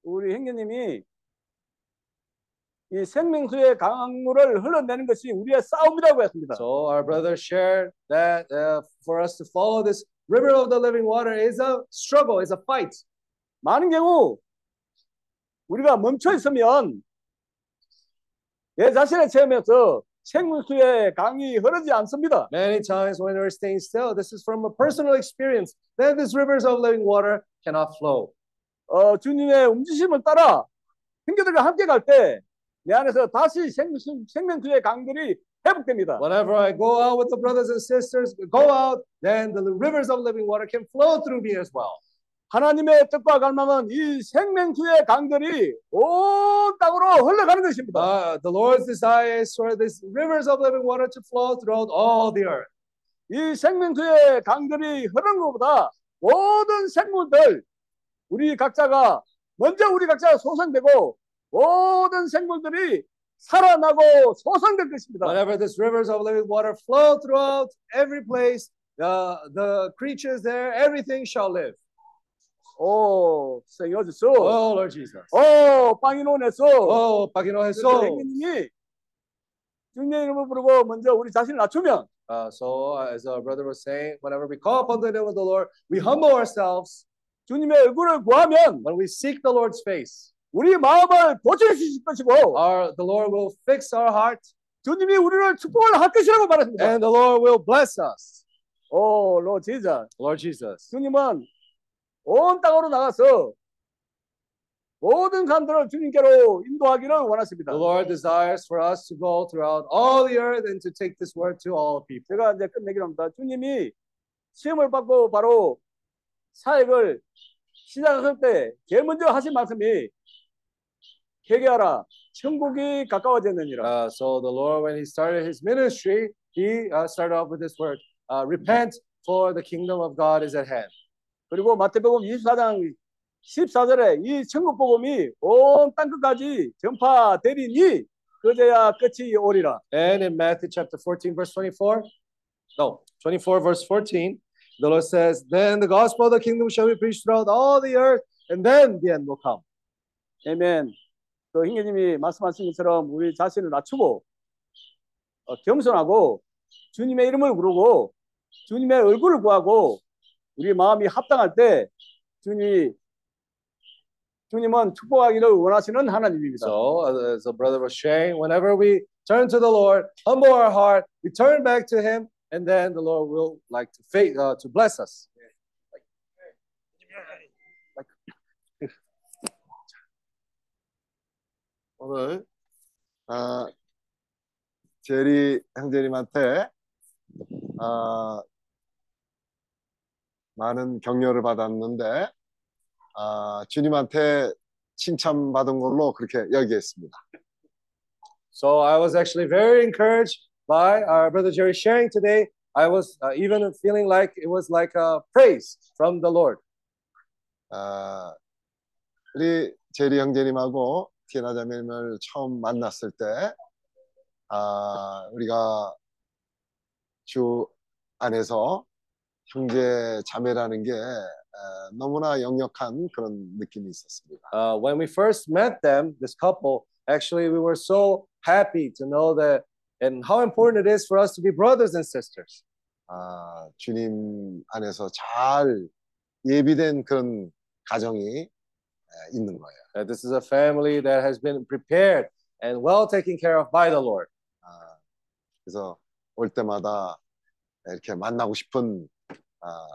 우리 형제님이 이 생명수의 강물을 흘러내는 것이 우리의 싸움이라고 했습니다. So our brother shared that uh, for us to follow this river of the living water is a struggle, is a fight. 많은 경우 우리가 멈춰 있으면 내 자신의 체험에서 생명수의 강이 흐르지 않습니다. Many times when we're staying still, this is from a personal experience. Then these rivers of living water cannot flow. 어, 주님의 움직임을 따라 형제들과 함께 갈 때 내 안에서 다시 생명수, 생명수의 강들이 회복됩니다. Whenever I go out with the brothers and sisters, go out, then the rivers of living water can flow through me as well. 하나님의 뜻과 갈망은 이 생명수의 강들이 온 땅으로 흘러가는 것입니다. Uh, the Lord's desire is for these rivers of living water to flow throughout all the earth. 이 생명수의 강들이 흐르는 것보다 모든 생물들 우리 각자가 먼저 우리 각자가 소생되고 모든 생물들이 살아나고 소생될 것입니다. Whenever these rivers of living water flow throughout every place, the, the creatures there, everything shall live. 오, 생여주소. Oh, Lord Jesus. 오, 빵이논에서 Oh, Pagino Jesus. 행님이 주님의 이름을 부르고 먼저 우리 자신을 낮추면 Uh, so, uh, as our brother was saying, whenever we call upon the name of the Lord, we humble ourselves. 주님의 얼굴을 구하면 When we seek the Lord's face, 우리 마음을 고쳐주실 것이고 our, the Lord will fix our heart 주님이 우리를 축복을 할 것이라고 말했습니다. and the Lord will bless us. 오, 로 제자. Lord Jesus. 주님은 온 땅으로 나가서 모든 사람들을 주님께로 인도하기를 원하십니다. The Lord desires for us to go throughout all the earth and to take this word to all people. 제가 이제 끝내기로 합니다. 주님이 시험을 받고 바로 사역을 시작할 때 제일 먼저 하신 말씀이 회개하라 천국이 가까워졌느니라. Uh, so the Lord, when He started His ministry, He uh, started off with this word: uh, "Repent, for the kingdom of God is at hand." 그리고 마태복음 24장 14절에 이 천국 복음이 온 땅 끝까지 전파되리니 그제야 끝이 오리라. And in Matthew chapter 14, verse 24, no, 24, verse 14, the Lord says, Then the gospel of the kingdom shall be preached throughout all the earth, and then the end will come. 아멘. 또 형제님이 말씀하신 것처럼 우리 자신을 낮추고 어, 겸손하고 주님의 이름을 부르고 주님의 얼굴을 구하고 우리 마음이 합당할 때 주님이 주님은 축복하기를 원하시는 하나님입니다. So, uh, as a brother was sharing, whenever we turn to the Lord, humble our heart, we turn back to Him, and then the Lord will like to faith, uh, to bless us. 오늘 아, 제리 형제님한테 아, 많은 격려를 받았는데 아, 주님한테 칭찬받은 걸로 그렇게 여기겠습니다. So I was actually very encouraged by our brother Jerry sharing today. I was uh, even feeling like it was like a praise from the Lord. 아, 우리 제리 형제님하고 티나 자매님을 처음 만났을 때 아, 우리가 주 안에서 형제 자매라는 게 에, 너무나 역력한 그런 느낌이 있었습니다. Uh, when we first met them, this couple, actually we were so happy to know that and how important it is for us to be brothers and sisters. 아, 주님 안에서 잘 예비된 그런 가정이 에, 있는 거예요. That this is a family that has been prepared and well taken care of by the Lord. 아, 그래서 올 때마다 이렇게 만나고 싶은 아,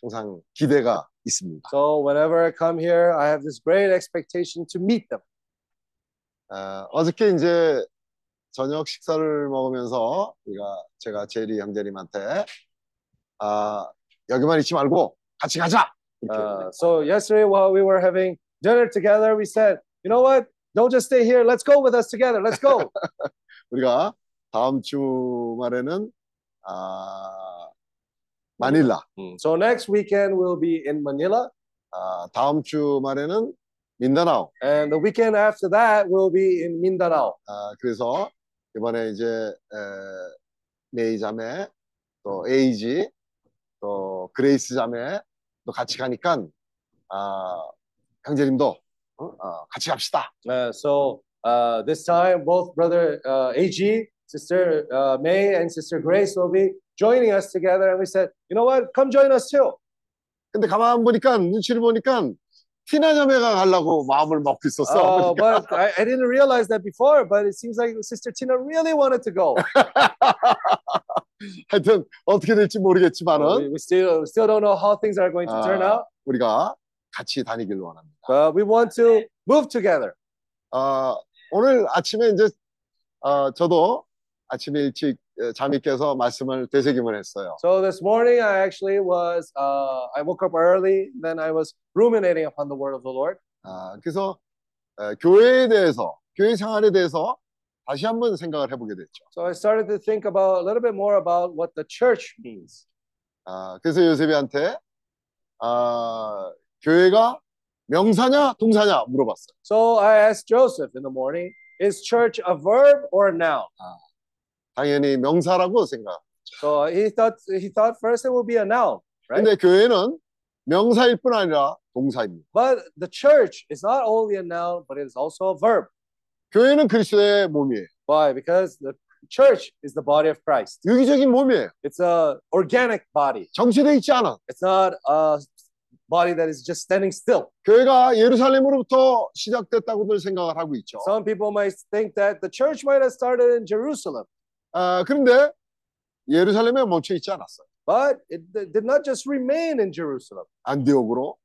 항상 기대가 있습니다. So whenever I come here, I have this great expectation to meet them. 아, 어저께 이제 저녁 식사를 먹으면서 우리가 제가 제리 형제님한테 아, 여기만 있지 말고 같이 가자. Uh, so yesterday while we were having dinner together, we said, you know what? Don't just stay here. Let's go with us together. Let's go. 우리가 다음 주말에는 아, 마닐라, so next weekend we'll be in Manila, 아, 다음 주말에는 민다나오. and the weekend after that we'll be in Mindanao. 아, 그래서 이번에 이제 에, 메이 자매, 또 에이지, 또 그레이스 자매 또 같이 가니까 아, 어? 어, 같이 갑시다. Uh, so uh, this time, both brother uh, AG, sister uh, May, and sister Grace will be joining us together. And we said, you know what? Come join us too. 근데 가만 보니까 눈치를 보니까 티나 자매가 가려고 마음을 먹고 있었어. Uh, but I, I didn't realize that before, but it seems like Sister Tina really wanted to go. 하여튼 어떻게 될지 we, 모르겠지만은 we still still don't know how things are going to turn 아, out, 우리가 같이 다니길 원합니다. but we want to move together. 아, 오늘 아침에 이제 아, 저도 아침에 일찍 깨서 말씀을 되새김을 했어요. So this morning, I actually was uh, I woke up early, then I was ruminating upon the word of the Lord. 아, 그래서 에, 교회에 대해서 교회 생활에 대해서 다시 한번 생각을 해보게 됐죠. So I started to think about a little bit more about what the church means. 아, 그래서 요셉이한테 아, 교회가 명사냐 동사냐 물어봤어요. So I asked Joseph in the morning, is church a verb or a noun? 당연히 명사라고 생각. So he thought he thought first it would be a noun, right? 근데 교회는 명사일 뿐 아니라 동사입니다. But the church is not only a noun, but it is also a verb. 교회는 그리스도의 몸이에요. Why? Because the church is the body of Christ. 유기적인 몸이에요. It's a organic body. 정체되어 있지 않아. It's not a body that is just standing still. 교회가 예루살렘으로부터 시작됐다고들 생각을 하고 있죠. Some people might think that the church might have started in Jerusalem, 아, 그런데 예루살렘에 멈춰 있지 않았어요. but it did not just remain in Jerusalem. 안디옥으로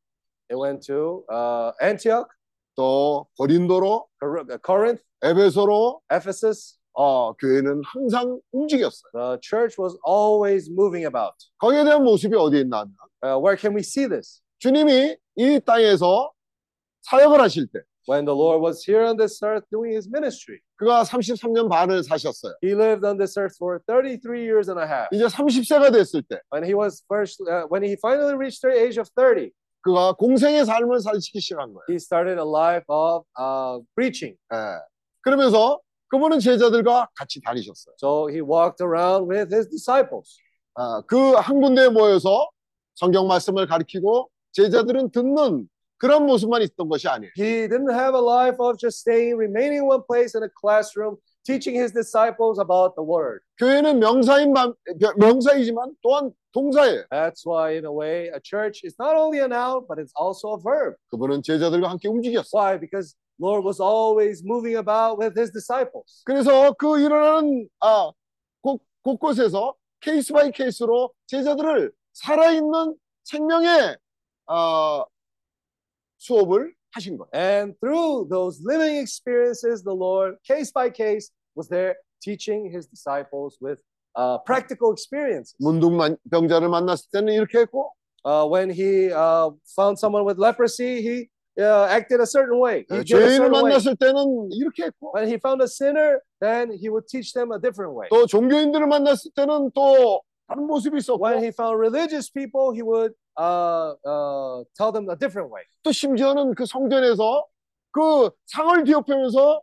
It went to uh, Antioch, 또 고린도로 Cor- Corinth, 에베소로 Ephesus. 어, 교회는 항상 움직였어요. The church was always moving about. 거기에 대한 모습이 어디에 있나 Uh, where can we see this? 주님이 이 땅에서 사역을 하실 때 When the Lord was here on this earth doing his ministry, 그가 33년 반을 사셨어요. he lived on this earth for 33 years and a half. 이제 30세가 됐을 때 When he was first, uh, when he finally reached the age of 30, 그가 공생의 삶을 살기 시작한 거예요. he started a life of uh, preaching. 예. 그러면서 그분은 제자들과 같이 다니셨어요. So he walked around with his disciples. 아, 그 한 군데에 모여서 성경 말씀을 가르치고 제자들은 듣는 그런 모습만 있던 것이 아니에요. He didn't have a life of just staying, remaining in one place in a classroom, teaching his disciples about the word. 교회는 명사인 만- 명사이지만 또한 동사예요. That's why, in a way, a church is not only a noun, but it's also a verb. 그분은 제자들과 함께 움직였어. Why? Because Lord was always moving about with his disciples. 그래서 그 일어나는 아, 곳, 곳곳에서 케이스 바이 케이스로 제자들을 살아있는 생명의 아, 수업을 하신 거예요. And through those living experiences, the Lord, case by case, was there teaching his disciples with uh, practical experiences. 문둥병자를 만났을 때는 이렇게 했고 Uh, when he uh, found someone with leprosy, he uh, acted a certain way. He did a 죄인을 certain way. 만났을 때는 이렇게 했고 When he found a sinner, then he would teach them a different way. 또 종교인들을 만났을 때는 또 다른 모습이 있었고 When he found religious people, he would uh, uh, tell them a different way. 또 심지어는 그 성전에서 그 상을 뒤엎으면서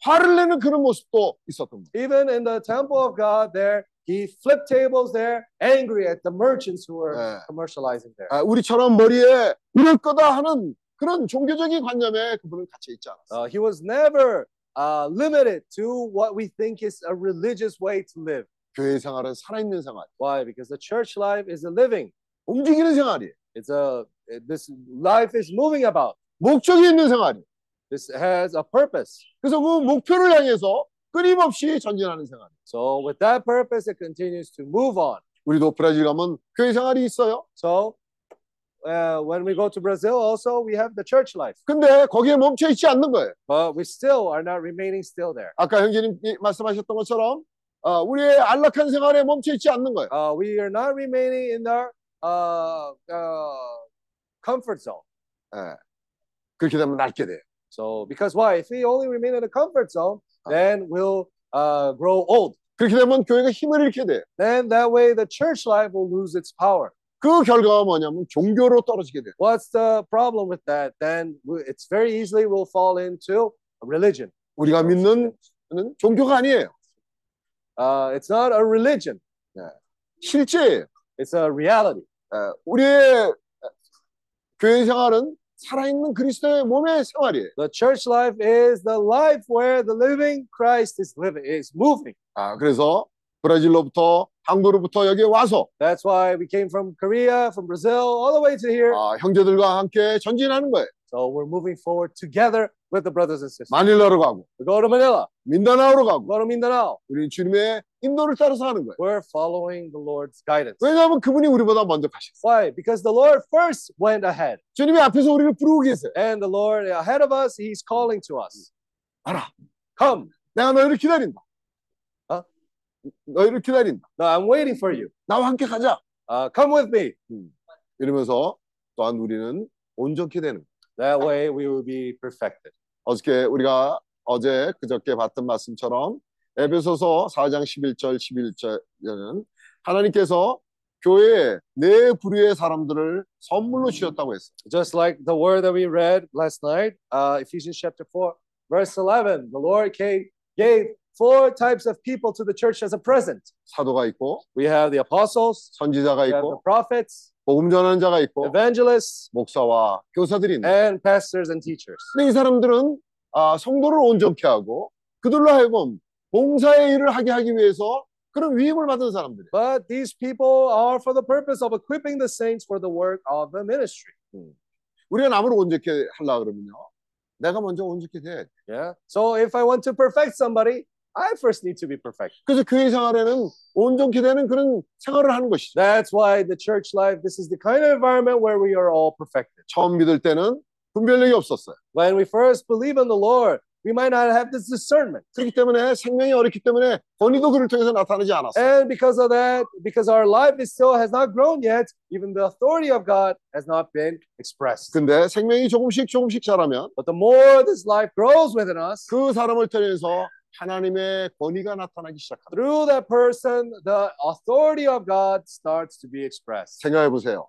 화를 내는 그런 모습도 있었던 거예요. Even in the temple of God, there he flipped tables there, angry at the merchants who were 네. commercializing there. 아, 우리처럼 머리에 이럴 거다 하는 그런 종교적인 관념에 그분은 갇혀 있지 않았어요. Uh, he was never uh, limited to what we think is a religious way to live. 교회 생활은 살아있는 생활, Why? Because the church life is a living. 움직이는 생활이에요. It's a this life is moving about. 목적이 있는 생활이에요. This has a purpose. 그래서 그 목표를 향해서 끊임없이 전진하는 생활. So with that purpose, it continues to move on. 우리도 브라질 가면 교회 생활이 있어요. So uh, when we go to Brazil, also we have the church life, 근데 거기에 멈춰 있지 않는 거예요. but we still are not remaining still there. 아까 형제님이 말씀하셨던 것처럼 어, 우리의 안락한 생활에 멈춰 있지 않는 거예요. Uh, we are not remaining in our uh, uh, comfort zone. 예. 그렇게 되면 낡게 돼요. So because why? If we only remain in the comfort zone, then we'll uh, grow old. 그렇게 되면 교회가 힘을 잃게 돼요. Then that way the church life will lose its power. 그 결과가 뭐냐면 종교로 떨어지게 돼요. What's the problem with that? Then we- it's very easily we'll fall into religion. 우리가 믿는 는 종교가 아니에요. Uh, it's not a religion. 실제예요. It's a reality. 예, 우리의 교회 생활은 살아있는 그리스도의 몸의 생활이에요. The church life is the life where the living Christ is living, is moving. 아, 그래서 브라질로부터 한국으로부터 여기에 와서 That's why we came from Korea, from Brazil, all the way to here. 아, 형제들과 함께 전진하는 거예요. So we're moving forward together with the brothers and sisters. 마닐라로 가고 We go to Manila, 민다나오로 가고 go to Mindanao. 우리 주님의 인도를 따라서 하는 거예요. We're following the Lord's guidance. 왜냐하면 그분이 우리보다 먼저 가셨어요. Why? Because the Lord first went ahead. 주님이 앞에서 우리를 부르고 계세요. And the Lord ahead of us, He's calling to us. 알아. Come. 내가 너희를 기다린다. 어? 너희를 기다린다. No, I'm waiting for you. 나와 함께 가자. Uh, come with me. 이러면서 또한 우리는 온전케 되는. That way we will be perfected. 어저께 우리가 어제 그저께 봤던 말씀처럼 에베소서 4장 11절 11절에는 하나님께서 교회에 네 부류의 사람들을 선물로 주셨다고 했어요. Just like the word that we read last night, uh, Ephesians chapter 4, verse 11, the Lord gave, gave four types of people to the church as a present. 사도가 있고 We have the apostles, 선지자가 we have the 있고 prophets, 복음 전하는 자가 있고 evangelists, 목사와 교사들이 있는 and pastors and teachers. 근데 이 사람들은 아, 성도를 온전케 하고 그들로 하여금 봉사의 일을 하게 하기 위해서 그런 위임을 받은 사람들이에요. But these people are for the purpose of equipping the saints for the work of the ministry. 우리가 남을 온전케 하려 그러면요. 내가 먼저 온전케 돼. Yeah. So if I want to perfect somebody, I first need to be perfect. 그래서 교회 생활에는 온전케 되는 그런 생활을 하는 것이죠. That's why the church life, this is the kind of environment where we are all perfected. 처음 믿을 때는 분별력이 없었어요. When we first believe in the Lord, we might not have this discernment. 그렇기 때문에 생명이 어렵기 때문에 권위도 그를 통해서 나타나지 않았어요. And because of that, because our life is still has not grown yet, even the authority of God has not been expressed. 근데 생명이 조금씩 조금씩 자라면 But the more this life grows within us, 그 사람을 통해서 하나님의 권위가 나타나기 시작합니다. through that person, the authority of God starts to be expressed. 생각해 보세요.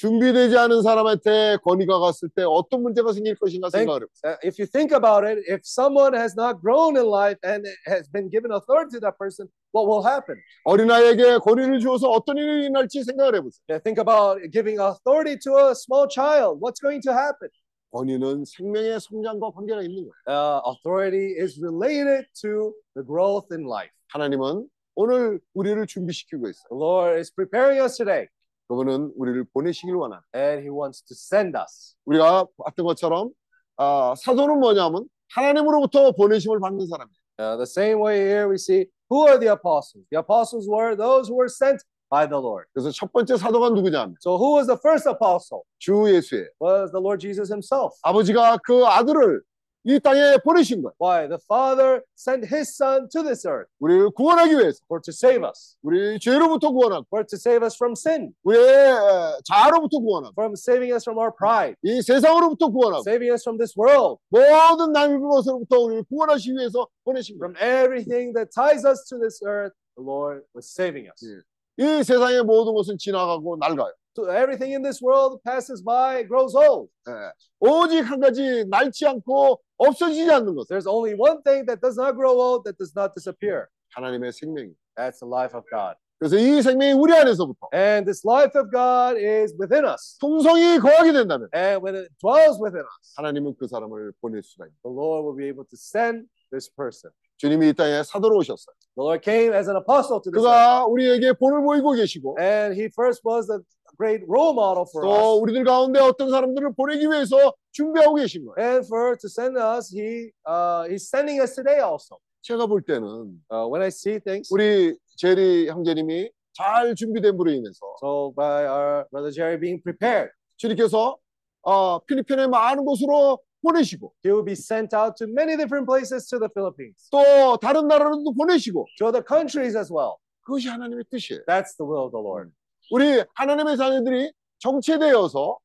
준비되지 않은 사람한테 권위가 갔을 때 어떤 문제가 생길 것인가 생각을 해보세요. Uh, if you think about it, if someone has not grown in life and has been given authority to that person, what will happen? 어린아이에게 권위를 주어서 어떤 일이 일어날지 생각을 해보세요. Think about giving authority to a small child. What's going to happen? 권위는 생명의 성장과 관계가 있는 거예요. Uh, authority is related to the growth in life. 하나님은 오늘 우리를 준비시키고 있어요. The Lord is preparing us today, 그분은 우리를 보내시길 원하는. and He wants to send us. 우리가 봤던 것처럼 아, 사도는 뭐냐면 하나님으로부터 보내심을 받는 사람이에요. Uh, the same way here we see who are the apostles. The apostles were those who were sent by the Lord. 그래서 첫 번째 사도가 누구냐면 So who was the first apostle? 주 예수예요. Was the Lord Jesus Himself. 아버지가 그 아들을 이 땅에 보내신 거예요. Why? The Father sent His Son to this earth 우리를 구원하기 위해서, for to save us, 우리 죄로부터 구원하고, for to save us from sin, 우리의 에, 자아로부터 구원하고, from saving us from our pride, 이 세상으로부터 구원하고, saving us from this world, 모든 남의 것으로부터 우리를 구원하시기 위해서 보내신 거예요. from everything that ties us to this earth. The Lord was saving us. 예. 이 세상의 모든 것은 지나가고 낡아요. So everything in this world passes by, grows old. 예. 오직 한 가지 낡지 않고 없어지지 않는 것. There's only one thing that does not grow old, that does not disappear. 하나님의 생명이. That's the life of God. 그래서 이 생명이 우리 안에서부터 And this life of God is within us. 풍성이 거하게 된다면 And when it dwells within us, 하나님은 그 사람을 보낼 수가 있다. the Lord will be able to send this person. 주님이 이 땅에 사도로 오셨어요. The Lord came as an apostle to this. 그가 우리에게 본을 보이고 계시고 And he first was a great role model for 또 us. 우리들 가운데 어떤 사람들을 보내기 위해서 준비하고 계신 거예요. And for to send us, he uh, he's sending us today also. 제가 볼 때는 Uh, when I see things, 우리 제리 형제님이 잘 준비됨으로 인해서 so by our brother Jerry being prepared, 주님께서 어, 필리핀의 많은 곳으로 보내시고 he will be sent out to many different places to the Philippines, 또 다른 나라로도 보내시고 to other countries as well. 그것이 하나님의 뜻이에요. That's the will of the Lord. 우리 하나님의 자녀들이 정체되어서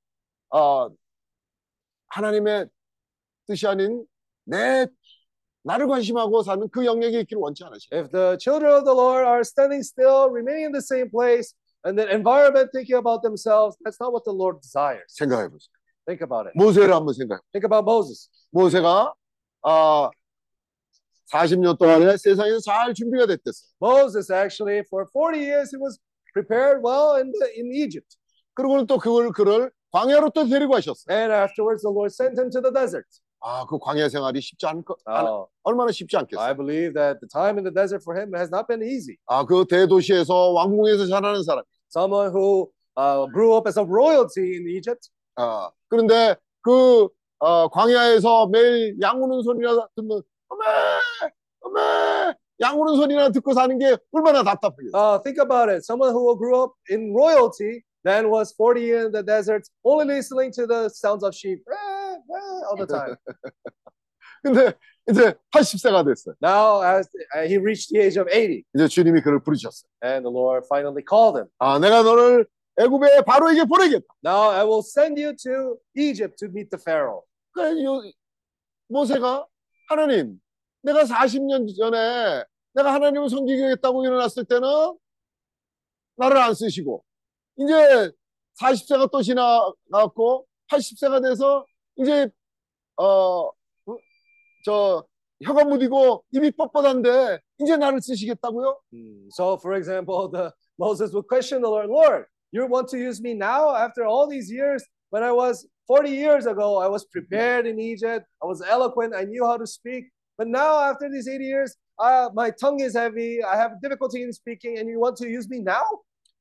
어, 하나님의 뜻이 아닌 내 나를 관심하고 사는 그 영역에 있기를 원치 않으셔요. If the children of the Lord are standing still, remaining in the same place, and the environment thinking about themselves, that's not what the Lord desires. 생각해 보세요. Think about it. 모세를 한번 생각해. Think about Moses. 모세가 아 40년 동안에 세상에서 잘 준비가 됐댔어요. Moses actually for 40 years he was prepared well in the, in Egypt. 그리고는 또 그걸 그를 광야로 또 데리고 가셨어요. And afterwards the Lord sent him to the desert. 아, 그 광야 생활이 쉽지 거, Uh, 얼마나 쉽지 않겠어요. I believe that the time in the desert for him has not been easy. 아, 그 대도시에서 왕궁에서 자라는 사람. Someone who uh, grew up as a royalty in Egypt, 아, 그런데 그 어, 광야에서 매일 양 우는 소리나 듣는 어메 어메 양 우는 소리나 듣고 사는 게 얼마나 답답해요. uh, think about it. Someone who grew up in royalty then was 40 years in the desert, only listening to the sounds of sheep all the time. 근데 이제 80세가 됐어요. now, as uh, he reached the age of 80, 이제 주님이 그를 부르셨어요. and the Lord finally called him. 아, 내가 너를 애굽의 바로에게 보내겠다. Now I will send you to Egypt to meet the Pharaoh. 그러니까 요- 모세가 하나님, 내가 40년 전에 내가 하나님을 섬기겠다고 일어났을 때는 나를 안 쓰시고 이제 40세가 또 지나갔고 80세가 돼서 이제 어저 혀가 무디고 입이 뻣뻣한데 이제 나를 쓰시겠다고요? Hmm. So, for example, the Moses would question the Lord, Lord, you want to use me now after all these years? When I was 40 years ago, I was prepared in Egypt. I was eloquent. I knew how to speak. But now, after these 80 years, uh, my tongue is heavy. I have difficulty in speaking, and you want to use me now?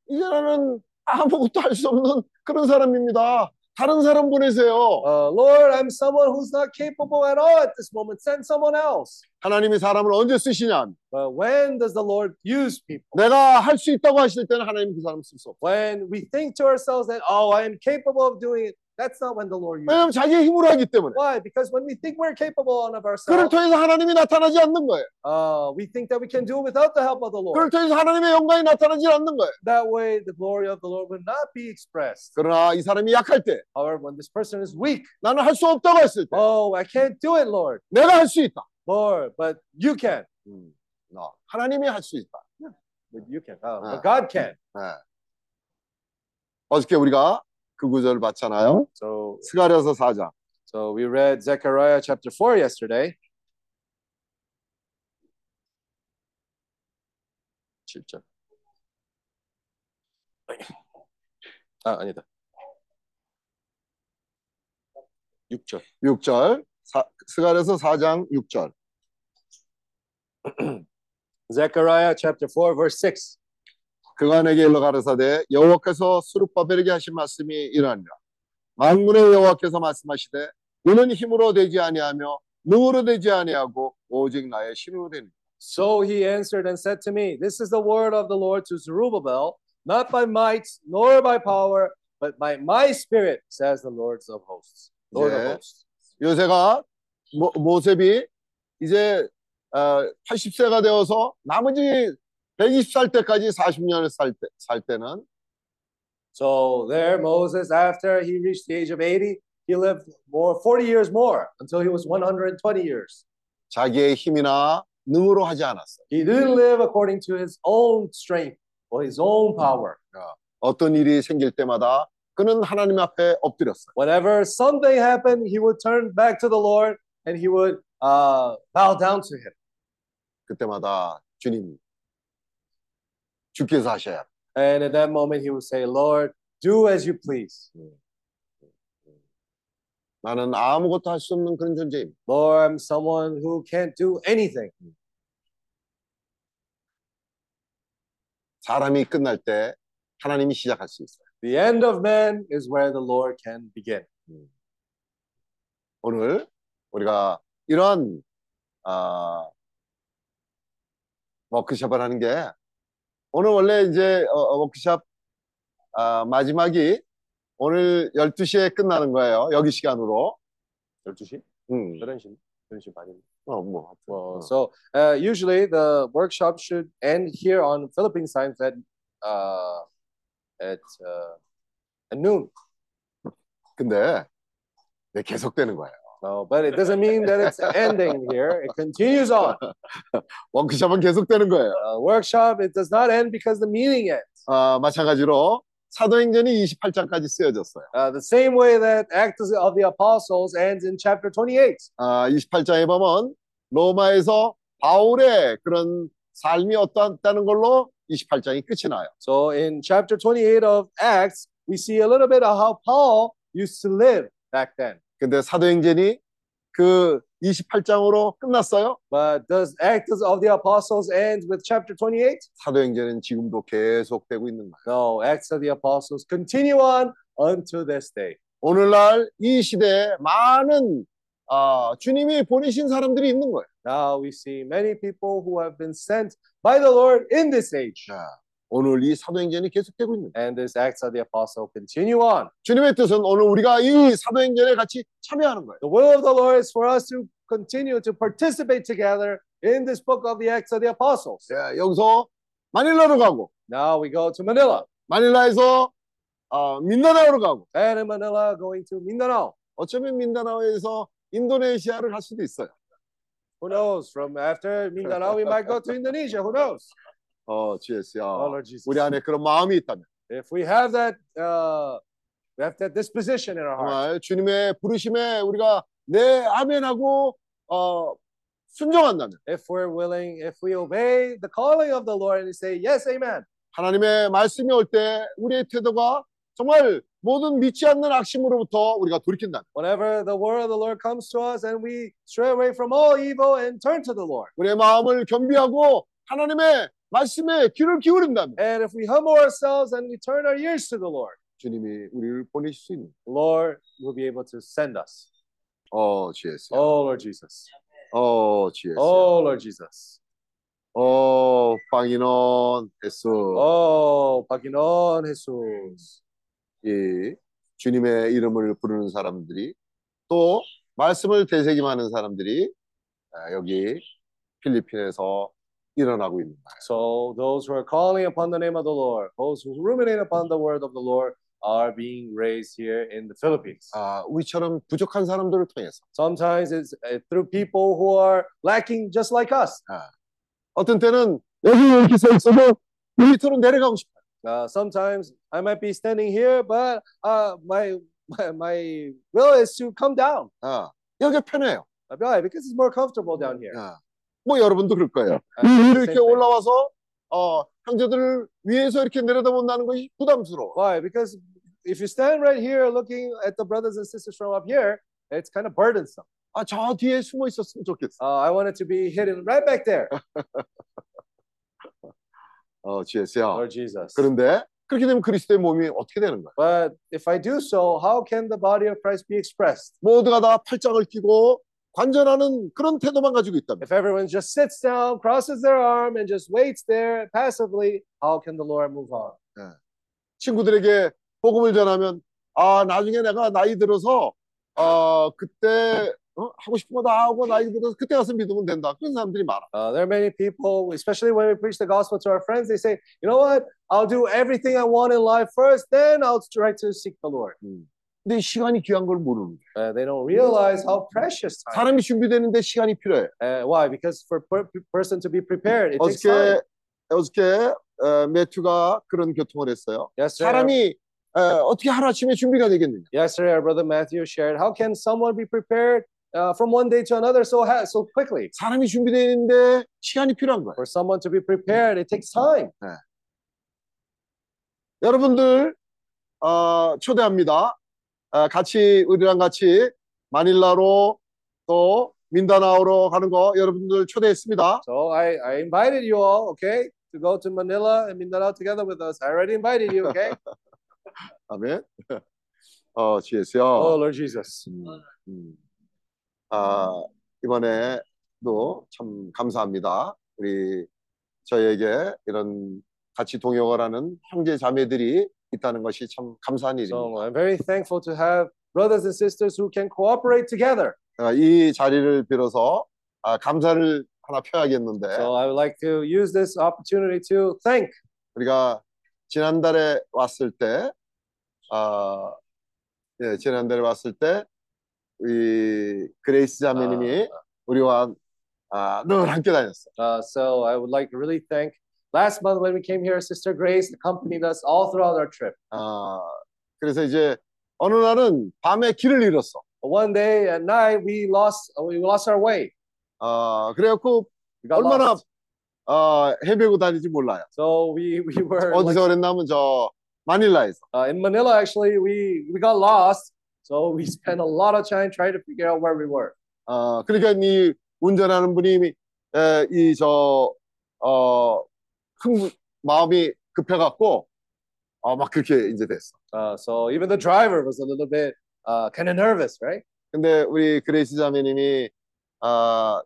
이제 나는 아무것도 할 수 없는 그런 사람입니다. 다른 사람 보내세요. Uh, Lord, I'm someone who's not capable at all at this moment. Send someone else. 하나님이 사람을 언제 쓰시냐? But when does the Lord use people? 내가 할 수 있다고 하실 때는 하나님 그 사람 없어. When we think to ourselves that, oh, I am capable of doing it, that's not when the Lord uses. 왜냐하면 자기의 힘으로 하기 때문에. Why? Because when we think we're capable of 그를 ourselves, 통해서 하나님이 나타나지 않는 거예요. uh, we think that we can do it without the help of the 그를 Lord. 통해서 하나님의 영광이 나타나지 않는 거예요. That way, the glory of the Lord will not be expressed. 그러나 이 사람이 약할 때, However, when this person is weak, 나는 할 수 없다고 했을 때, oh, I can't do it, Lord. 내가 할 수 있다. Lord, but you can. 음, 나 하나님이 할 수 있다. But you can. Uh, Ah. but God can. 네. 어저께 우리가 그 구절을 봤잖아요. So, 스가랴서 4장. so we read Zechariah chapter 4 yesterday. 7절. 아, 아니다. 6절. 6절. 사, 스가랴서 4장 6절. Zechariah chapter 4, verse 6. 그가 내게 일러 가라사대 여호와께서 수르바벨에게 하신 말씀이 이러하니라. 만군의 여호와께서 말씀하시되 너는 힘으로 되지 아니하며 능으로 되지 아니하고 오직 나의 신으로 되니. So he answered and said to me, This is the word of the Lord to Zerubbabel, not by might nor by power, but by my spirit, says the Lord of hosts. Lord of 네. hosts. 요새가 모, 모셉이 이제 어, 80세가 되어서 나머지 120살 때까지 40년을 살, 때, 살 때는 So there, Moses, after he reached the age of 80, he lived more 40 years more until he was 120 years. 자기의 힘이나 능으로 하지 않았어요. He didn't live according to his own strength or his own power. 어떤 일이 생길 때마다 그는 하나님 앞에 엎드렸어요. Whenever something happened, he would turn back to the Lord and he would uh, bow down to him. 그때마다 주님 주께서 하셔야 합니다. And at that moment, he would say, Lord, do as you please. 나는 아무것도 할 수 없는 그런 존재입니다. Lord, I'm someone who can't do anything. 사람이 끝날 때 하나님이 시작할 수 있어요. The end of man is where the Lord can begin. 오늘 우리가 이런 아, 워크숍을 하는 게 오늘 원래 이제 어, 어, 워크숍 아, 마지막이 오늘 12시에 끝나는 거예요. 여기 시간으로. 12시? 음. 11시, 11시 반입니다. 어, 뭐. Well, so uh, usually the workshop should end here on Philippine times at uh, at uh, at noon. 근데 네, 계속되는 거예요. No, but it doesn't mean that it's ending here. It continues on. 워크숍은 계속되는 거예요. Uh, workshop it does not end because the meeting ends. 아, 마찬가지로 사도행전이 28장까지 쓰여졌어요. Uh, the same way that Acts of the Apostles ends in chapter 28. 아, 28장에 보면 로마에서 바울의 그런 삶이 어떠했다는 걸로 28장이 끝이 나요. So in chapter 28 of Acts, we see a little bit of how Paul used to live back then. 근데 사도행전이 그 28장으로 끝났어요. But does Acts of the Apostles end with chapter 28? 사도행전은 지금도 계속되고 있는 거예요. No, Acts of the Apostles continue on unto this day. 오늘날 이 시대에 많은 아, 주님이 보내신 사람들이 있는 거예요. Now we see many people who have been sent by the Lord in this age. 자, 오늘 이 사도행전이 계속되고 있는. And this Acts of the Apostle continue on. 주님의 뜻은 오늘 우리가 이 사도행전에 같이 참여하는 거예요. The will of the Lord is for us to continue to participate together in this book of the Acts of the Apostles. 자, 여기서 마닐라로 가고 Now we go to Manila. 마닐라에서 어, 민다나오로 가고 And in Manila, going to Mindanao. 어쩌면 민다나오에서 인도네시아를 갈 수도 있어요. Who knows? From after Mindanao, we might go to Indonesia. Who knows? 어, GS야. Oh, Lord Jesus. 우리 안에 그런 마음이 있다면 If we have that, uh, we have that disposition in our heart. 주님의 부르심에 우리가 네 아멘하고 어, 순종한다면 If we're willing, if we obey the calling of the Lord and say, Yes, amen. 하나님의 말씀이 올 때 우리의 태도가 정말 모든 믿지 않는 악심으로부터 우리가 돌이킨다. Whenever the word of the Lord comes to us and we stray away from all evil and turn to the Lord. 우리의 마음을 겸비하고 하나님의 말씀에 귀를 기울인다면 And if we humble ourselves and we turn our ears to the Lord, 주님이 우리를 보내실 수 있는 Lord will be able to send us. 어 GS Oh, Lord Jesus. 어 GS Oh, Lord Jesus. 어 빵이넌 예수 Oh, Panginoon Jesus. 이 주님의 이름을 부르는 사람들이 또 말씀을 되새김하는 사람들이 아, 여기 필리핀에서 일어나고 있는 거예요. So those who are calling upon the name of the Lord, those who ruminate upon the word of the Lord, are being raised here in the Philippines. 아, 우리처럼 부족한 사람들을 통해서 Sometimes it's uh, through people who are lacking just like us. 어떤 때는 여기 이렇게 서 있어도 밑으로 내려가고 싶어요. Uh, sometimes I might be standing here, but uh, my, my my will is to come down. 아, 여기 편해요. Why? Because it's more comfortable down here. 아, 뭐 여러분도 그럴 거예요. 아, 이렇게 same thing. 올라와서 어, 형제들을 위에서 이렇게 내려다본다는 것이 부담스러워. Why? Because if you stand right here looking at the brothers and sisters from up here, it's kind of burdensome. 아, 저 뒤에 숨어 있었으면 좋겠어. Uh, I wanted to be hidden right back there, 어, GS야. Lord Jesus. 그런데 그렇게 되면 그리스도의 몸이 어떻게 되는 거야? But if I do so, how can the body of Christ be expressed? 모두가 다 팔짱을 끼고 관전하는 그런 태도만 가지고 있다면 If everyone just sits down, crosses their arm, and just waits there passively, how can the Lord move on? 친구들에게 복음을 전하면 아 나중에 내가 나이 들어서 어 그때 어? 하고 싶은 거 다 하고 나이 들어서 그때 가서 믿으면 된다 그런 사람들이 많아. Uh, there are many people, especially when we preach the gospel to our friends, they say, you know what? I'll do everything I want in life first, then I'll try to seek the Lord. 근데 이 시간이 귀한 걸 모르는 거야. Uh, they don't realize how precious time. 사람이 준비되는데 시간이 필요해. Uh, why? Because for per person to be prepared, it takes time. 어저께 어저께 어, 매튜가 그런 교통을 했어요. Yesterday, 사람이 어, 어떻게 하루아침에 준비가 되겠느냐? yesterday, our brother Matthew shared, how can someone be prepared uh, from one day to another so so quickly? 사람이 준비되는데 시간이 필요한 거야. For someone to be prepared, it takes time. 여러분들 어, 초대합니다. 어, 같이 우리랑 같이 마닐라로 또 민다나오로 가는 거 여러분들 초대했습니다. So I, I invited you all, okay, to go to Manila and Mindanao together with us. I already invited you, okay? 아멘. 어, GS요. oh, Lord Jesus. 음. 아, 이번에도 참 감사합니다. 우리 저에게 이런 같이 동역을 하는 형제 자매들이 있다는 것이 참 감사한 일입니다. So I'm very thankful to have brothers and sisters who can cooperate together. 아, 이 자리를 빌어서 아, 감사를 하나 표하겠는데 So I would like to use this opportunity to thank. 우리가 지난달에 왔을 때, 아, 예, 지난달에 왔을 때, 이 그레이스 자매님이 우리와 아, 늘 함께 다녔어. Uh, so I would like to really thank. Last month when we came here, Sister Grace accompanied us all throughout our trip. 아, 그래서 이제 어느 날은 밤에 길을 잃었어. One day at night we lost we lost our way. 아, 그래갖고 얼마나 lost. 어, 헤매고 다니지 몰라요. So we we were 어디서 like, 그랬냐면 저 마닐라에서. uh, in Manila. Actually, we we got lost. So we spent a lot of time trying to figure out where we were. 어, 그러니까 이 운전하는 분이 이저 어, 큰 마음이 급해갖고 어, 막 그렇게 이제 됐어. Uh, so even the driver was a little bit uh, kind of nervous, right? 근데 우리 그레이스 자매님이 아,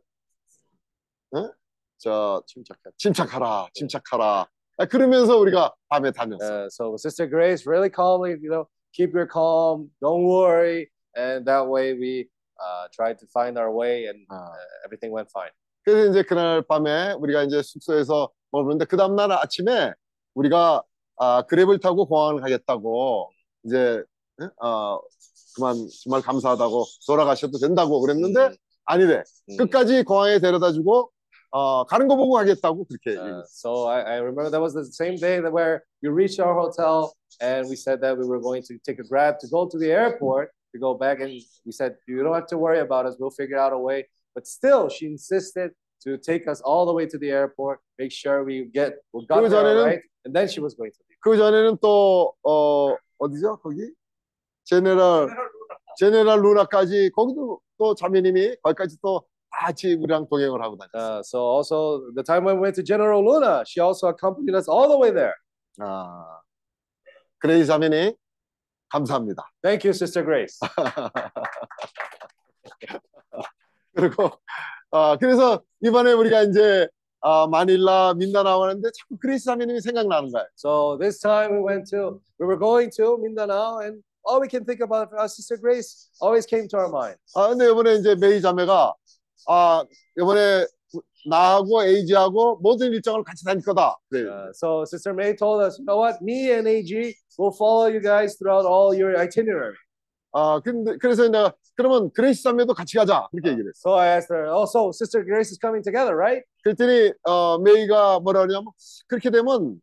어? 저 침착해, 침착하라, 침착하라. 아, 그러면서 우리가 밤에 다녔어. Uh, so Sister Grace really calmly, you know, keep your calm, don't worry, and that way we uh, tried to find our way, and uh, everything went fine. 그래서 이제 그날 밤에 우리가 이제 숙소에서 머무는데 그 다음 날 아침에 우리가 아, Grab을 타고 공항을 가겠다고 이제 예? 어, 그만 정말 감사하다고 돌아가셔도 된다고 그랬는데 아니래 끝까지 공항에 데려다주고 어, 가는 거 보고 가겠다고 그렇게 Uh, so I, I remember that was the same day that where we reached our hotel, and we said that we were going to take a grab to go to the airport to go back, and we said you don't have to worry about us, we'll figure out a way. But still, she insisted to take us all the way to the airport, make sure we get we got 그 there all 전에는- right, and then she was going to leave. 그 전에는 또 어, 어디죠 거기 제네럴 제네럴 루나까지 거기도 또 자매님이 거기까지 또 같이 우리랑 동행을 하고 다녔어. Uh, so also the time when we went to General Luna, she also accompanied us all the way there. 아, 그레이 자매님 감사합니다. Thank you, Sister Grace. 그리고 아 그래서 이번에 우리가 이제 아, 마닐라 민다나오 하는데 자꾸 그레이스 자매님이 생각나는 거예요. So this time we went to, we were going to Mindanao, and all we can think about our Sister Grace always came to our mind. 아 근데 이번에 이제 메이 자매가 아 이번에 나하고 에이지하고 모든 일정을 같이 다닐 거다. 그래. Uh, so Sister May told us, you know what, me and AG will follow you guys throughout all your itinerary. 아 근데 그래서 내가 그러면 그레이스 자매도 같이 가자 그렇게 얘기를 했어. So I asked her, also Sister Grace is coming together, right? 그랬더니 어 메이가 뭐라 그러냐면 그렇게 되면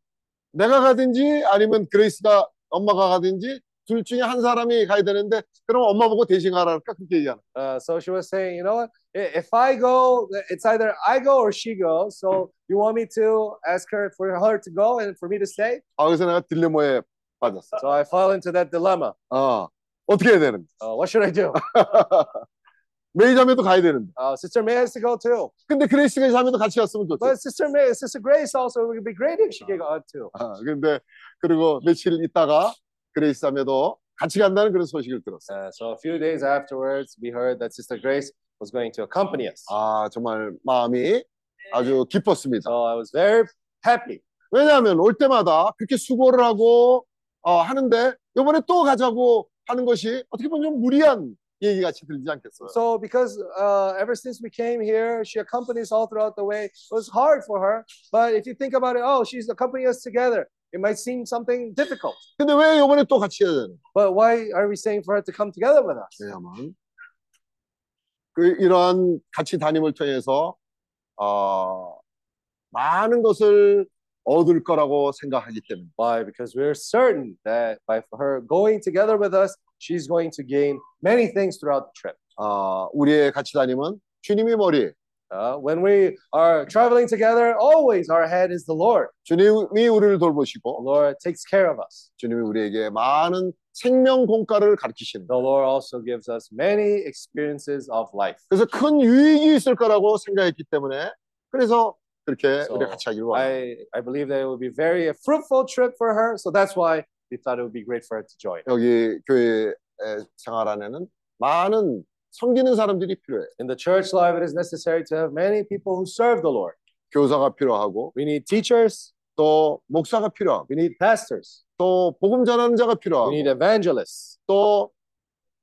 내가 가든지 아니면 그레이스가 엄마가 가든지 둘 중에 한 사람이 가야 되는데 그럼 엄마 보고 대신 가라 할까 그렇게 얘기하는. Uh, so she was saying, you know what, if I go, it's either I go or she goes. So you want me to ask her for her to go and for me to stay? 아 그래서 내가 딜레마에 빠졌어. So I fell into that dilemma. 어 어떻게 해야 되는데? Uh, what should I do? 메이 자매도 가야 되는데. Uh, Sister May has to go too. 근데 그레이스가 자매도 같이 갔으면 좋죠. But Sister May, Sister Grace also would be great if she could go too. 아, 근데 그리고 며칠 있다가 그레이스 자매도 같이 간다는 그런 소식을 들었어요. Uh, so a few days afterwards, we heard that Sister Grace was going to accompany us. 아, 정말 마음이 아주 기뻤습니다. So I was very happy. 왜냐하면 올 때마다 그렇게 수고를 하고 어, 하는데 이번에 또 가자고 하는 것이 어떻게 보면 좀 무리한 얘기 같이 들리지 않겠어요? So because uh, ever since we came here, she accompanies all throughout the way. It was hard for her, but if you think about it, oh, she's accompanying us together. It might seem something difficult. 근데 왜 이번에 또 같이 해야 되는? But why are we saying for her to come together with us? 왜냐하면 그 이러한 같이 다님을 통해서 어, 많은 것을 얻을 거라고 생각하기 때문에. Why? Because we're certain that by her going together with us, she's going to gain many things throughout the trip. 어, 우리의 같이 다님은 주님이 머리, Uh, when we are traveling together, always our head is the Lord. 주님이 우리를 The 돌보시고 Lord takes care of us. 주님이 우리에게 많은 생명 공과를 가르치시는. The Lord also gives us many experiences of life. 그래서 큰 유익이 있을 거라고 생각했기 때문에 그래서 그렇게 So, 우리 같이 하기로. I, I believe that it would be very a fruitful trip for her. So that's why we thought it would be great for her to join. 여기 교회 생활 안에는 많은 섬기는 사람들이 필요해요. In the church life, it is necessary to have many people who serve the Lord. 교사가 필요하고 We need teachers, 또 목사가 필요하고 we need pastors, 또 복음 전하는 자가 we 필요하고 need evangelists, 또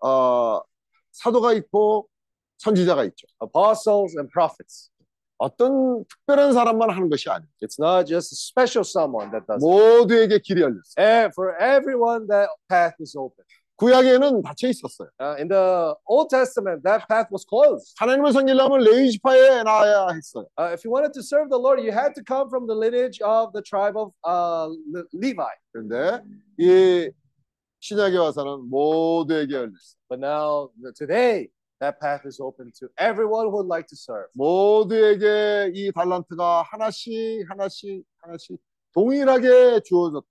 어, 사도가 있고 선지자가 있죠. apostles, and prophets. 어떤 특별한 사람만 하는 것이 아니에요. It's not just a special someone that does it. 모두에게 길이 열렸어요. And for everyone, that path is open. 구약에는 닫혀 있었어요. Uh, in the Old Testament, that path was closed. 하나님을 섬기려면 레위지파에 나와야 했어요. Uh, if you wanted to serve the Lord, you had to come from the lineage of the tribe of uh, Le- Levi. 그런데 이 신약에 와서는 모두에게 열렸어요. But now, today, that path is open to everyone who would like to serve. 모두에게 이 달란트가 하나씩 하나씩 하나씩 동일하게 주어졌어요.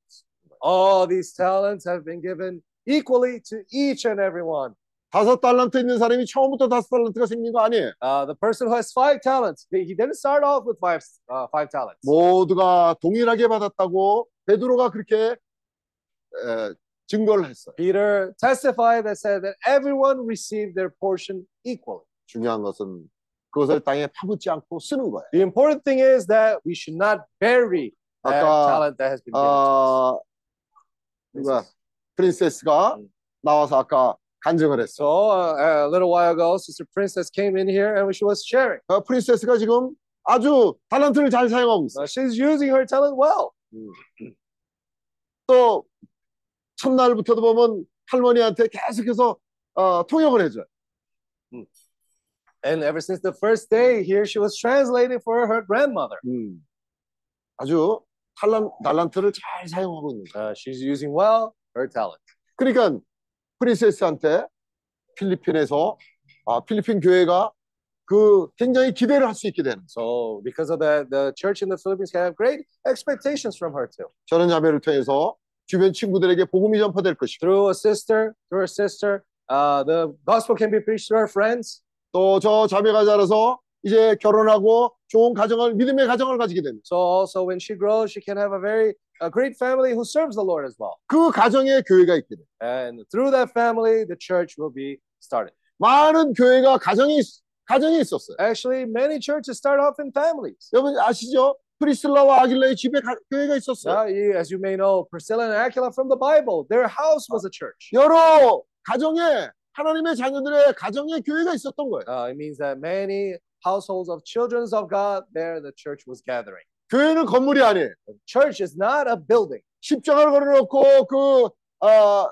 All these talents have been given equally to each and every one. 다섯 달란트 있는 사람이 처음부터 다섯 달란트가 생긴 거 아니에요. Uh, the person who has five talents, he he didn't start off with five, uh, five talents. 모두가 동일하게 받았다고 베드로가 그렇게 에, 증거를 했어요. Peter testified that said that everyone received their portion equally. 중요한 것은 그것을 땅에 파묻지 않고 쓰는 거예요. The important thing is that we should not bury that 아까, talent that has been given to us. 아, 누가 프린세스가 나와서 아까 간증을 했어. So uh, a little while ago, Sister Princess came in here and she was sharing. 어, 프린세스가 지금 아주 달란트를 잘 사용하고 있어. Uh, she's using her talent well. 또 첫날부터도 보면 할머니한테 계속해서 어, 통역을 해줘요. And ever since the first day here, she was translating for her grandmother. 음, 아주 탈란, 달란트를 잘 사용하고 있는 거예요. Uh, she's using well her talent. 그러니까 프린세스한테 필리핀에서 아, 필리핀 교회가 그 굉장히 기대를 할 수 있게 되는. So because of that, the church in the Philippines can have great expectations from her too. 저는 자매를 통해서 주변 친구들에게 복음이 전파될 것이고 Through a sister, through her sister, uh, the gospel can be preached to her friends. 또 저 자매가 자라서 이제 결혼하고 좋은 가정을 믿음의 가정을 가지게 됩니다. So also when she grows, she can have a very a great family who serves the Lord as well. 그 가정에 교회가 있게 돼요. And through that family, the church will be started. 많은 교회가 가정이 있- 가정이 있었어요. Actually, many churches start off in families. 여러분 아시죠? 프리슬라와 아길라의 집에 가- 교회가 있었어요. Now, you, as you may know, Priscilla and Aquila from the Bible, their house was a church. 여러 가정에 하나님의 자녀들의 가정에 교회가 있었던 거예요. Uh, it means that many households of children of God, there the church was gathering. 교회는 건물이 아니에요. The church is not a building. 십자가를 걸어놓고 그 아,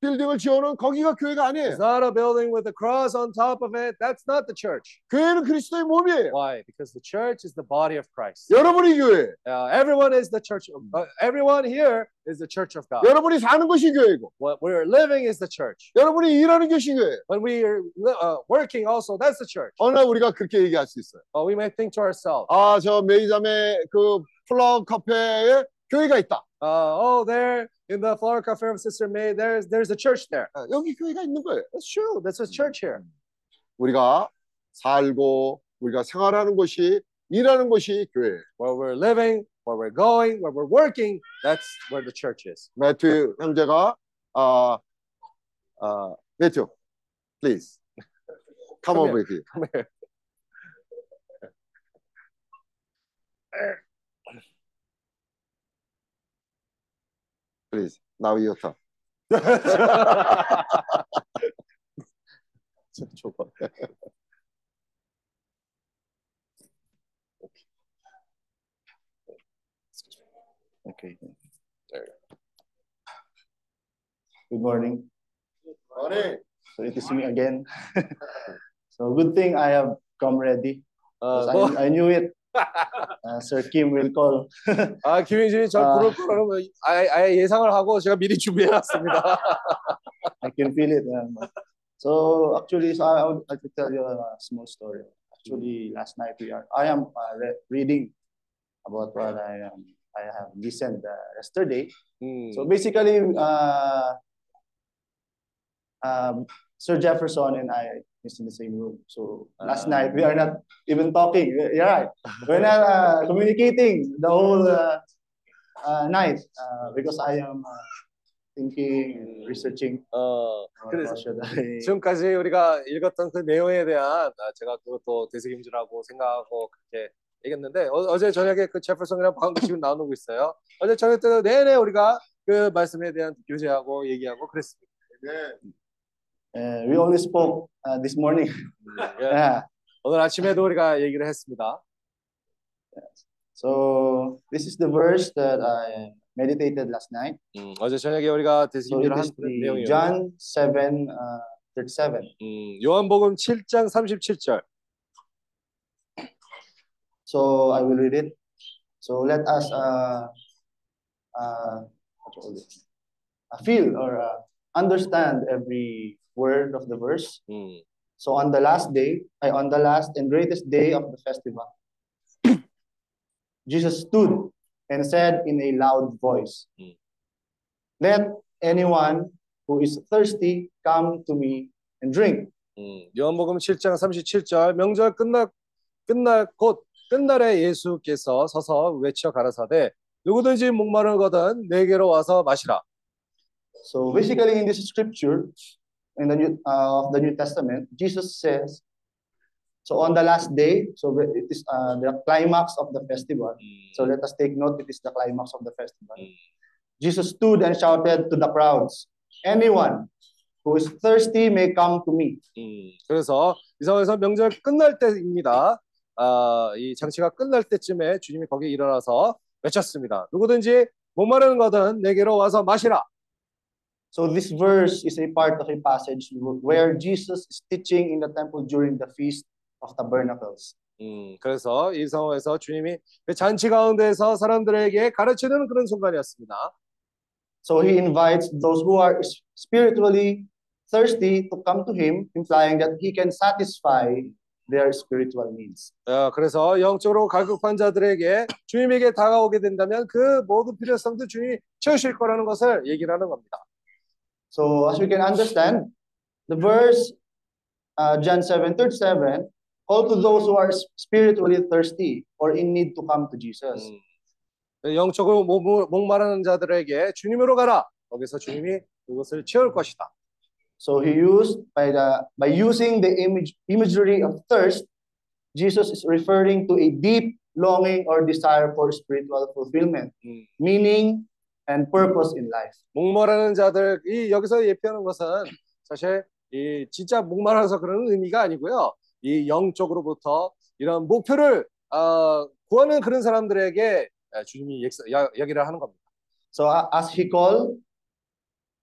빌딩을 지어놓은 거기가 교회가 아니에요. It's not a building with a cross on top of it. That's not the church. 교회는 그리스도의 몸이에요. Why? Because the church is the body of Christ. 여러분이 교회, Uh, everyone is the church. Of, uh, everyone here is the church of God. 여러분이 사는 것이 교회고, What we're living is the church. 여러분이 일하는 것이 교회. When we are li- uh, working, also that's the church. 어느 날 우리가 그렇게 얘기할 수 있어요. But we may think to ourselves, 아, 저 메이잠의 그 플라워 카페에 교회가 있다. Uh, oh, there in the flower cafe of Sister May, there's there's a church there. 아, 여기 교회가 있는 거예요. That's true. That's a church here. 우리가 살고 우리가 생활하는 곳이 일하는 곳이 교회. Where we're living, where we're going, where we're working, that's where the church is. 매튜 형제가 아, 아, 매튜, please come Come over here. here. Come here. please. Now your turn. Okay. There. Good morning. Good morning. So it is me again. so good thing I have come ready. Uh, I, I knew it Uh, Sir Kim will call. 아, 김인준이 절 아. 부를 거라고 아예, 아예 예상을 하고 제가 미리 준비해놨습니다. I can feel it. um, so actually, so I, I would like to tell you a small story. Actually, last night we are. I am uh, re- reading about what I am. I have listened uh, yesterday. 음, So basically, uh, um, Sir Jefferson and I is in the same room. So last Ah. night we are not even talking. You're right. We're not uh, communicating the whole uh, uh, night uh, because I am uh, thinking, researching. 어, uh, 그래서 지금까지 우리가 읽었던 그 내용에 대한 아, 제가 그것도 되새김질하고 생각하고 그렇게 얘기했는데 어, 제 저녁에 그 제퍼슨이랑 방금 지금 나누고 있어요. 어제 저녁 때도 내내 우리가 그 말씀에 대한 교제하고 얘기하고 그랬습니다. Uh, we only spoke uh, this morning. 예. yeah. 오늘 아침에도 우리가 얘기를 했습니다. So this is the verse that I meditated last night. 음, 어제 저녁에 우리가 So it 되새김질을 한 is 그런 the 내용이에요. John 7, uh, 37. 음, 요한복음 7장 37절. So I will read it. So let us uh, uh, what do you call it? Uh, feel or uh, understand every word of the verse. 음, So on the last day, on the last and greatest day of the festival, Jesus stood and said in a loud voice, Mm. Let anyone who is thirsty come to me and drink. 음, 요한복음 7장 37절 명절 끝날 끝날 곧 끝날에 예수께서 서서 외쳐 가라사대 누구든지 목마른 거든 내게로 와서 마시라. So basically, in this scripture, in the New uh, of the New Testament, Jesus says, so on the last day, so it is uh, the climax of the festival. So let us take note, it is the climax of the festival. Mm. Jesus stood and shouted to the crowds, anyone who is thirsty may come to me. 음, 그래서 이 상황에서 명절 끝날 때입니다. 아, 이 장치가 끝날 때쯤에 주님이 거기에 일어나서 외쳤습니다. 누구든지 목마른 거든 내게로 와서 마시라. So this verse is a part of a passage where Jesus is teaching in the temple during the feast of tabernacles. 음, 그래서 이 상황에서 주님이 그 잔치 가운데서 사람들에게 가르치는 그런 순간이었습니다. So he invites those who are spiritually thirsty to come to him, implying that he can satisfy their spiritual needs. 어, 그래서 영적으로 갈급한 자들에게 주님에게 다가오게 된다면 그 모든 필요성도 주님이 채우실 거라는 것을 얘기를 하는 겁니다. So as we can understand, the verse uh, John 7, 37, call to those who are spiritually thirsty or in need to come to Jesus. 음, 영적으로 목- 목마르는 자들에게 주님으로 가라. 거기서 주님이 그것을 채울 것이다. So he used by the by using the image imagery of thirst, Jesus is referring to a deep longing or desire for spiritual fulfillment, 음, meaning and purpose in life. 목마르는 자들이 여기서 예표하는 것은 사실 이 진짜 목마라서 그러는 의미가 아니고요. 이 영적으로부터 이런 목표를 어, 구하는 그런 사람들에게 주님이 이야기를 하는 겁니다. So as he called,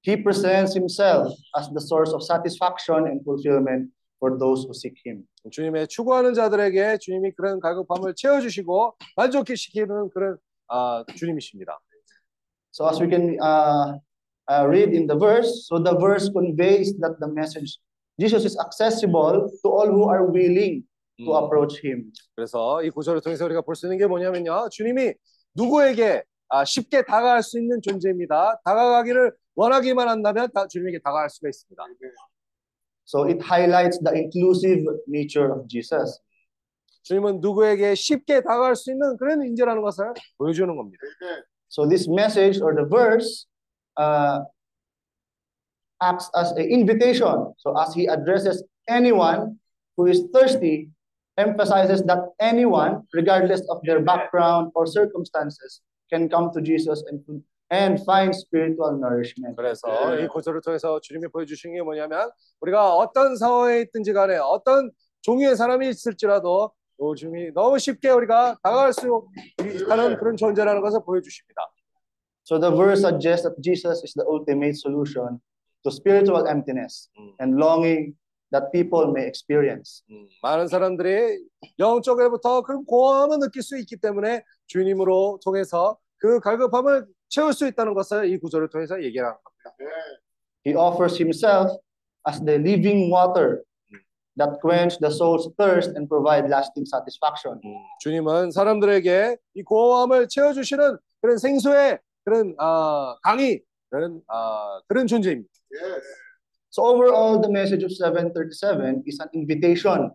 he presents himself as the source of satisfaction and fulfillment for those who seek him. 주님의 추구하는 자들에게 주님이 그런 갈급함을 채워주시고 만족시키는 그런 아, 주님이십니다. So as we can uh, uh, read in the verse, so the verse conveys that the message Jesus is accessible to all who are willing to 음, approach him. 그래서 이 구절을 통해서 우리가 볼 수 있는 게 뭐냐면요. 주님이 누구에게 아, 쉽게 다가갈 수 있는 존재입니다. 다가가기를 원하기만 한다면 다 주님에게 다가갈 수가 있습니다. So it highlights the inclusive nature of Jesus. 주님은 누구에게 쉽게 다가갈 수 있는 그런 인재라는 것을 보여주는 겁니다. So this message or the verse uh, acts as an invitation. So as he addresses anyone who is thirsty, emphasizes that anyone, regardless of their background or circumstances, can come to Jesus and and find spiritual nourishment. 그래서 이 구절을 통해서 주님이 보여주신 게 뭐냐면 우리가 어떤 상황에 있든지 간에 어떤 종류의 사람이 있을지라도 또 주님이 너무 쉽게 우리가 다가갈 수 있다는 그런 존재라는 것을 보여주십니다. So the verse suggests that Jesus is the ultimate solution to spiritual emptiness and longing that people may experience. 많은 사람들이 영적으로부터 그 공허함을 느낄 수 있기 때문에 주님으로 통해서 그 갈급함을 채울 수 있다는 것을 이 구절을 통해서 얘기하는 겁니다. He offers himself as the living water that quench the soul's thirst and provide lasting satisfaction. 주님은 사람들에게 이 공허함을 채워주시는 그런 생수의 그런 아, 강이 그런 아, 그런 존재입니다. So overall, the message of 737 is an invitation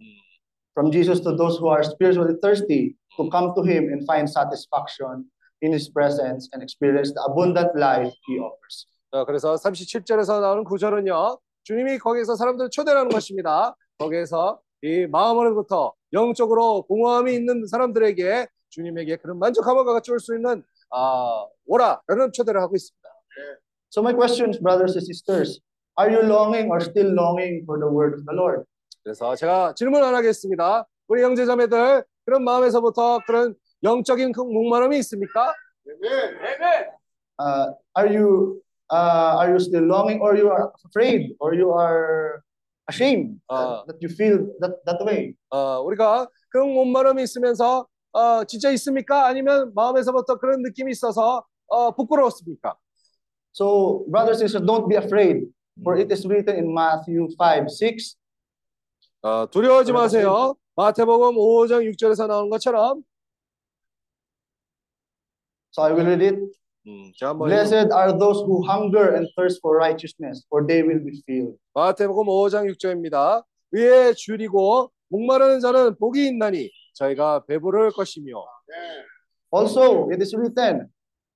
from Jesus to those who are spiritually thirsty to come to him and find satisfaction in his presence and experience the abundant life he offers. 자, 그래서 37절에서 나오는 구절은요. 주님이 거기에서 사람들을 초대하는 것입니다. 거기에서 이 마음으로부터 영적으로 공허함이 있는 사람들에게 주님에게 그런 만족함을 가져올 수 있는 아, 오라 라는 초대를 하고 있습니다. So my questions, brothers and sisters, are you longing or still longing for the word of the Lord? 그래서 제가 질문 안 하겠습니다. 우리 형제자매들 그런 마음에서부터 그런 영적인 그 목마름이 있습니까? Uh, are you uh, are you still longing or you are afraid or you are ashamed 아. that, that you feel that that way? 어, 우리가 그런 목마름이 있으면서 어, 진짜 있습니까? 아니면 마음에서부터 그런 느낌이 있어서 어, 부끄러웠습니까? So brothers and sisters, don't be afraid, for it is written in Matthew 5, 6. 어, 두려워하지 마세요. 마태복음 5장 6절에서 나오는 것처럼 So I will read it. 음, Blessed are those who hunger and thirst for righteousness, for they will be filled. 마태복음 5장 6절입니다. 위에 줄이고 목마르는 자는 복이 있나니 저희가 배부를 것이며 Also, it is written,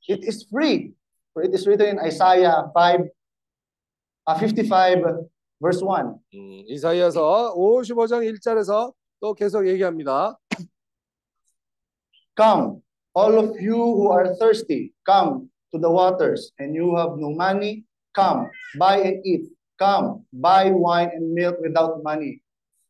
it is free. For it is written in Isaiah 5, uh, 55, verse 1. 음, 이사이아서 55장 1절에서 또 계속 얘기합니다. Come, all of you who are thirsty, come to the waters, and you have no money, come, buy and eat. Come, buy wine and milk without money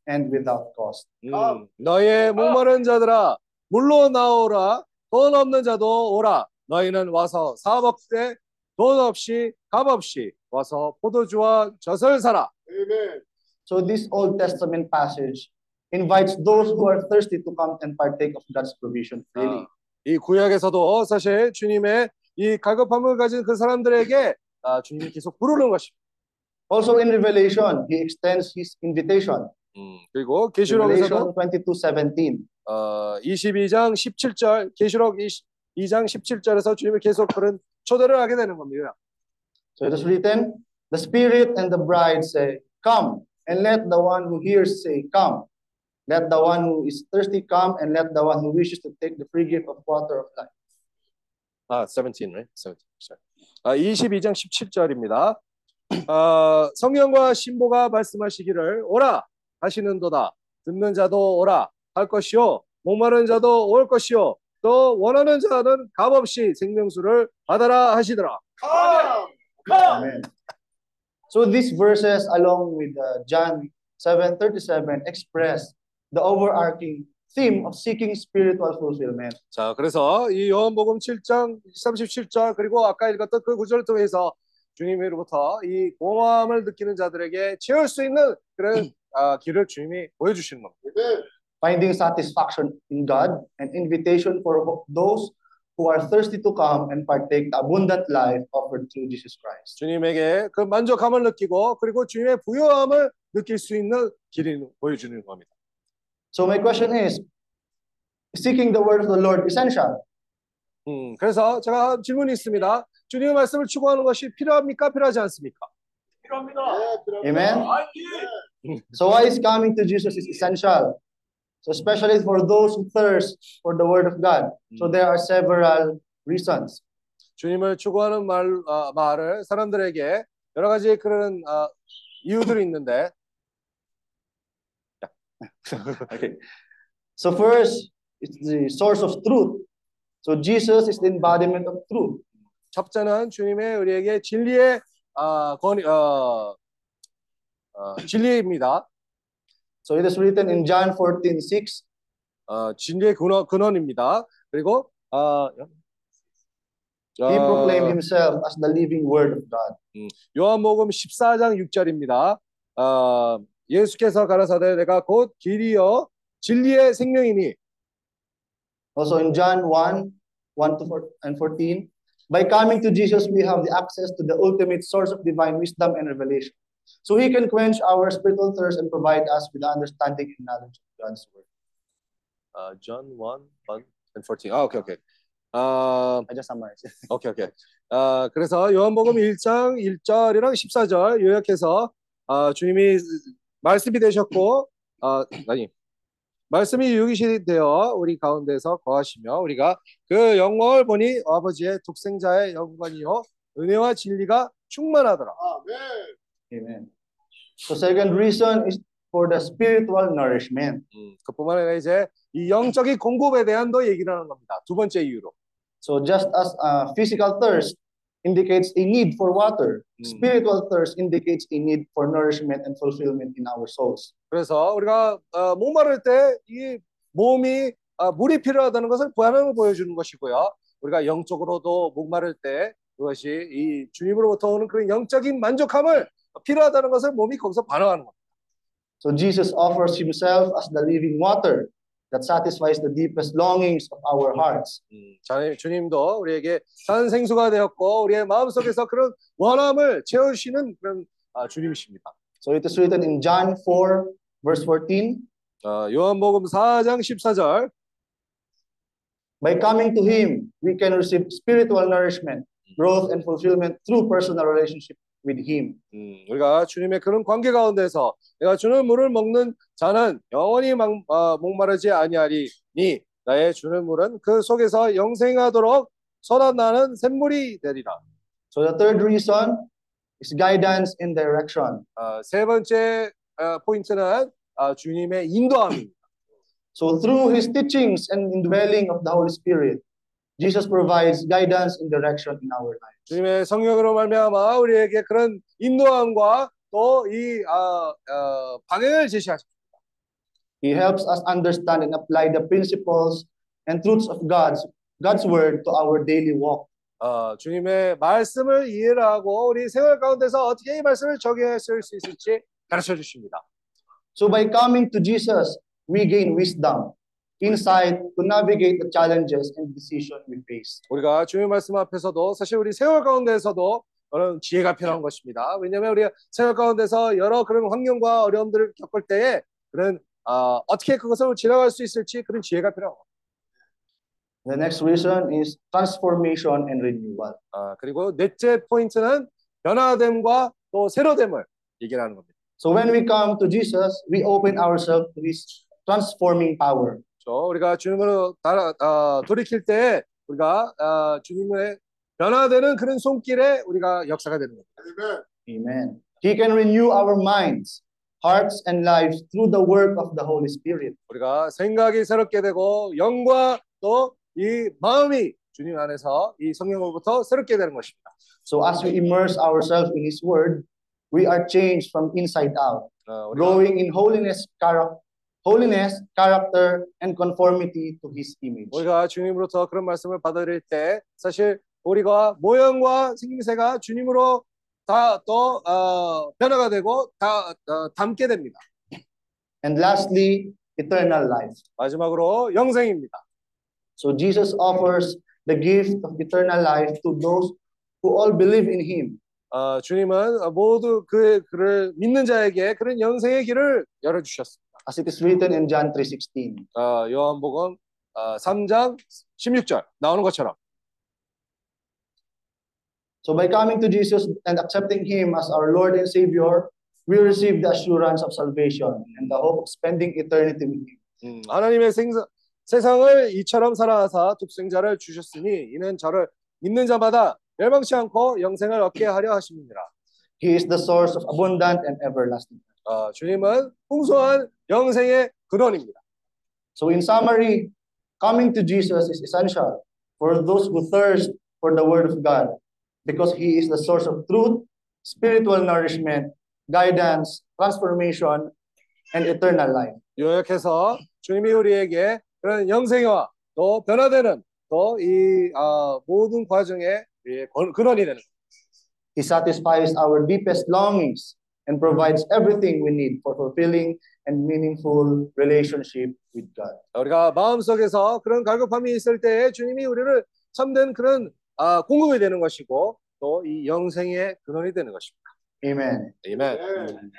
and without cost. 음, 너의 목마른 자들아 물로 나오라 돈 없는 자도 오라 너희는 와서 사 먹되 돈 없이 값 없이 와서 포도주와 젖을 사라 So this Old Testament passage invites those who are thirsty to come and partake of God's provision freely. 이 구약에서도 사실 주님의 이 갈급함을 가진 그 사람들에게 아, 주님이 계속 부르는 것입니다. Also in Revelation, he extends his invitation. 음, 그리고 계시록에서도 Revelation 22:17. 어, 22장 17절 계시록 2장 17절에서 주님이 계속 그런 초대를 하게 되는 겁니다. So it is written, the Spirit and the bride say, Come, and let the one who hears say, Come. Let the one who is thirsty come, and let the one who wishes to take the free gift of water of life. 아, 17, right? 17. sorry. 아, 22장 17절입니다. 아, 성령과 신보가 말씀하시기를 오라 하시는도다. 듣는 자도 오라 할 것이요 목마른 자도 올 것이요 또 원하는 자는 값없이 생명수를 받아라 하시더라. Amen. So these verses, along with uh, John 7:37, express the overarching theme of seeking spiritual fulfillment. 자, 그래서 이 요한복음 7장 37절 그리고 아까 읽었던 그 구절을 통해서 주님으로부터 이 공허함을 느끼는 자들에게 채울 수 있는 그런 아, 길을 주님이 보여주시는 겁니다. Finding satisfaction in God, an invitation for those who are thirsty to come and partake the abundant life offered through Jesus Christ. 주님에게 그 만족함을 느끼고 그리고 주님의 부요함을 느낄 수 있는 길을 보여주는 겁니다. So my question is, seeking the word of the Lord essential? 음, 그래서 제가 질문이 있습니다. 주님의 말씀을 추구하는 것이 필요합니까? 필요하지 않습니까? Amen. So why is coming to Jesus is essential. So especially for those who thirst for the word of God. So there are several reasons. 주님을 추구하는 말, 어, 말을 사람들에게 여러 가지 그런 어, 이유들이 있는데 okay. So first, it's the source of truth. So Jesus is the embodiment of truth. 첫째는 주님의 우리에게 진리의 어, 권, 어, 어, 진리입니다. So it is written in John 14:6. 어, 진리의 근원, 근원입니다. 그리고 어, He proclaimed himself as the living word of God. 음, 요한복음 14장 6절입니다. 어, 예수께서 가라사대 내가 곧 길이요 진리의 생명이니 Also in John 1, 1 to 4 and 14, by coming to Jesus, we have the access to the ultimate source of divine wisdom and revelation. So he can quench our spiritual thirst and provide us with understanding and knowledge of God's word. 어, John 1, 1 and 14. 아, 오케이, 오케이. 어, I just summarized. 오케이, 오케이. 어, 그래서 요한복음 1장 1절이랑 14절 요약해서 어, 주님이 말씀이 되셨고 어, 아니 말씀이 육이시 되어 우리 가운데서 거하시며 우리가 그 영광을 보니 아버지의 독생자의 영광이요 은혜와 진리가 충만하더라. Amen. So second reason is for the spiritual nourishment. 음, 그뿐만 아니라 이제 이 영적인 공급에 대한 더 얘기를 하는 겁니다. 두 번째 이유로. So just as uh, physical thirst indicates a need for water, spiritual thirst indicates a need for nourishment and fulfillment in our souls. 그래서 우리가 어, 목마를 때 이 몸이 어, 물이 필요하다는 것을 반응을 보여주는 것이고요. 우리가 영적으로도 목마를 때 그것이 이 주님으로부터 오는 그런 영적인 만족함을 필요하다는 것을 몸이 거기서 반응하는 겁니다. So Jesus offers himself as the living water that satisfies the deepest longings of our hearts. 음, 자, 주님도 우리에게 산 생수가 되었고 우리의 마음속에서 그런 원함을 채우시는 그런 아, 주님이십니다. So it is written in John 4 verse 14, 어, 요한복음 4장 14절 by coming to him we can receive spiritual nourishment, growth and fulfillment through personal relationship with him. 음, 우리가 주님의 그런 관계 가운데서 내가 주는 물을 먹는 자는 영원히 막, 어, 목마르지 아니하리니 나의 주는 물은 그 속에서 영생하도록 솟아나는 샘물이 되리라. So the third reason is guidance and direction. 어, 세 번째 어, 포인트는 어, 주님의 인도함입니다. So through his teachings and indwelling of the Holy Spirit, Jesus provides guidance and direction in our lives. 주님의 성령으로 말미암아 우리에게 그런 인도함과 또이 어, 어, 방향을 제시하십니다. He helps us understand and apply the principles and truths of God's God's word to our daily walk. 어, 주님의 말씀을 이해를 하고 우리 생활 가운데서 어떻게 이 말씀을 적용할 수 있을지 가르쳐 주십니다. So by coming to Jesus, we gain wisdom, insight to navigate the challenges and decisions we face. 우리가 주님의 말씀 앞에서도 사실 우리 생활 가운데서도 그런 지혜가 필요한 것입니다. 왜냐하면 우리가 생활 가운데서 여러 그런 환경과 어려움들을 겪을 때에 그런 어, 어떻게 그것을 지나갈 수 있을지 그런 지혜가 필요하고. The next reason is transformation and renewal. 아, 그리고 넷째 포인트는 변화됨과 또 새로됨을 얘기하는 겁니다. So when we come to Jesus, we open ourselves to His transforming power. 저 우리가 주님으로 따라 어, 돌이킬 때 우리가 어, 주님의 변화되는 그런 손길에 우리가 역사가 되는 겁니다. Amen. He can renew our minds, hearts, and lives through the work of the Holy Spirit. 우리가 생각이 새롭게 되고 영과 또 이 마음이 주님 안에서 이 성령으로부터 새롭게 되는 것입니다. So as we immerse ourselves in His Word, we are changed from inside out, 어, growing in holiness, chara- holiness, character, and conformity to His image. 우리가 주님으로부터 그런 말씀을 받아들일 때 사실 우리가 모형과 생김새가 주님으로 다또 어, 변화가 되고 다 어, 담게 됩니다. And lastly, eternal life. 마지막으로 영생입니다. So Jesus offers the gift of eternal life to those who all believe in Him. 어, 주님은 모두 그 그를 믿는 자에게 그런 영생의 길을 열어 주셨습니다. As it is written in John 3:16. 어, 요한복음 어, 3장 16절 나오는 것처럼 So by coming to Jesus and accepting Him as our Lord and Savior, we receive the assurance of salvation and the hope of spending eternity with Him. 음, 하나님의 생사, 세상을 이처럼 사랑하사 독생자를 주셨으니 이는 저를 믿는 자마다 멸망치 않고 영생을 얻게 하려 하심이니라. He is the source of abundant and everlasting. 어, 주님은 풍성한 영생의 근원입니다. So in summary, coming to Jesus is essential for those who thirst for the Word of God because He is the source of truth, spiritual nourishment, guidance, transformation, and eternal life. 요약해서 주님이 우리에게 그런 영생과 또 변화되는 또이 모든 건- 근원이 되는. He satisfies our deepest longings and provides everything we need for fulfilling and meaningful relationship with God. 우리가 마음속에서 그런 갈급함이 있을 때에 주님이 우리를 참된 그런 아, 공급이 되는 것이고 또 이 영생의 근원이 되는 것입니다. Amen. 아멘.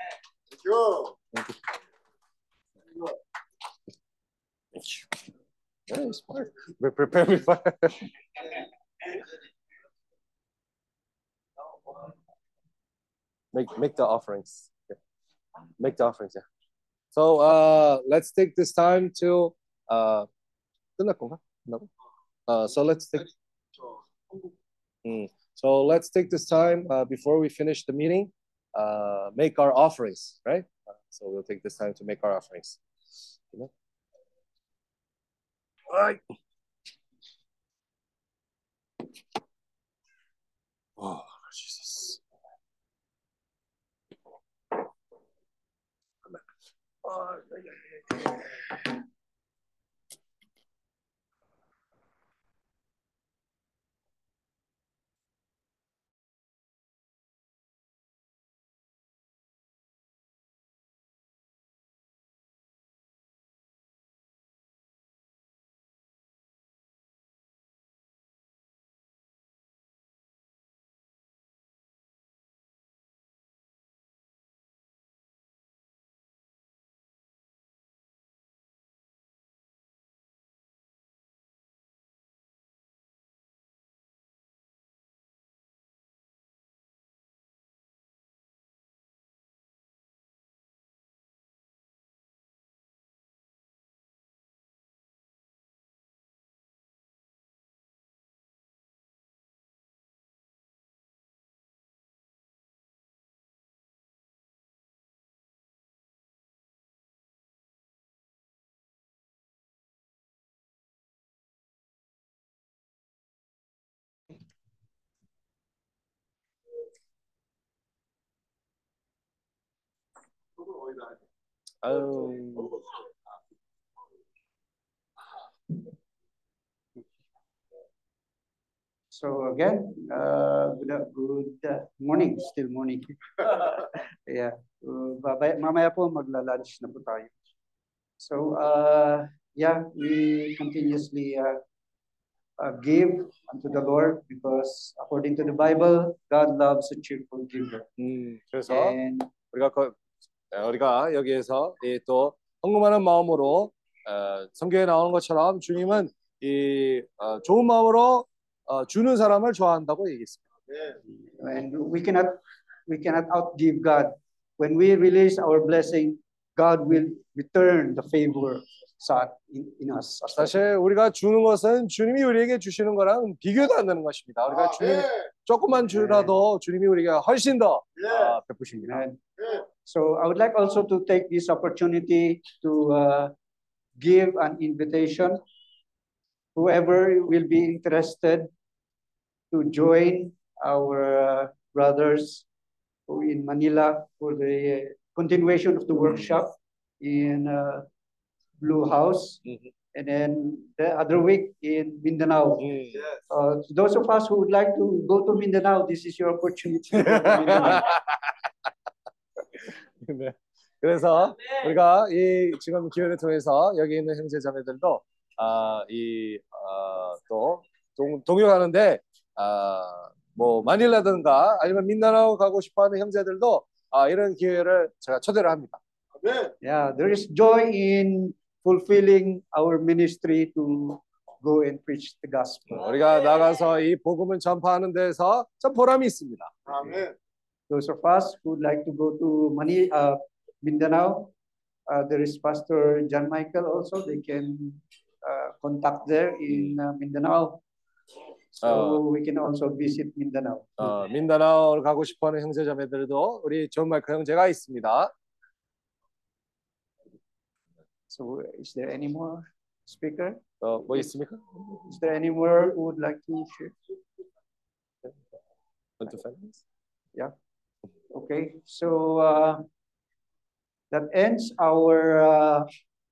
Yeah, smart. We prepare me for make make the offerings. Yeah. Make the offerings. Yeah. So uh, let's take this time to uh, no. Uh, so let's take. Mm. So let's take this time uh, before we finish the meeting. Uh, make our offerings, right? So we'll take this time to make our offerings. All right. Oh. Oh. Oh. So again, uh, good, uh, good uh, morning, still morning. yeah, uh, mamaya po magla-lunch na po tayo. So uh, yeah, we continuously uh, uh, give unto the Lord because according to the Bible, God loves a cheerful giver. Mm. And, 우리가 거, 어, 우리가 여기에서 이또 헌금하는 마음으로 어, 성경에 나오는 것처럼 주님은 이 어, 좋은 마음으로 어, 주는 사람을 좋아한다고 얘기했습니다. and we cannot we cannot outgive God. When we release our blessing, God will return the favor sought in, in us. 사실 우리가 주는 것은 주님이 우리에게 주시는 거랑 비교도 안 되는 것입니다. 우리가 주님 조금만 주라도 주님이 우리에게 훨씬 더 아, 베푸십니다. So I would like also to take this opportunity to uh, give an invitation. Whoever will be interested to join our uh, brothers who in Manila for the continuation of the workshop in uh, Blue House. And then the other week in Mindanao. Uh, those of us who would like to go to Mindanao, this is your opportunity. 네. 그래서 우리가 이 지금 기회를 통해서 여기 있는 형제자매들도 아, 이, 아, 또 동요하는데 아, 뭐 마닐라든가 아니면 민다나오 가고 싶어하는 형제들도 아, 이런 기회를 제가 초대를 합니다. Yeah, there is joy in fulfilling our ministry to go and preach the gospel. 우리가 나가서 이 복음을 전파하는 데서 참 보람이 있습니다. 아멘. Those of us who would like to go to Mani, uh, Mindanao, uh, there is Pastor John Michael also. They can uh, contact there in uh, Mindanao. So 어. we can also visit Mindanao. 어, 민다나오를 가고 싶어하는 형제자매들도 우리 존 마이크 형제가 있습니다. So is there any more speaker? 어, 뭐 있습니까? Is there any more who would like to share? Want to finance? Yeah. Okay, so uh, that ends our uh,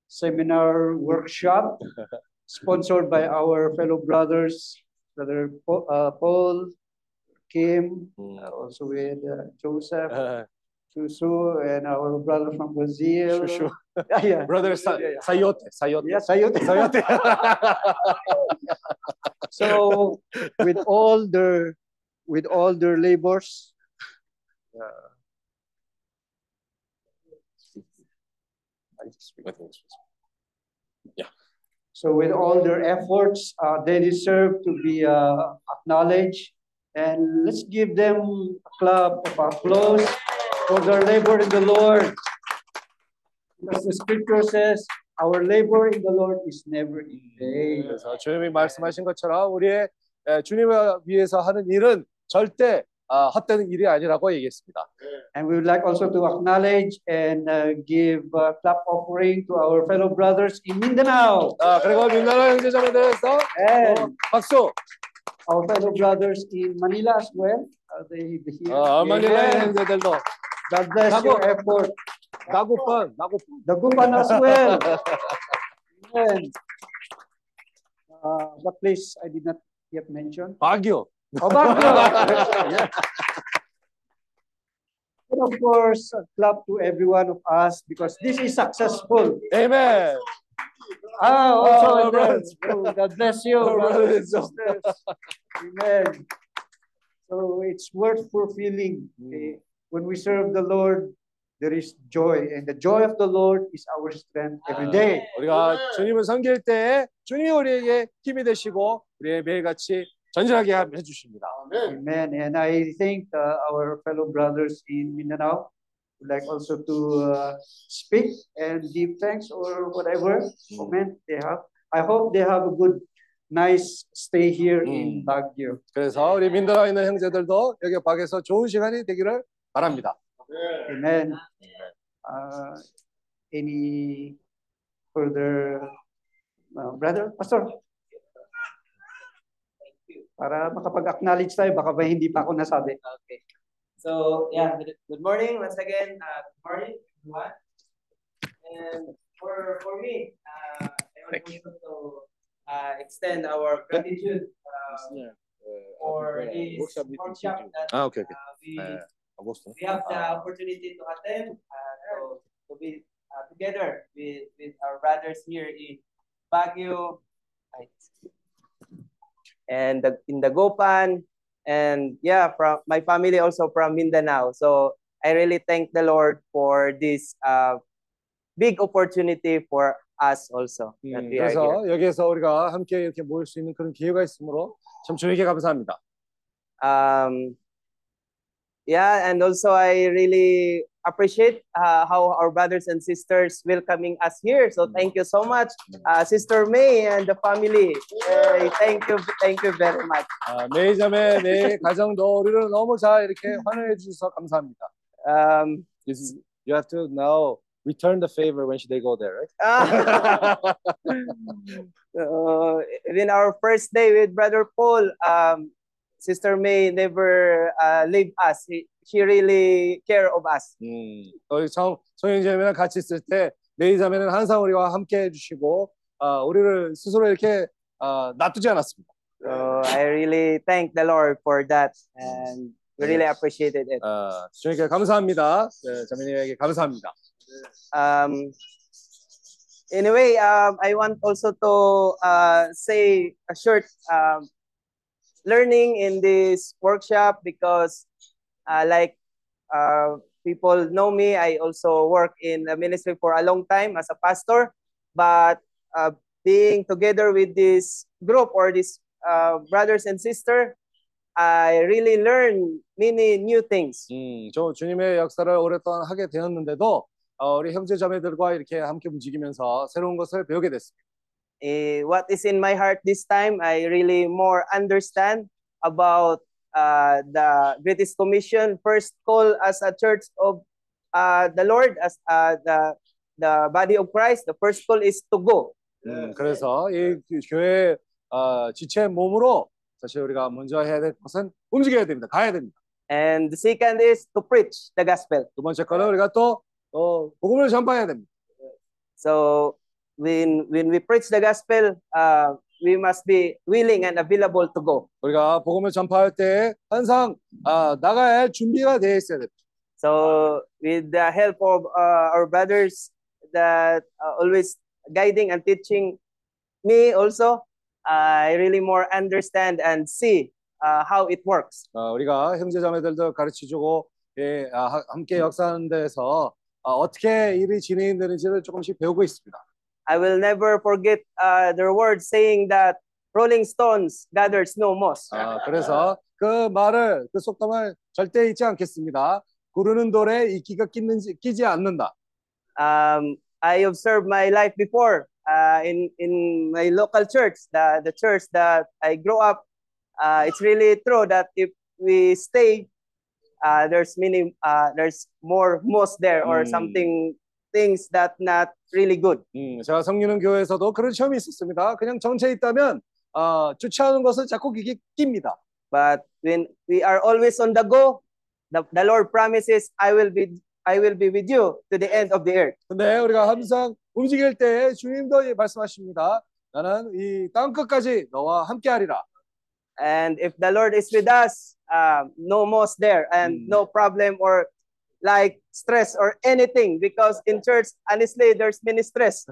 seminar workshop sponsored by our fellow brothers, Brother Paul, uh, Paul Kim, uh, also with uh, Joseph, Susu, and our brother from Brazil. Shushu. Yeah, yeah. Brother Sa- Sayote, Sayote. Yeah, Sayote. Sayote. so with all their with all their labors uh, Yeah. so with all their efforts uh, they deserve to be uh, acknowledged and let's give them a clap of applause for their labor in the lord because the scripture says our labor in the lord is never in vain 그래서 주님이 말씀하신 것처럼 우리의 에, 주님을 위해서 하는 일은 절대 아, 헛되는 일이 아니라고 얘기했습니다. And we would like also to acknowledge and uh, give uh, clap offering to our fellow brothers in Mindanao. 아, 그리고 민나라 형제자매들에서 And 어, 박수. our fellow brothers in Manila as well. Are they here? 어, 마닐라 Amen. 형제들도 God bless 나고- your effort. 나고pan, 나고pan. Dagupan as well. Amen. Uh, what place I did not yet mention? 바교. Oh, Baguio. Yeah. And of course, a clap to every one of us because this is successful. Amen. Ah, also, Oh, and then- brothers. oh, God bless you, Oh, brothers and brothers. sisters. Amen. So it's worth fulfilling. eh, When we serve the Lord, there is joy, and the joy of the Lord is our strength every day. 우리가 주님을 섬길 때 주님이 우리에게 힘이 되시고 우리의 매일같이 전진하게 해 주십니다. Amen. And I think uh, our fellow brothers in Mindanao would like also to uh, speak and give thanks or whatever comment they have. I hope they have a good, nice stay here in Baguio. 그래서 우리 민다나에 있는 형제들도 여기 밖에서 좋은 시간이 되기를 바랍니다. Amen. Uh, any further, uh, brother, pastor? para makapag-acknowledge tayo. Baka ba hindi pa ako nasabi. Okay. So, yeah, good, morning once again. Uh, good morning, everyone. And for, for me, uh, I want to uh, extend our gratitude um, for this workshop that ah, okay, okay. Uh, we, we have the opportunity to attend, uh, to, to be uh, together with, with our brothers here in Baguio. Right. and the, in the Gopan and yeah from my family also from Mindanao so I really thank the Lord for this uh, big opportunity for us also that we are here. 그래서 여기에서 우리가 함께 이렇게 모일 수 있는 그런 기회가 있으므로 참 주님께 감사합니다. um yeah and also i really appreciate uh, how our brothers and sisters welcoming us here so thank you so much uh, sister may and the family Hey, thank you thank you very much 아, 메이자매 네 가정도 우리를 너무 잘 이렇게 환호해 주셔서 감사합니다. um This is, you have to now return the favor when they go there, right? uh, in our first day with brother paul um sister may never uh, leave us she, she really care of us 음, 성 성형제매랑 같이 있을 때 메이자매는 항상 우리와 함께 해주시고 아, 우리를 스스로 이렇게 아, 놔두지 않았습니다. so i really thank the lord for that and we really appreciated it 아, 주님께 감사합니다. 네, 자매님에게 감사합니다. um anyway um i want also to uh say a short um learning in this workshop because uh like uh people know me i also work in the ministry for a long time as a pastor but uh being together with this group or this uh, brothers and sister, I really learned many new things. 음, 저 주님의 역사를 오랫동안 하게 되었는데도 어, 우리 형제 자매들과 이렇게 함께 움직이면서 새로운 것을 배우게 됐습니다. Eh, what is in my heart this time, I really more understand about uh, the British Commission first call as a church of uh, the Lord, as uh, the the body of Christ. The first call is to go. 음, 그래서 이 교회 어, 지체 몸으로 사실 우리가 먼저 해야 될 것은 움직여야 됩니다. 가야 됩니다. And the second is to preach the gospel. 두 번째 거는 우리가 또 어, 복음을 전파해야 됩니다. So when when we preach the gospel, uh, we must be willing and available to go. 우리가 복음을 전파할 때 항상 아, 나가야 할 준비가 되어 있어야 됩니다. So with the help of uh, our brothers that uh, always guiding and teaching me also, I really more understand and see uh, how it works. 어, 우리가 형제자매들도 가르쳐주고 예, 아, 하- 함께 역사하는 데서 아, 어떻게 일이 진행되는지를 조금씩 배우고 있습니다. I will never forget uh, their words saying that Rolling Stones gathers no moss. 아, 그래서 그 말을 그 속담을 절대 잊지 않겠습니다. 구르는 돌에 이끼가 끼는지 끼지 않는다. Um, I observed my life before uh, in in my local church, the the church that I grew up. Uh, it's really true that if we stay, uh, there's many uh, there's more moss there or Mm. something things that not really good. 음, 제가 성리는 교회에서도 그런 시험이 있었습니다. 그냥 정체에 있다면 어, 주차하는 것을 자꾸 이게 낍니다. But when we are always on the go, the, the Lord promises, I will be I will be with you to the end of the earth. 근데 우리가 항상 움직일 때 주님도 말씀하십니다. 나는 이 땅 끝까지 너와 함께하리라. And if the Lord is with us, uh, no moss there and no problem or like stress or anything because in church, honestly, there's many stress.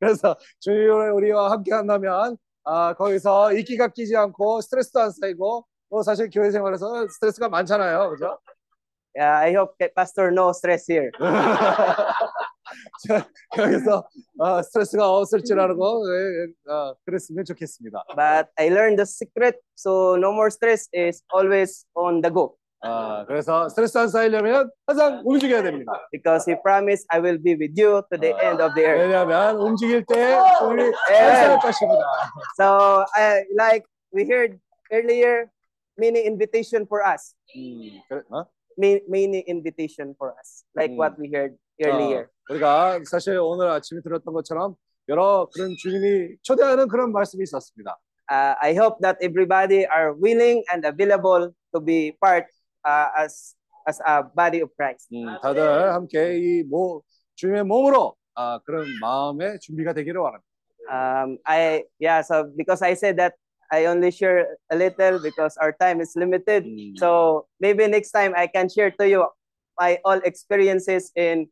그래서 주님이 우리와 함께 한다면 아, 거기서 이끼가 끼지 않고 스트레스도 안 쌓이고 또 사실 교회 생활에서 스트레스가 많잖아요. 그죠? Yeah, I hope that Pastor no stress here. 자, 여기서 어, 스트레스가 없을 줄 알고 예, 어, 그랬으면 좋겠습니다. But I learned the secret, so no more stress is always on the go. 아, 그래서 스트레스 안 쌓이려면 항상 움직여야 됩니다. Because He promised, I will be with you to the end of the earth. 왜냐하면 움직일 때 주님이 Amen. 함께할 것입니다. So, I like we heard earlier, many invitation for us. 음, 그래, 어? Many, many invitation for us, like 음. what we heard earlier. 어, 우리가 사실 오늘 아침에 들었던 것처럼 여러 그런 주님이 초대하는 그런 말씀이 있었습니다. Uh, I hope that everybody are willing and available to be part uh, as as a body of Christ. 음, 다들 함께 이 모, 주님의 몸으로 아, 그런 마음의 준비가 되기를 원합니다. Um, I yeah. So because I said that I only share a little because our time is limited. So maybe next time I can share to you my all experiences in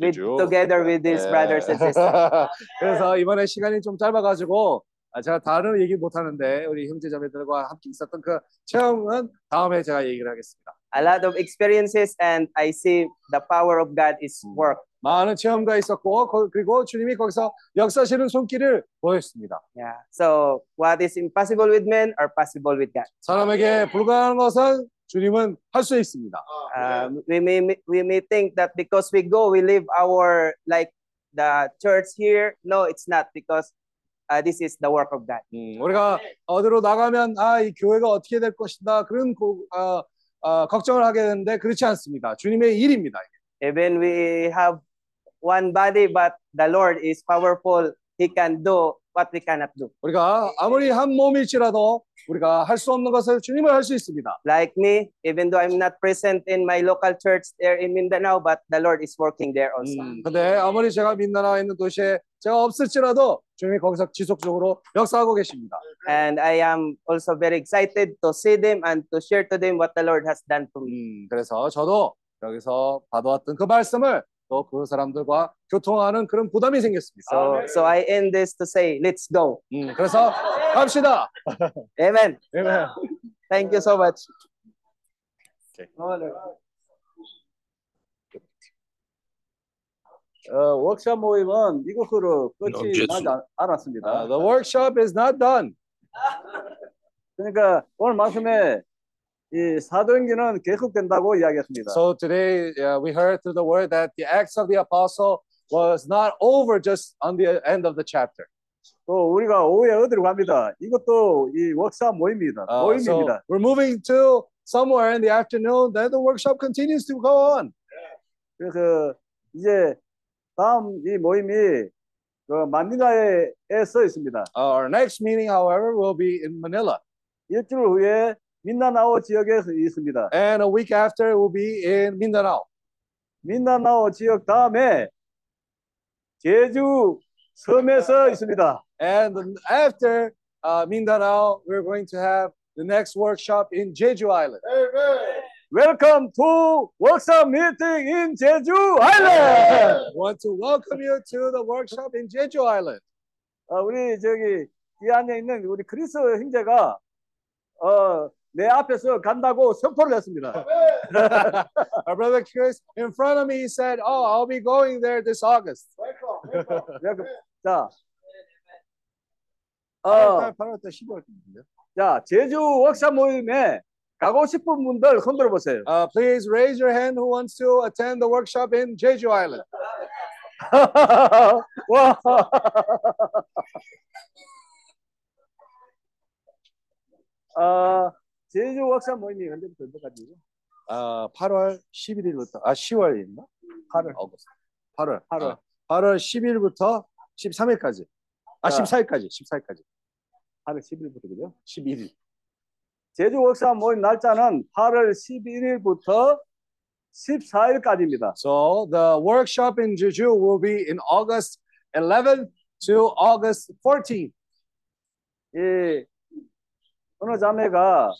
with 그죠? together with these 네. brothers and sisters. 그래서 이번에 시간이 좀 짧아가지고 아, 제가 다른 얘기 못 하는데 우리 형제자매들과 함께 있었던 그 체험은 다음에 제가 얘기를 하겠습니다. A lot of experiences, and I see the power of God is work. 많은 체험가 있었고 거- 그리고 주님이 거기서 역사시는 손길을 보였습니다. Yeah. So what is impossible with men are possible with God. 사람에게 불가능한 것은 주님은 할 수 있습니다. Um, we may we may think that because we go, we live our like the church here. No, it's not because uh, this is the work of God. 음, 우리가 어디로 나가면 아 이 교회가 어떻게 될 것이다 그런 고, 어, 어, 걱정을 하게 되는데 그렇지 않습니다. 주님의 일입니다. Even we have one body, but the Lord is powerful. He can do what we cannot do. 우리가 아무리 한 몸일지라도 우리가 할 수 없는 것을 주님을 할 수 있습니다. Like me, even though I'm not present in my local church there in Mindanao, but the Lord is working there also. 음, 근데 아무리 제가 민나라에 있는 도시에 제가 없을지라도 주님이 거기서 지속적으로 역사하고 계십니다. And I am also very excited to see them and to share to them what the Lord has done to me. 음, 그래서 저도 여기서 받아왔던 그 말씀을 또 그 사람들과 교통하는 그런 부담이 생겼습니다. So, so I end this to say, let's go. 음, 그래서 갑시다. Amen. Amen. Thank you so much. Okay. Oh, Lord. 어, 워크숍 모임은 이것으로 끝이. 나지 않- 않았습니다. Uh, the workshop is not done. 그러니까 오늘 말씀에 이 사도행전은 계속된다고 이야기했습니다. So today uh, we heard through the word that the Acts of the Apostle was not over just on the end of the chapter. 또 우리가 오후에 어디로 갑니다. 이것도 이 워크숍 모임입니다. Uh, so 모임입니다. we're moving to somewhere in the afternoon. Then the workshop continues to go on. 그래서 이제 다음 이 모임이 그 마닐라에서 있습니다. Uh, our next meeting, however, will be in Manila. 일주일 후에 민다나오 지역에 있습니다. And a week after, it will be in Mindanao. 민다나오 지역 다음에 제주 섬에서 있습니다. And after uh, Mindanao, we're going to have the next workshop in Jeju Island. Welcome to workshop meeting in Jeju Island. want to welcome you to the workshop in Jeju Island. 어, 우리 저기 이 안에 있는 우리 크리스 형제가 어, 내 앞에서 간다고 선포를 했습니다. Our brother Chris, in front of me, said, "Oh, I'll be going there this August." 자, 어, 8월 8월 10월. 자 제주 워크숍 모임에 가고 싶은 분들 손들어 보세요. Uh, please raise your hand who wants to attend the workshop in Jeju Island. 와. 아, 제주 워크숍 모임이 언제부터 언제까지죠? 어, 8월 11일부터 아 10월인가? 8월 어거스트. 8월 8월. 8월 10일부터 13일까지. 아 자. 14일까지. 14일까지. 8월 10일부터 그죠? 11일. 제주 워크숍 모임 날짜는 8월 11일부터 14일까지입니다. So the workshop in Jeju will be in August 11th to August 14th. 이 어느 자매가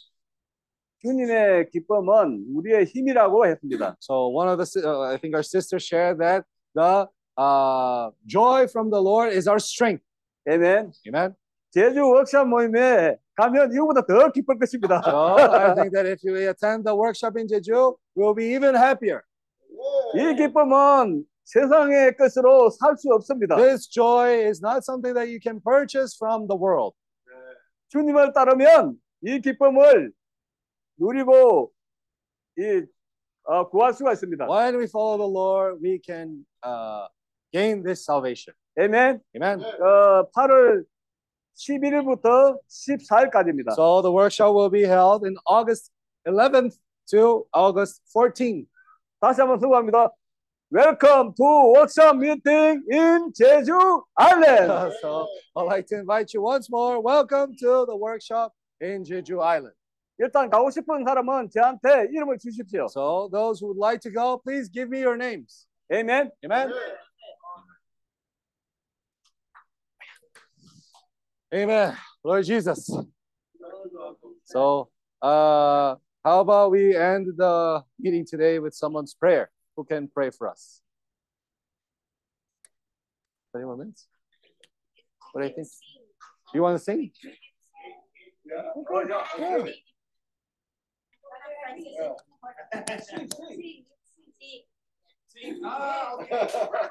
주님의 기쁨은 우리의 힘이라고 했습니다. So one of the si- uh, I think our sisters shared that the uh, joy from the Lord is our strength. 아멘. Amen. 제주 워크숍 모임에 가면 이거보다 더 기쁠 것입니다. So I think that if you attend the workshop in Jeju, we'll be even happier. 이 기쁨은 세상의 것으로 살 수 없습니다. This joy is not something that you can purchase from the world. 주님을 따르면 이 기쁨을 누리고 이 어, 구할 수가 있습니다. When we follow the Lord, we can uh, gain this salvation. 아멘. Amen. 어, 8월 11일부터 14일까지입니다. So the workshop will be held in August 11th to August 14th. 다시 한번 수고합니다. Welcome to workshop meeting in Jeju Island. so I'd like to invite you once more. Welcome to the workshop in Jeju Island. 일단 가고 싶은 사람은 저한테 이름을 주십시오. So those who would like to go, please give me your names. Amen. Amen. Amen. Lord Jesus. So, uh, how about we end the meeting today with someone's prayer? Who can pray for us? Any more minutes? What do you think? You want to sing? Yeah. Ah.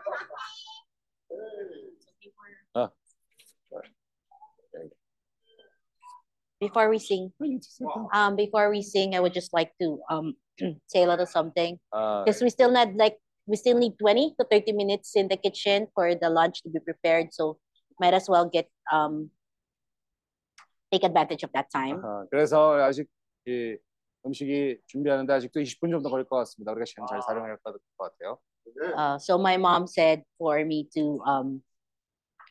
Before we sing, um, before we sing, I would just like to um say a little something Uh, because we still need like we still need twenty to thirty minutes in the kitchen for the lunch to be prepared. So might as well get um take advantage of that time. 아하, 그래서 아직 이 음식이 준비하는데 아직도 20분 정도 걸릴 것 같습니다. 우리가 시간 잘 활용해야 될 것 같아요. Uh, so my mom said for me to um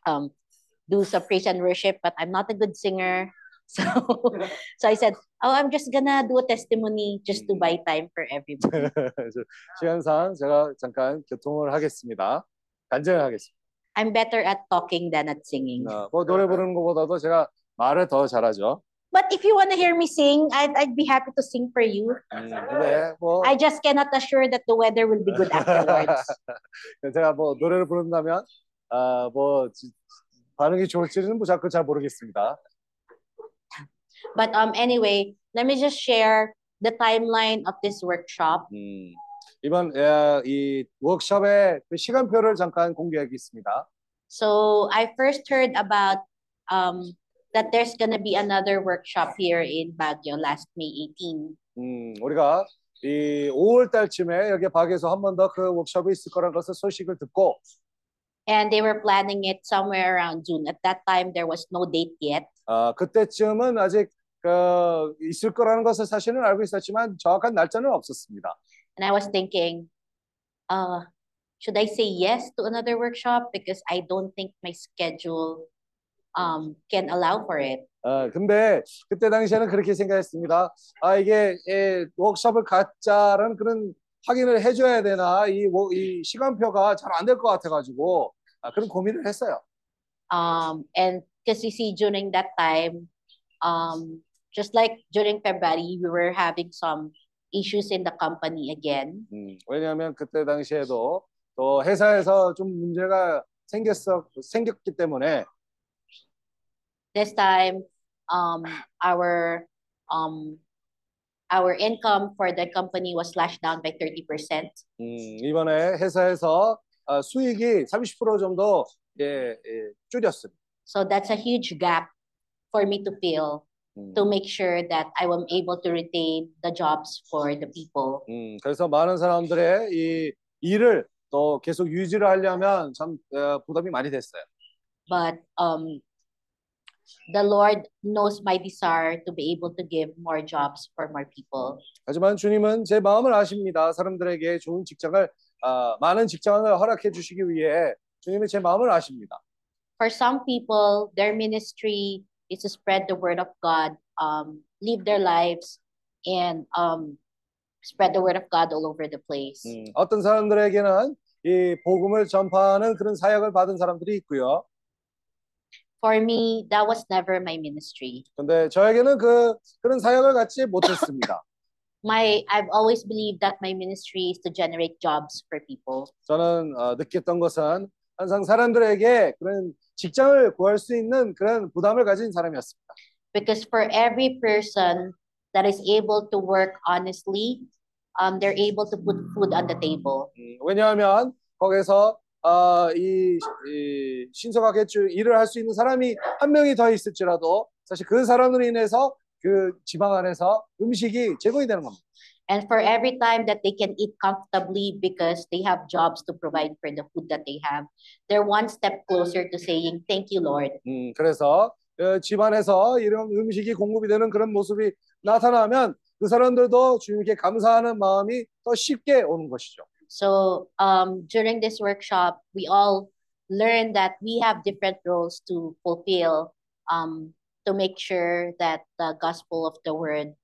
um do some praise and worship, but I'm not a good singer. So so I said, oh, I'm just gonna do a testimony just to buy time for everybody. 시간상 제가 잠깐 교통을 하겠습니다. 간증을 하겠습니다. I'm better at talking than at singing. 어, 뭐 노래 부르는 것보다도 제가 말을 더 잘하죠. But if you want to hear me sing, I'd, I'd be happy to sing for you. 음, 근데 뭐 I just cannot assure that the weather will be good afterwards. 제가 뭐 노래를 부른다면 아뭐 반응이 좋을지는 뭐 자꾸 잘 모르겠습니다. But um, anyway, let me just share the timeline of this workshop. 음, 이번 에, 이 워크숍의 그 시간표를 잠깐 공개하겠습니다. So I first heard about um, that there's gonna be another workshop here in Baguio last May 18. 음, 우리가 이 5월 달쯤에 여기 박에서 한 번 더 그 워크숍이 있을 거라는 것을 소식을 듣고 And they were planning it somewhere around June. At that time, there was no date yet. 아, 그때쯤은 아직 그 있을 거라는 것을 사실은 알고 있었지만 정확한 날짜는 없었습니다. And I was thinking, uh, should I say yes to another workshop? Because I don't think my schedule um, can allow for it. 어, 근데 그때 당시에는 그렇게 생각했습니다. 아, 이게 예, 워크숍을 갖자라는 그런 확인을 해줘야 되나 이, 워- 이 시간표가 잘 안 될 것 같아가지고 아, 그런 고민을 했어요. Um, and because you see, during that time, um, just like during February, we were having some issues in the company again. 음, 왜냐하면 그때 당시에도 또 회사에서 좀 문제가 생겼어 생겼기 때문에 This time, um, our um, our income for the company was slashed down by 30%. 음, 이번에 회사에서 아, 수익이 30% 정도 예, 예, 줄였습니다. So that's a huge gap for me to fill to make sure that I am able to retain the jobs for the people. 음, 그래서 많은 사람들의 이 일을 또 계속 유지를 하려면 참 어, 부담이 많이 됐어요. But um, the Lord knows my desire to be able to give more jobs for more people. 하지만 주님은 제 마음을 아십니다. 사람들에게 좋은 직장을 아, 많은 직장을 허락해 주시기 위해 주님은 제 마음을 아십니다. For some people, their ministry is to spread the word of God, um, live their lives, and um, spread the word of God all over the place. 음, 어떤 사람들에게는 이 복음을 전파하는 그런 사역을 받은 사람들이 있고요. For me, that was never my ministry. 근데 저에게는 그 그런 사역을 갖지 못했습니다. My, I've always believed that my ministry is to generate jobs for people. 저는 어, 느꼈던 것은 항상 사람들에게 그런 직장을 구할 수 있는 그런 부담을 가진 사람이었습니다. Because for every person that is able to work honestly, um, they're able to put food on the table. 음, 왜냐하면 거기서 어, 이, 이 신속하게 주- 일을 할 수 있는 사람이 한 명이 더 있을지라도 사실 그 사람으로 인해서 그 지방 안에서 음식이 제공이 되는 겁니다. And for every time that they can eat comfortably because they have jobs to provide for the food that they have, they're one step closer to saying, Thank you, Lord. 음, 그래서 어, 집안에서 이런 음식이 공급이 되는 그런 모습이 나타나면 그 사람들도 주님께 감사하는 마음이 더 쉽게 오는 것이죠. So um, during this workshop, we all learned that we have different roles to fulfill um, to make sure that the gospel of the word,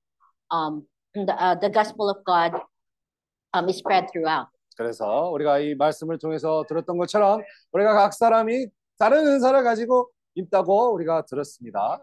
um, the, uh, the gospel of God um, is spread throughout. 그래서 우리가 이 말씀을 통해서 들었던 것처럼 우리가 각 사람이 다른 은사를 가지고 있다고 우리가 들었습니다.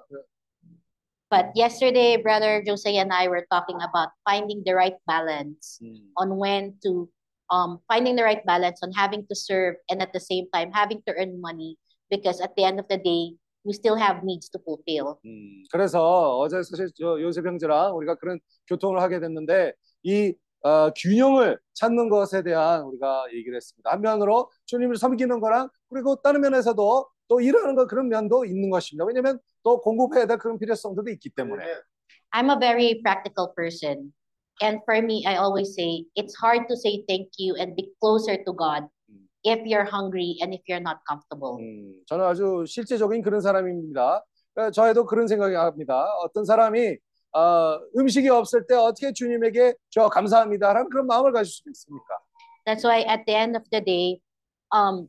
But yesterday, Brother Jose and I were talking about finding the right balance on when to um, finding the right balance on having to serve and at the same time having to earn money because at the end of the day, we still have needs to fulfill. 음, 그래서 어제 사실 저 요셉 형제랑 우리가 그런 교통을 하게 됐는데 이 어, 균형을 찾는 것에 대한 우리가 얘기를 했습니다. 한 면으로 주님을 섬기는 거랑 그리고 다른 면에서도 또 일하는 거 그런 면도 있는 것입니다. 왜냐하면 또 공급해야 될 그런 필요성들도 있기 때문에. I'm a very practical person. And for me, I always say it's hard to say thank you and be closer to God if you're hungry and if you're not comfortable. 저는 아주 실제적인 그런 사람입니다. 어, 저에도 그런 생각이 합니다. 어떤 사람이 어, 음식이 없을 때 어떻게 주님에게 저 감사합니다라는 그런 마음을 가질 수 있습니까? That's why at the end of the day, um,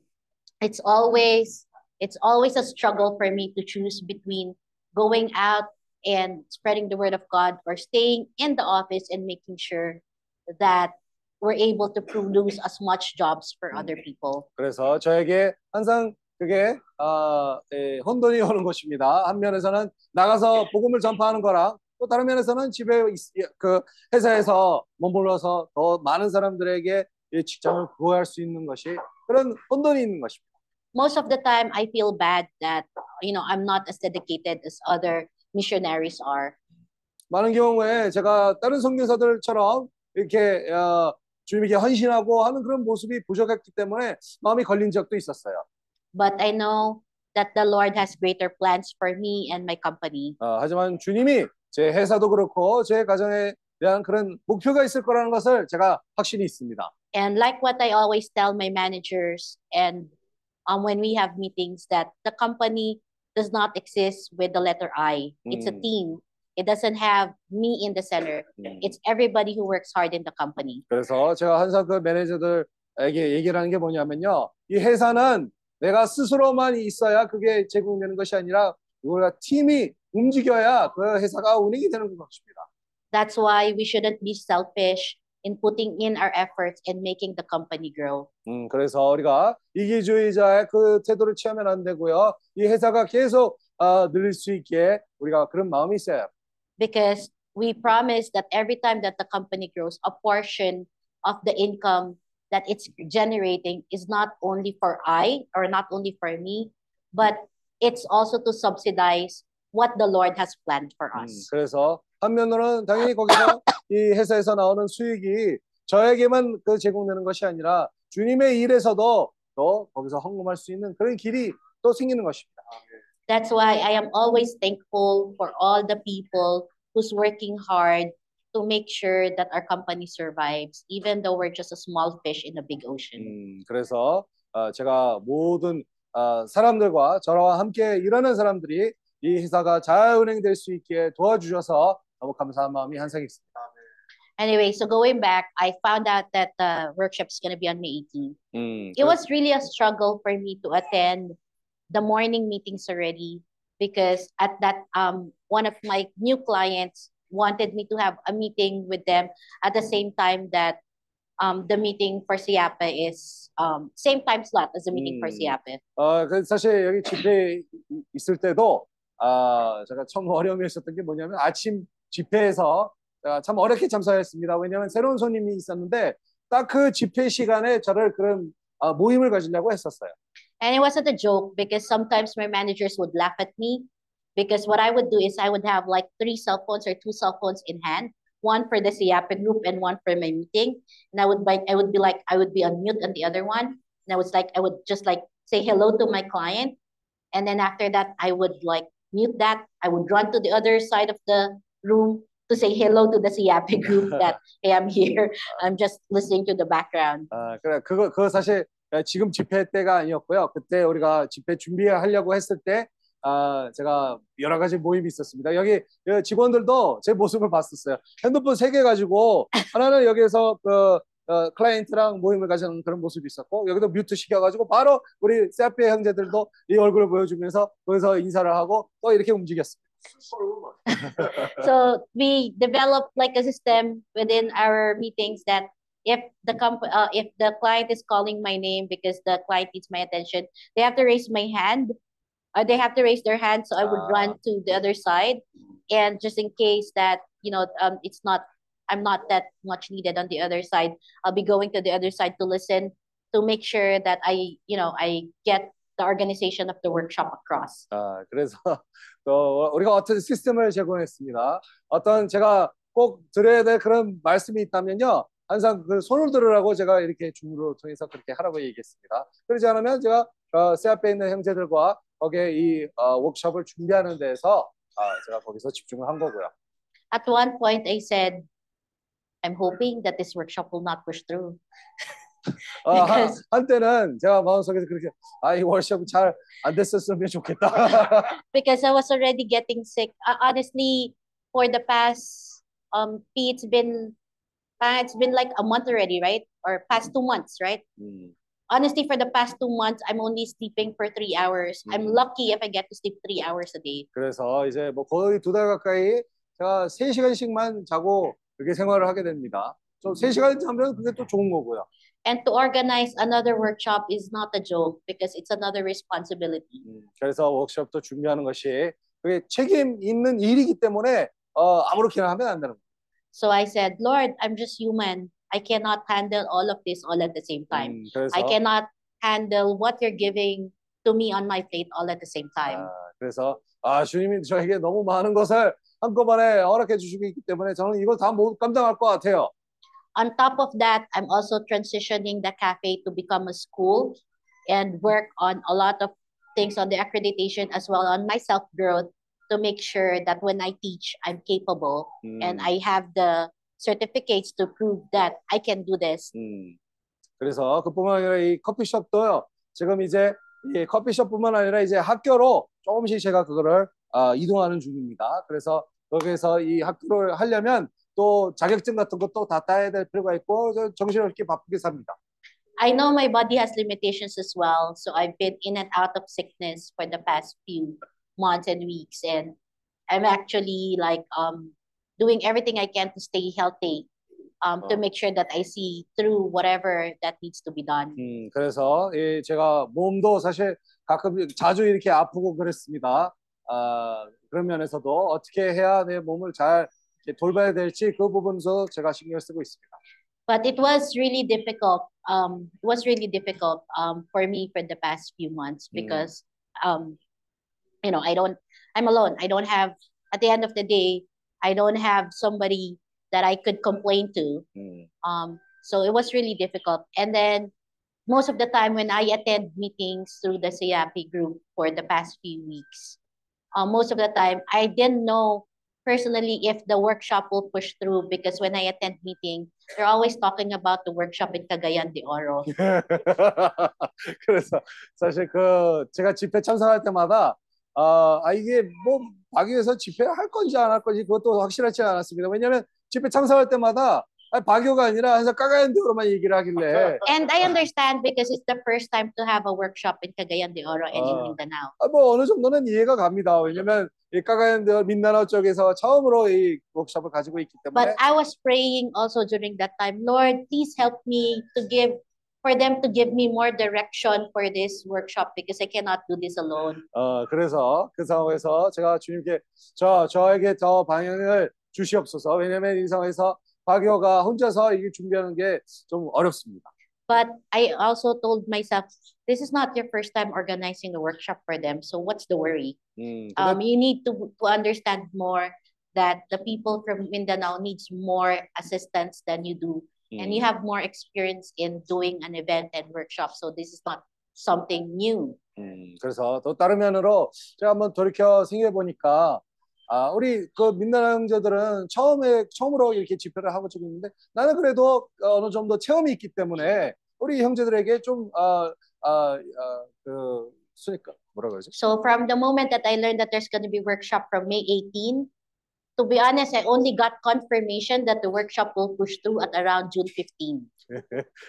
it's always it's always a struggle for me to choose between going out and spreading the word of God or staying in the office and making sure that we're able to produce as much jobs for other people. 그래서 저에게 항상 그게 어, 예, 혼돈이 오는 것입니다. 한 면에서는 나가서 복음을 전파하는 거랑 또 다른 면에서는 집에 있- 그 회사에서 머물러서 더 많은 사람들에게 이 직장을 구할 수 있는 것이 그런 혼돈이 있는 것입니다. Most of the time, I feel bad that you know I'm not as dedicated as other missionaries are. 많은 경우에 제가 다른 선교사들처럼 이렇게 어, 주님에게 헌신하고 하는 그런 모습이 부족했기 때문에 마음이 걸린 적도 있었어요. But I know that the Lord has greater plans for me and my company. 어, 하지만 주님이 제 회사도 그렇고 제 가정에 대한 그런 목표가 있을 거라는 것을 제가 확신이 있습니다. And like what I always tell my managers and um, when we have meetings that the company does not exist with the letter I. It's a 음. team. It doesn't have me in the center. 음. It's everybody who works hard in the company. 그래서 제가 항상 그 매니저들에게 얘기를 하는 게 뭐냐면요. 이 회사는 내가 스스로만 있어야 그게 제공되는 것이 아니라 우리가 팀이 움직여야 그 회사가 운행이 되는 것입니다. That's why we shouldn't be selfish in putting in our efforts and making the company grow. 음, 그래서 우리가 이기주의자의 그 태도를 취하면 안 되고요. 이 회사가 계속 어, 늘릴 수 있게 우리가 그런 마음이 있어요. Because we promise that every time that the company grows, a portion of the income that it's generating is not only for I or not only for me, but it's also to subsidize what the Lord has planned for 음, us. 그래서 한면으로는 당연히 거기서 이 회사에서 나오는 수익이 저에게만 그 제공되는 것이 아니라 주님의 일에서도 또 거기서 헌금할 수 있는 그런 길이 또 생기는 것입니다. That's why I am always thankful for all the people who's working hard to make sure that our company survives, even though we're just a small fish in a big ocean. 음, 그래서 어, 제가 모든 어, 사람들과 저와 함께 일하는 사람들이 이 회사가 잘 운행될 수 있게 도와주셔서 너무 감사한 마음이 한상 있습니다. Anyway, so going back, I found out that the workshop is going to be on May 18. 음, It was really a struggle for me to attend the morning meetings already because at that um one of my new clients wanted me to have a meeting with them at the same time that um the meeting for Siapa is um same time slot as the meeting for 음. Siapa. 어, 그 사실 여기 집회에 이- 있을 때도 아, 제가 처음 어려움이 있었던 게 뭐냐면 아침 집회에서 참 어렵게 참석했습니다. 왜냐하면 새로운 손님이 있었는데 딱 그 집회 시간에 저를 그런 아, 모임을 가지려고 했었어요. And it wasn't a joke because sometimes my managers would laugh at me because what I would do is I would have like three cell phones or two cell phones in hand, one for the Siapa group and one for my meeting. And I would like I would be like I would be on mute on the other one. And I was like I would just like say hello to my client. And then after that I would like mute that. I would run to the other side of the room to say hello to the Siapa group that hey I'm here. I'm just listening to the background. 아, 그래 그거 그거 사실 지금 집회 때가 아니었고요. 그때 우리가 집회 준비하려고 했을 때 아, 제가 여러 가지 모임이 있었습니다. 여기 그 직원들도 제 모습을 봤었어요. 핸드폰 세 개 가지고 하나는 여기에서 그 어, 클라이언트랑 모임을 가지는 그런 모습이 있었고 여기도 뮤트 시켜가지고 바로 우리 세피 형제들도 이 얼굴을 보여주면서 거기서 인사를 하고 또 이렇게 움직였습니다. so we developed like a system within our meetings that if the comp uh, if the client is calling my name because the client needs my attention they have to raise my hand or they have to raise their hand so i would run to the other side and just in case that you know um it's not i'm not that much needed on the other side i'll be going to the other side to listen to make sure that i you know i get the organization of the workshop across 아, 그래서 또 우리가 어떤 시스템을 제공했습니다. 어떤 제가 꼭 드려야 될 그런 말씀이 있다면요. 항상 그 손을 들으라고 제가 이렇게 주문을 통해서 그렇게 하라고 얘기했습니다. 그러지 않으면 제가 어, 새 앞에 있는 형제들과 거기에 이 어, 워크숍을 준비하는 데서 아, 제가 거기서 집중을 한 거고요. At one point, I said, I'm hoping that this workshop will not push through. 어, 한, Because- 한때는 제가 마음속에서 그렇게 아, 이 워크숍 잘안 됐었으면 좋겠다. because I was already getting sick. Uh, honestly, for the past um P, it's been uh, it's been like a month already, right? Or past two months, right? 음, Honestly, for the past two months, I'm only sleeping for three hours. I'm Mm. lucky if I get to sleep three hours a day. 그래서 이제 뭐 거의 두 달 가까이 제가 세 시간씩만 자고 그렇게 생활을 하게 됩니다. 좀세 시간 자면 그게 또 좋은 거고요. And to organize another workshop is not a joke because it's another responsibility. 그래서 워크숍도 준비하는 것이 그게 책임 있는 일이기 때문에 어, 아무렇게나 하면 안 되는 거예요. So I said, Lord, I'm just human. I cannot handle all of this all at the same time. 음, 그래서 I cannot handle what you're giving to me on my plate all at the same time. 아, 그래서 아 주님이 저에게 너무 많은 것을 한꺼번에 허락해 주시고 있기 때문에 저는 이걸 다 못 감당할 것 같아요. On top of that, I'm also transitioning the cafe to become a school and work on a lot of things on the accreditation as well on my self growth to make sure that when I teach, I'm capable and 음. I have the certificates to prove that I can do this. 음. 그래서 그뿐만 아니라 이 커피숍도요. 지금 이제 이 커피숍뿐만 아니라 이제 학교로 조금씩 제가 그거를 아, 이동하는 중입니다. 그래서 거기에서 이 학교를 하려면 또 자격증 같은 것도 다 따야 될 필요가 있고 저 정신없게 바쁘게 삽니다. I know my body has limitations as well, so I've been in and out of sickness for the past few months and weeks, and I'm actually like um doing everything I can to stay healthy, um to 어. make sure that I see through whatever that needs to be done. 음, 그래서 이 제가 몸도 사실 가끔 자주 이렇게 아프고 그랬습니다. 아, 그런 면에서도 어떻게 해야 내 몸을 잘 돌봐야 될지 그 부분도 제가 신경을 쓰고 있습니다. But it was really difficult. Um, it was really difficult um for me for the past few months 음. because um, you know, I don't. I'm alone. I don't have. At the end of the day, I don't have somebody that I could complain to. 음. Um, so it was really difficult. And then most of the time when I attend meetings through the CIAP group for the past few weeks, uh, most of the time I didn't know personally if the workshop will push through because when I attend meeting, they're always talking about the workshop in Cagayan de Oro. 그래서 사실 그 제가 집회 참석할 때마다 아, 아 이게 뭐 박유에서 집회 할 건지 안 할 건지 그것도 확실하지 않았습니다. 왜냐하면 집회 참석할 때마다 아, 박유가 아니라 항상 까가연 대로만 얘기를 하길래 And I understand because it's the first time to have a workshop in Cagayan de Oro and in 아. Mindanao. 아, 뭐 어느 정도는 이해가 갑니다. 왜냐면 이 까가연 대 민다나오 쪽에서 처음으로 이 워크숍을 가지고 있기 때문에 But I was praying also during that time, Lord, please help me to give for them to give me more direction for this workshop because I cannot do this alone. 어 그래서 그 상황에서 제가 주님께 저 저에게 더 방향을 주시옵소서. 왜냐면 이 상황에서 박여가 혼자서 이게 준비하는 게 좀 어렵습니다. But I also told myself, this is not your first time organizing a workshop for them. So what's the worry? 음, Um, 근데 you need to, to understand more that the people from Mindanao needs more assistance than you do. And you 음, have more experience in doing an event and workshop. So this is not something new. 음, 그래서 또 다른 면으로 제가 한번 돌이켜 생각해 보니까 아, 우리 그 민나라 형제들은 처음에 처음으로 이렇게 집회를 하고 지고 있는데 나는 그래도 어느 정도 체험이 있기 때문에 우리 형제들에게 좀 아, 아, 아, 그 쓰니까 뭐라 그러지? So from the moment that I learned that there's going to be workshop from May 18, to be honest, I only got confirmation that the workshop will push through at around June 15.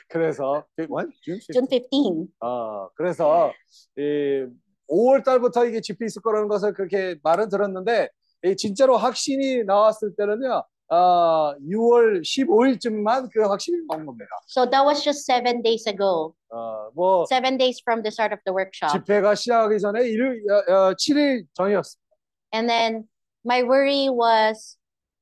그래서 what? June June 15. 어, 그래서 이 5월 달부터 이게 집회 있을 거라는 것을 그렇게 말은 들었는데 이 진짜로 확신이 나왔을 때는요. 아, 6월 15일쯤만 그 확신이 나온 겁니다. So that was just seven days ago, 어, 뭐 seven days from the start of the workshop. 집회가 시작하기 전에 일, 어, 어, 7일 전이었습니다. And then my worry was,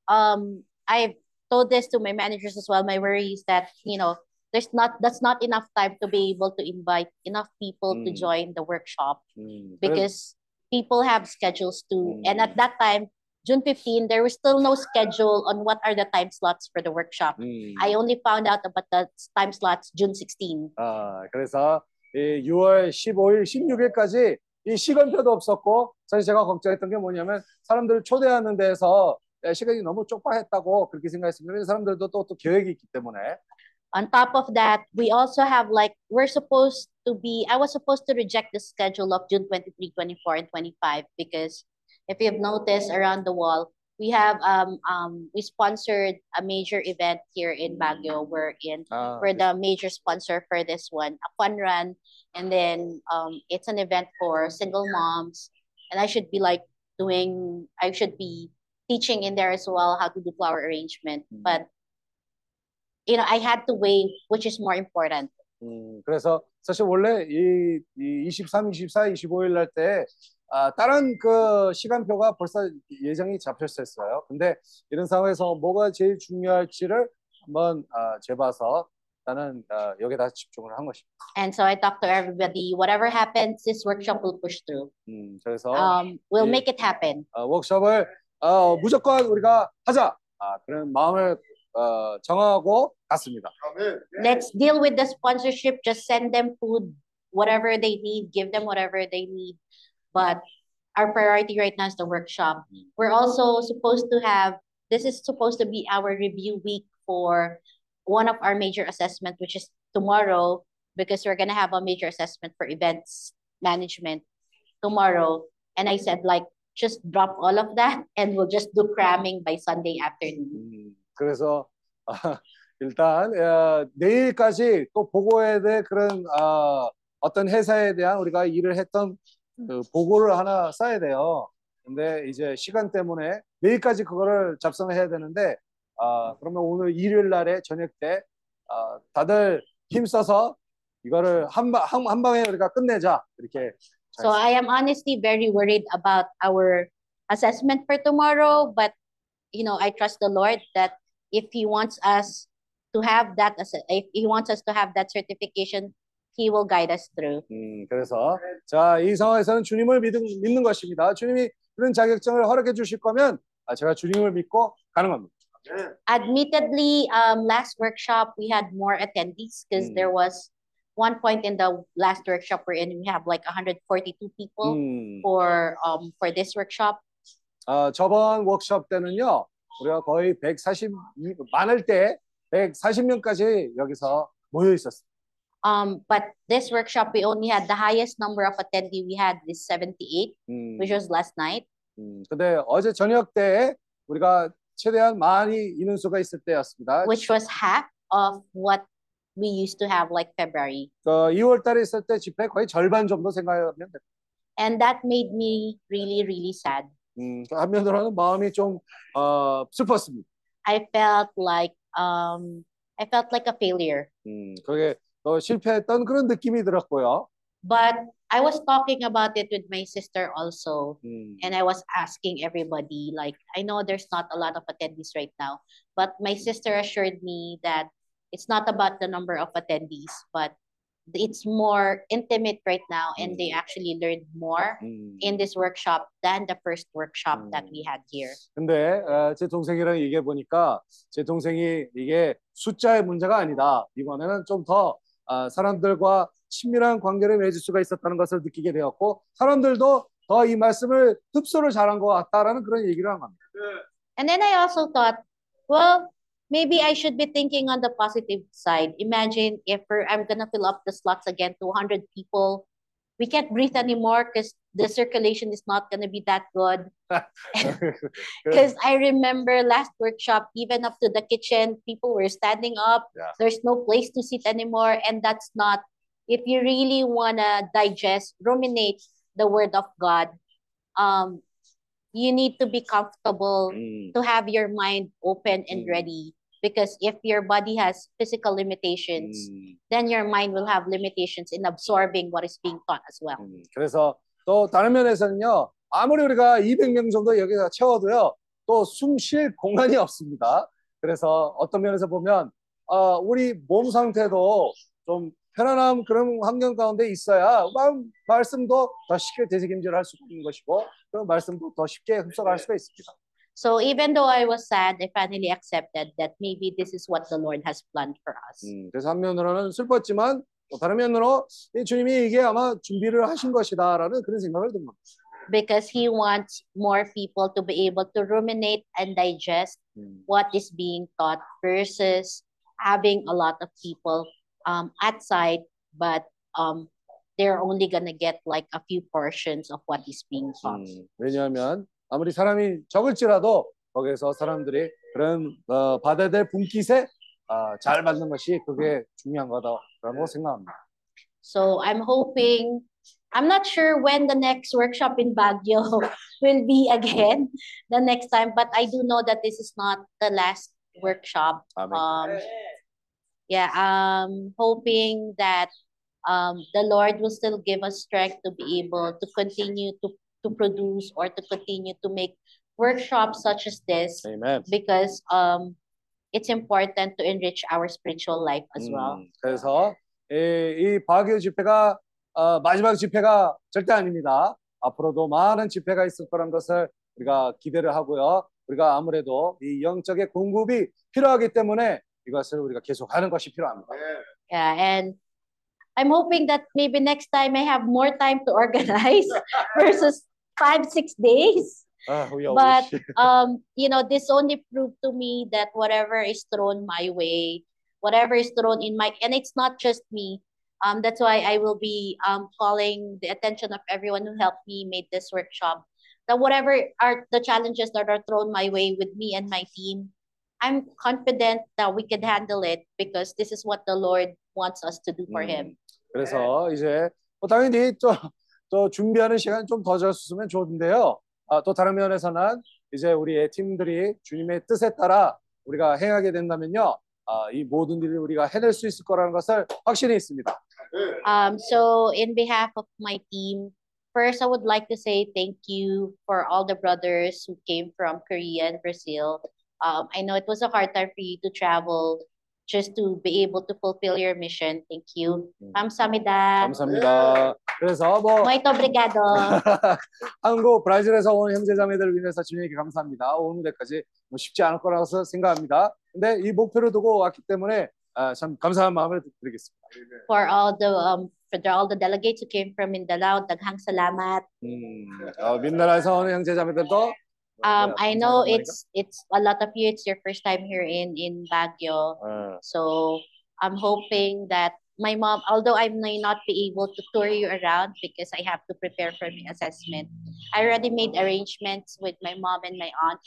um, I've told this to my managers as well. My worry is that, you know, there's not, that's not enough time to be able to invite enough people to 음. join the workshop 음, 그래- because people have schedules too. 음. And at that time, June 15, there was still no schedule on what are the time slots for the workshop. 음, I only found out about the time slots June 16. 아, 그래서 이 6월 15일, 16일까지 이 시간표도 없었고 사실 제가 걱정했던 게 뭐냐면 사람들을 초대하는 데서 예, 시간이 너무 촉박했다고 그렇게 생각했습니다. 사람들도 또, 또 계획이 있기 때문에 On top of that, we also have like, we're supposed to be, I was supposed to reject the schedule of June 23, 24, and 25 because if you've noticed around the wall, we have, um, um, we sponsored a major event here in Baguio. We're in, 아, we're the major sponsor for this one, a fun run. And then um, it's an event for single moms. And I should be like doing, I should be teaching in there as well how to do flower arrangement. But you know, I had to weigh which is more important. 음, 그래서 사실 원래 이, 이 23, 24, 25일 날 때 아, 다른 그 시간표가 벌써 예정이 잡혔었어요. 근데 이런 상황에서 뭐가 제일 중요할지를 한번 아, 재봐서 나는 아, 여기다 집중을 한 것입니다. And so I talked to everybody, whatever happens, this workshop will push through. 음, 그래서 Um, we'll 이- make it happen. 어, 워크숍을 어, 무조건 우리가 하자. 아, 그런 마음을 어, 정하고 갔습니다. Let's deal with the sponsorship. Just send them food, whatever they need, give them whatever they need. But our priority right now is the workshop. We're also supposed to have, this is supposed to be our review week for one of our major assessment, which is tomorrow, because we're gonna have a major assessment for events management tomorrow. And I said, like, just drop all of that and we'll just do cramming by Sunday afternoon. 그래서 아, 일단 어, 내일까지 또 보고해야 될 그런 어, 어떤 회사에 대한 우리가 일을 했던 그 보고를 하나 써야 돼요. 근데 이제 시간 때문에 내일까지 그거를 작성을 해야 되는데 아, 그러면 오늘 일요일 날에 저녁 때 아, 다들 힘써서 이거를 한, 방, 한, 한 방에 우리가 끝내자 이렇게 So I am honestly very worried about our assessment for tomorrow, but you know, I trust the Lord that if He wants us to have that, if He wants us to have that certification, He will guide us through. 음, 그래서 자, 이 상황에서는 주님을 믿는, 믿는 것입니다. 주님이 그런 자격증을 허락해 주실 거면 아, 제가 주님을 믿고 가는 겁니다. Admittedly, um, last workshop we had more attendees because Mm. there was one point in the last workshop we're in, we have like 142 people 음. for um for this workshop. 아, 저번 워크숍 때는요, 우리가 거의 140, 많을 때 140명까지 여기서 모여 있었어요. Um, but this workshop we only had the highest number of attendee we had is 78, 음, which was last night. 음, 근데 어제 저녁 때 우리가 최대한 많이 인원수가 있을 때였습니다. which was half of what we used to have like February. 그 2월 달에 있을 때 집회 거의 절반 정도 생각하면 돼요. And that made me really, really sad. 음, 그 한면으로는 마음이 좀 어, 슬펐습니다. I felt like um I felt like a failure. 음, 그게 또 실패했던 그런 느낌이 들었고요. But I was talking about it with my sister also. 음, And I was asking everybody, like, I know there's not a lot of attendees right now, but my sister assured me that it's not about the number of attendees, but it's more intimate right now, and they actually learned more 음. in this workshop than the first workshop that we had here. 근데 어, 제 동생이랑 얘기해 보니까 제 동생이 이게 숫자의 문제가 아니다. 이번에는 좀 더 아, 사람들과 친밀한 관계를 맺을 수가 있었다는 것을 느끼게 되었고 사람들도 더 이 말씀을 흡수를 잘한 것 같다라는 그런 얘기를 한 겁니다. And then I also thought, well, maybe I should be thinking on the positive side. Imagine if I'm gonna fill up the slots again to 100 people. We can't breathe anymore because the circulation is not gonna be that good. Because I remember last workshop, even up to the kitchen, people were standing up. Yeah. There's no place to sit anymore, and that's not. If you really wanna digest, ruminate the word of God, um, you need to be comfortable 음, to have your mind open and ready. Because if your body has physical limitations, 음, then your mind will have limitations in absorbing what is being taught as well. 음. 그래서 또 다른 면에서는요. 아무리 우리가 200명 정도 여기다 채워도요. 또 숨 쉴 공간이 없습니다. 그래서 어떤 면에서 보면 어, 우리 몸 상태도 좀 편안한 그런 환경 가운데 있어야 마- 말씀도 더 쉽게 되새김질 할 수 있는 것이고 그 말씀도 더 쉽게 흡수할 수가 있습니다. So even though I was sad, I finally accepted that maybe this is what the Lord has planned for us. 음, 그래서 한면으로는 슬펐지만 또 다른 면으로 이 주님이 이게 아마 준비를 하신 것이다라는 그런 생각을 든 겁니다. Because He wants more people to be able to ruminate and digest 음, what is being taught versus having a lot of people um, outside, but um, they're only gonna get like a few portions of what is being taught. 음, 왜냐하면 아무리 사람이 적을지라도 거기에서 사람들이 그런 어, 받아야 될 분깃에 아, 잘 받는 것이 그게 중요한 거다 So I'm hoping, I'm not sure when the next workshop in Baguio will be again the next time, but I do know that this is not the last workshop. Um, yeah, I'm hoping that um, the Lord will still give us strength to be able to continue to, to produce or to continue to make workshops such as this. Amen. Because um, it's important to enrich our spiritual life as well. 음, 그래서 이, 이 바교 집회가 어, 마지막 집회가 절대 아닙니다. 앞으로도 많은 집회가 있을 거란 것을 우리가 기대를 하고요. 우리가 아무래도 이 영적의 공급이 필요하기 때문에 이것을 우리가 계속하는 것이 필요합니다. Yeah, and I'm hoping that maybe next time I have more time to organize versus five, six days. 아, we all But wish. um, you know, this only proved to me that whatever is thrown my way, whatever is thrown in my, and it's not just me. Um, that's why I will be um calling the attention of everyone who helped me make this workshop. That whatever are the challenges that are thrown my way with me and my team, I'm confident that we can handle it because this is what the Lord wants us to do for Him. 그래서 이제 뭐 당연히 또, 또 준비하는 시간 좀 더 줬으면 좋은데요. 아, 또 다른 면에서는 이제 우리의 팀들이 주님의 뜻에 따라 우리가 행하게 된다면요. 아, 이 모든 일을 우리가 해낼 수 있을 거라는 것을 확신이 있습니다. Um, so in behalf of my team, first I would like to say thank you for all the brothers who came from Korea and Brazil. Um, I know it was a hard time for you to travel just to be able to fulfill your mission. Thank you. 감사합니다. 감사합니다. 그래서 뭐 Muito obrigado. 한국 브라질에서 온 형제자매들을 위해서 주님께 감사합니다. 온 무대까지 뭐 쉽지 않을 거라고 생각합니다. 근데 이 목표를 두고 왔기 때문에 아, 참 감사한 마음을 드리겠습니다. For all the um for all the delegates who came from Mindanao, daghang salamat. 음, 어, 민나라에서 온 형제자매들도 Um, I know 감사합니다. it's it's a lot of you. It's your first time here in in Baguio. 어, So I'm hoping that my mom, although I may not be able to tour you around because I have to prepare for my assessment, I already made arrangements with my mom and my aunt.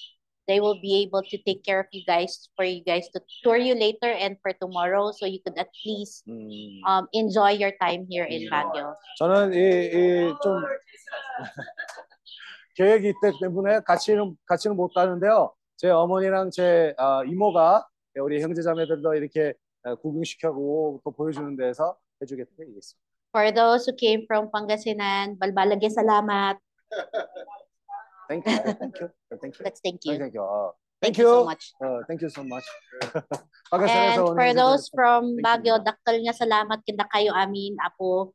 They will be able to take care of you guys for you guys to tour you later and for tomorrow, so you could at least 음, um enjoy your time here in Baguio. 저는 이좀 계획이 있기 때문에 같이는 같이는 못 가는데요. 제 어머니랑 제 아, 이모가 우리 형제자매들도 이렇게 어, 구경시켜고 또 보여주는 데서 해주겠다고 얘기했습니다. For those who came from Pangasinan, balbalage salamat. Thank you, thank you, thank you. Let's thank you. Thank you. 어, Thank thank you so much. 어, thank you so much. And for those from. Baguio, dakal nga salamat kinda kayo amin, apo.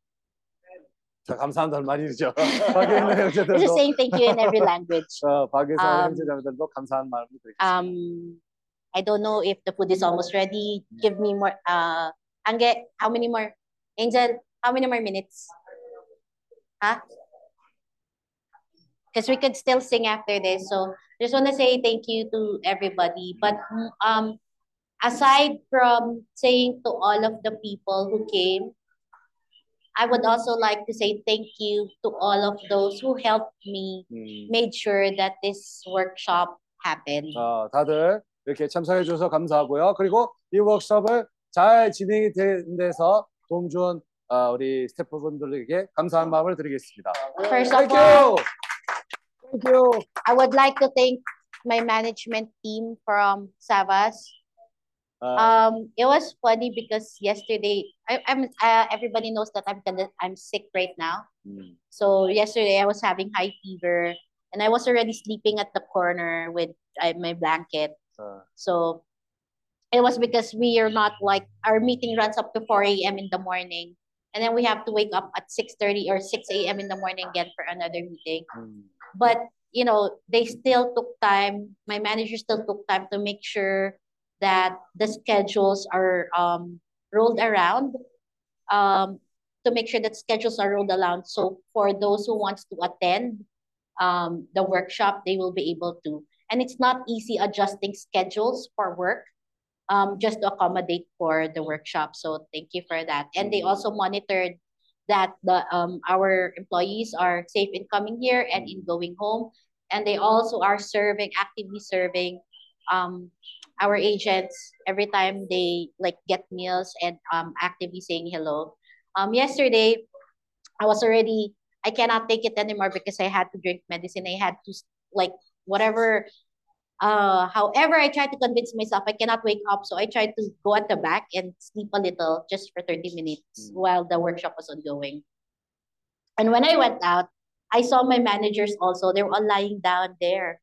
자, 감사한다는 말이죠. 밖에 있는 We're 형제들도 just saying thank you in every language. 어, 밖에서 온 Um, 형제자매들도 감사한 마음을 드리겠습니다. Um, I don't know if the food is almost ready. Give me more. Uh, Angge, how many more? Angel, how many more minutes? Huh? Because we could still sing after this. So just want to say thank you to everybody. But mm, um, aside from saying to all of the people who came, I would also like to say thank you to all of those who helped me, 음. made sure that this workshop happened. 어, 다들 이렇게 참석해 주셔서 감사하고요. 그리고 이 워크숍을 잘 진행이 된 데서 도움 준 어, 우리 스태프분들에게 감사한 마음을 드리겠습니다. First of Thank all, you. Thank you. I would like to thank my management team from Savas. Um, um, it was funny because yesterday I, I'm uh, everybody knows that I'm gonna I'm sick right now. Mm. So yesterday I was having high fever and I was already sleeping at the corner with uh, my blanket. Uh. So it was because we are not like our meeting runs up to four a.m. in the morning, and then we have to wake up at six thirty or six a.m. in the morning again for another meeting. Mm. But you know they still took time. My manager still took time to make sure that the schedules are um rolled around. Um, to make sure that schedules are rolled around. So for those who wants to attend um the workshop, they will be able to. And it's not easy adjusting schedules for work um just to accommodate for the workshop. So thank you for that. And they also monitored that the um our employees are safe in coming here and in going home. And they also are serving, actively serving um our agents every time they like get meals and um actively saying hello. Um yesterday I was already I cannot take it anymore because I had to drink medicine. I had to like whatever uh however I tried to convince myself I cannot wake up. So I tried to go at the back and sleep a little just for 30 minutes while the workshop was ongoing. And when I went out, I saw my managers also. They were all lying down there.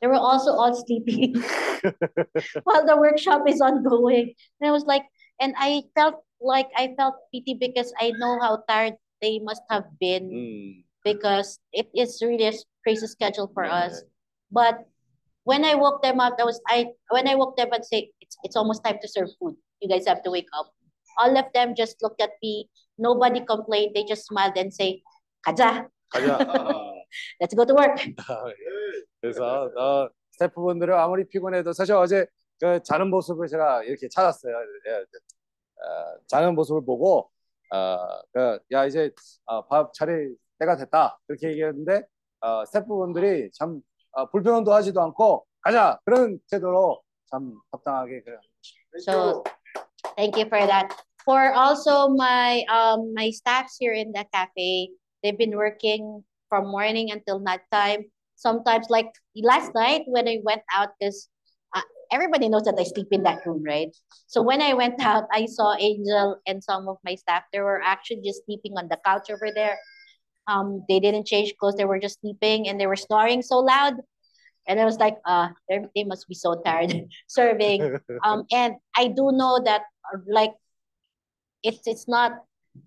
They were also all sleeping while the workshop is ongoing. And I was like, and I felt like I felt pity because I know how tired they must have been mm. because it is really a crazy schedule for yeah. us. But when I woke them up, I was I when I woke them up and say it's it's almost time to serve food. You guys have to wake up. All of them just looked at me. Nobody complained. They just smiled and say, "Kaja, Kaja. Uh, uh-uh. let's go to work." Uh, yeah. 그래서 어, 스태프분들은 아무리 피곤해도 사실 어제 그 자는 모습을 제가 이렇게 찾았어요. 예, 어, 자는 모습을 보고 어, 그, 야 이제 어, 밥 차릴 때가 됐다 이렇게 얘기했는데 어, 스태프분들이 참 어, 불평도 하지도 않고 가자 그런 태도로 참 합당하게 그 So thank you for that. For also my um my staffs here in the cafe, they've been working from morning until nighttime. Sometimes like last night when I went out, because uh, everybody knows that I sleep in that room, right? So when I went out, I saw Angel and some of my staff. They were actually just sleeping on the couch over there. Um, they didn't change clothes. They were just sleeping and they were snoring so loud. And I was like, uh, they must be so tired serving. Um, and I do know that uh, like it's it's not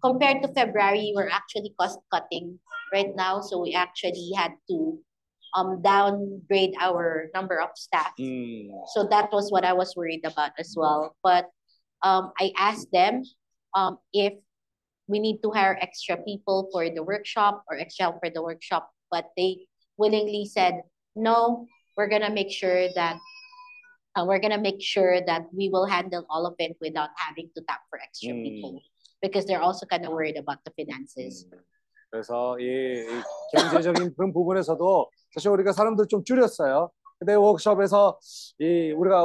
compared to February, we're actually cost cutting right now. So we actually had to um downgrade our number of staff. So that was what I was worried about as well. But um I asked them um if we need to hire extra people for the workshop or extra for the workshop, but they willingly said, no, we're gonna make sure that uh, we're gonna make sure that we will handle all of it without having to tap for extra people because they're also kind of worried about the finances. 그래서 이, 이 경제적인 그런 부분에서도 사실 우리가 사람들 좀 줄였어요. 근데 워크숍에서 이 우리가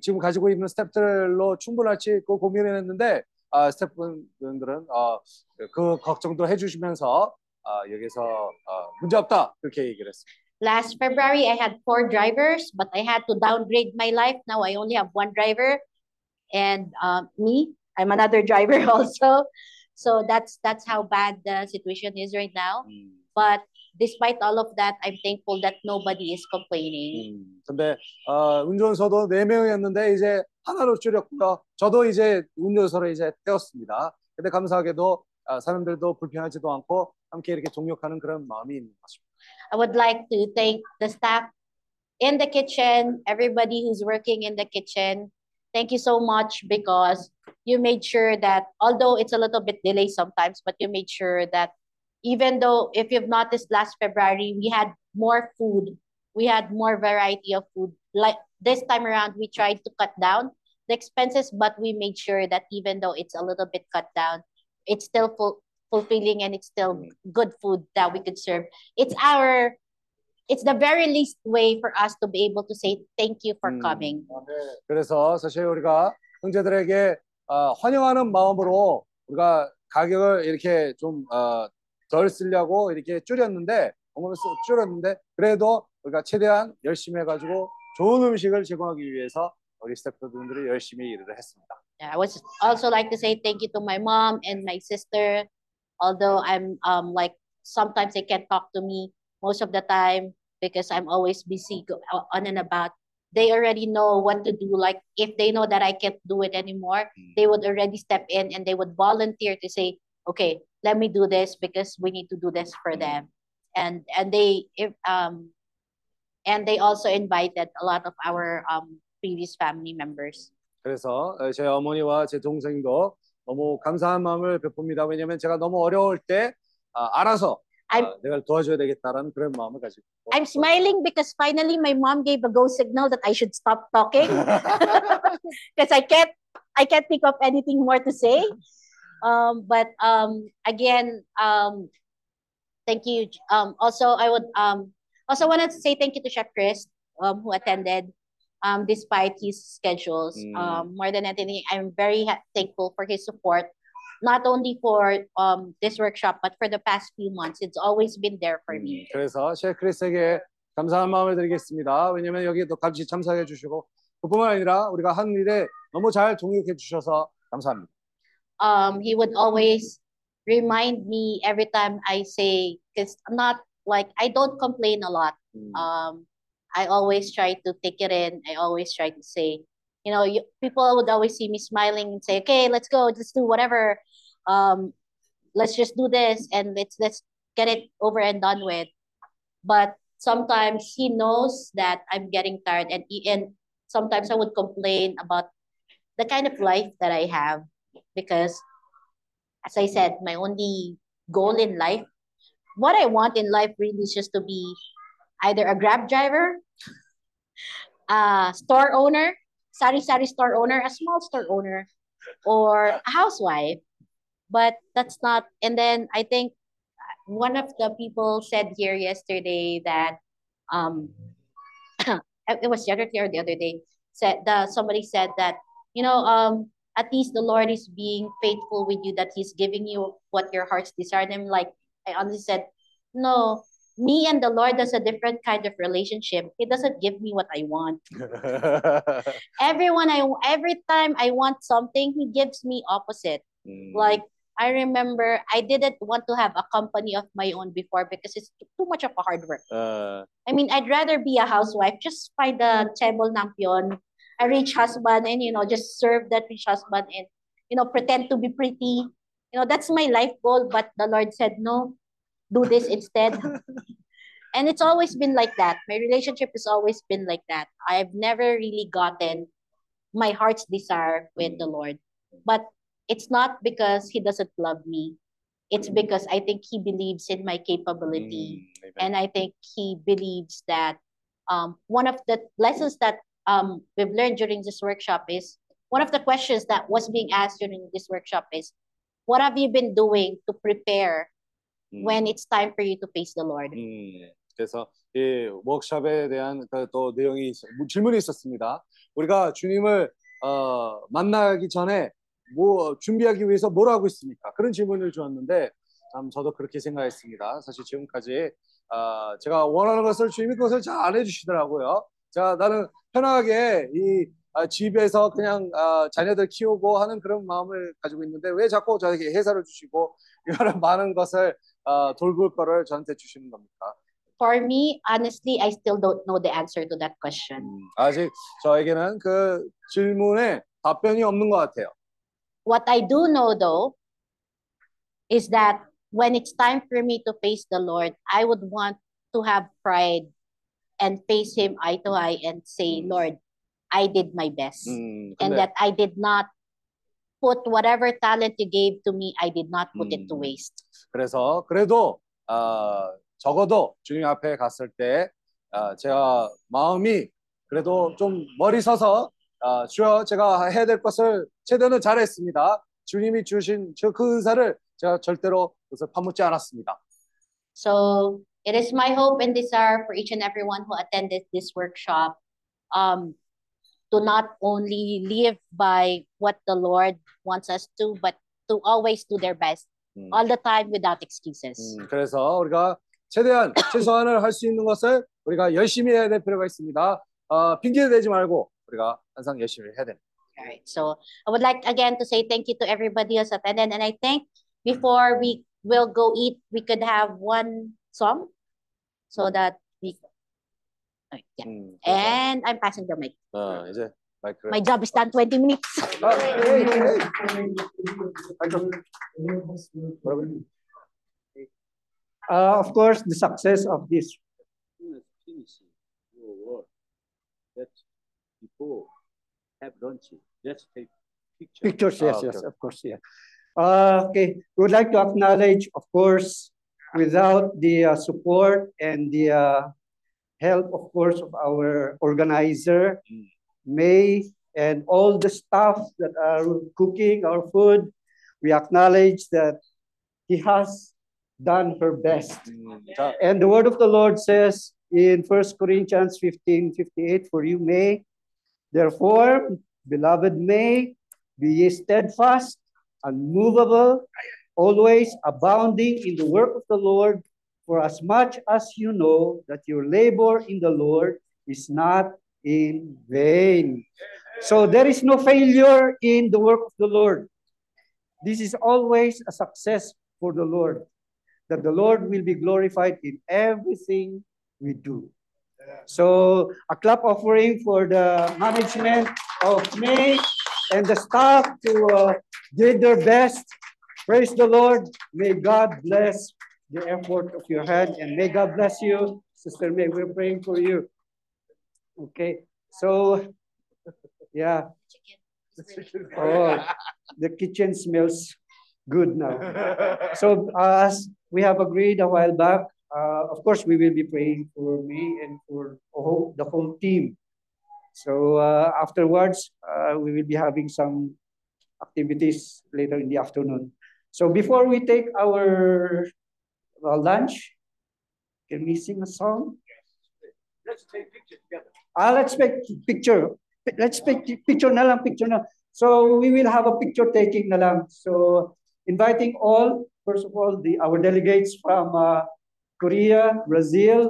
지금 가지고 있는 스태프들로 충분할지 그 고민을 했는데 아, 스태프분들은 어, 그 걱정도 해주시면서 아, 여기서 어, 문제 없다 그렇게 얘기를 했습니다. Last February, I had four drivers, but I had to downgrade my life. Now I only have one driver, and um, me. I'm another driver also. So that's that's how bad the situation is right now. But despite all of that, I'm thankful that nobody is complaining. 근데 어, 운전서도 네 명이었는데 이제 하나로 줄였고요. 저도 이제 운전서를 이제 떼었습니다. 근데 감사하게도 아, 사람들도 불편하지도 않고 함께 이렇게 동력하는 그런 마음이 있는 것입니다. I would like to thank the staff in the kitchen, everybody who's working in the kitchen. Thank you so much because you made sure that although it's a little bit delayed sometimes, but you made sure that even though if you've noticed last February, we had more food, we had more variety of food. Like this time around, we tried to cut down the expenses, but we made sure that even though it's a little bit cut down, it's still full, fulfilling and it's still good food that we could serve. It's our it's the very least way for us to be able to say thank you for coming. 그래서 사실 우리가 형제들에게 어, 환영하는 마음으로 우리가 가격을 이렇게 좀 어, 덜 쓰려고 이렇게 줄였는데 쓰- 줄였는데 그래도 우리가 최대한 열심히 해가지고 좋은 음식을 제공하기 위해서 우리 스태프분들이 열심히 일을 했습니다. Yeah, I would also like to say thank you to my mom and my sister. Although I'm um like sometimes they can't talk to me most of the time because I'm always busy go, uh, on and about. They already know what to do. Like if they know that I can't do it anymore, they would already step in and they would volunteer to say, "Okay, let me do this because we need to do this for them." And and they if um and they also invited a lot of our um previous family members. 그래서 어, 제 어머니와 제 동생도 너무 감사한 마음을 베풉니다. 왜냐하면 제가 너무 어려울 때 아, 알아서 I'm, I'm smiling because finally my mom gave a go signal that I should stop talking because I can't I can't think of anything more to say. Um, but um, again, um, thank you. Um, also, I would um, also wanted to say thank you to Chef Chris um, who attended um, despite his schedules. Mm. Um, more than anything, I'm very thankful for his support not only for um, this workshop but for the past few months. It's always been there for me. 그래서 셰프 크리스에게 감사한 마음을 드리겠습니다. 왜냐하면 여기도 같이 참석해 주시고 그뿐만 아니라 우리가 한 일에 너무 잘 동역해 주셔서 감사합니다. um, he would always remind me every time I say, because I'm not like, I don't complain a lot. Um, I always try to take it in. I always try to say, you know, you, people would always see me smiling and say, okay, let's go, let's do whatever. Um, let's just do this and let's let's get it over and done with. But sometimes he knows that I'm getting tired and and sometimes I would complain about the kind of life that I have because as I said, my only goal in life, what I want in life really is just to be either a grab driver, a store owner, sari sari store owner, a small store owner, or a housewife. But that's not, and then I think one of the people said here yesterday that um it was yesterday or the other day said that somebody said that you know um at least the lord is being faithful with you that he's giving you what your heart's desire and I'm like i honestly said no me and the lord has a different kind of relationship. He doesn't give me what i want. Everyone i every time i want something he gives me opposite. Like i remember i didn't want to have a company of my own before because it's too much of a hard work Uh, I mean, I'd rather be a housewife. Just find a table nampion, a rich husband, and you know, just serve that rich husband and you know, pretend to be pretty. You know, that's my life goal. But the Lord said, no, do this instead. and it's always been like that. My relationship has always been like that. I've never really gotten my heart's desire with the Lord. But it's not because He doesn't love me. It's because I think He believes in my capability. And I think He believes that um, one of the lessons that um, we've learned during this workshop is one of the questions that was being asked during this workshop is what have you been doing to prepare when it's time for you to face the Lord? 음, 그래서 이 워크숍에 대한 그또 내용이 있- 질문이 있었습니다. 우리가 주님을 어, 만나기 전에 뭐 준비하기 위해서 뭘 하고 있습니까? 그런 질문을 주었는데 참 저도 그렇게 생각했습니다. 사실 지금까지 어, 제가 원하는 것을 주님이 그것을 잘 안 해주시더라고요. 자, 나는 편하게 이 아, 집에서 그냥 아, 자녀들 키우고 하는 그런 마음을 가지고 있는데 왜 자꾸 저에게 회사를 주시고 이런 많은 것을 어, 돌볼 거를 저한테 주시는 겁니까? For me, honestly, I still don't know the answer to that question. 아직 저에게는 그 질문에 답변이 없는 것 같아요. What I do know though is that when it's time for me to face the Lord, I would want to have pride and face Him eye to eye and say, Lord, I did my best. 음, And 근데 that I did not put whatever talent you gave to me, I did not put it to waste. 그래서 그래도 아, 적어도 주님 앞에 갔을 때 아, 제가 마음이 그래도 좀 머리 서서 아, 주여 제가 해야 될 것을 최대는 잘했습니다. 주님이 주신 저그 은사를 제가 절대로 그것을 파묻지 않았습니다. So it is my hope and desire for each and everyone who attended this workshop um, to not only live by what the Lord wants us to, but to always do their best all the time without excuses. 음, 그래서 우리가 최대한 최소한을 할 수 있는 것을 우리가 열심히 해야 될 필요가 있습니다. 어, 핑계 대지 말고 우리가 항상 열심히 해야 됩니다. All right. So I would like again to say thank you to everybody who's attended. And I think before we will go eat, we could have one song so that we. Alright, yeah. And I'm passing the mic. 어, 이제 마이크. My job is done 20 minutes. Uh, of course, the success of this finish your work. Let's before have lunch. Let's take picture. pictures, yes, Ah, yes, okay. of course, yeah. Uh, okay, we would like to acknowledge, of course, without the uh, support and the uh, help, of course, of our organizer, May, and all the staff that are cooking our food, we acknowledge that he has done her best. 자, And the word of the Lord says in 1 Corinthians 15 58, For you may, therefore, beloved, may be ye steadfast, unmovable, always abounding in the work of the Lord, for as much as you know that your labor in the Lord is not in vain. So there is no failure in the work of the Lord. This is always a success for the Lord, that the Lord will be glorified in everything we do. So a clap offering for the management of May and the staff to uh, did their best. Praise the Lord. May God bless the effort of your hand and may God bless you Sister May, we're praying for you. Okay, so, yeah. Oh, the kitchen smells good now. So as we have agreed a while back, uh, of course, we will be praying for me and for whole- the whole team. So uh, afterwards, uh, we will be having some activities later in the afternoon. So before we take our uh, lunch, can we sing a song? Let's take pictures together. Ah, let's take picture. Let's take picture na lang, picture na. So we will have a picture taking na lang. So inviting all, first of all, the our delegates from uh, Korea, Brazil,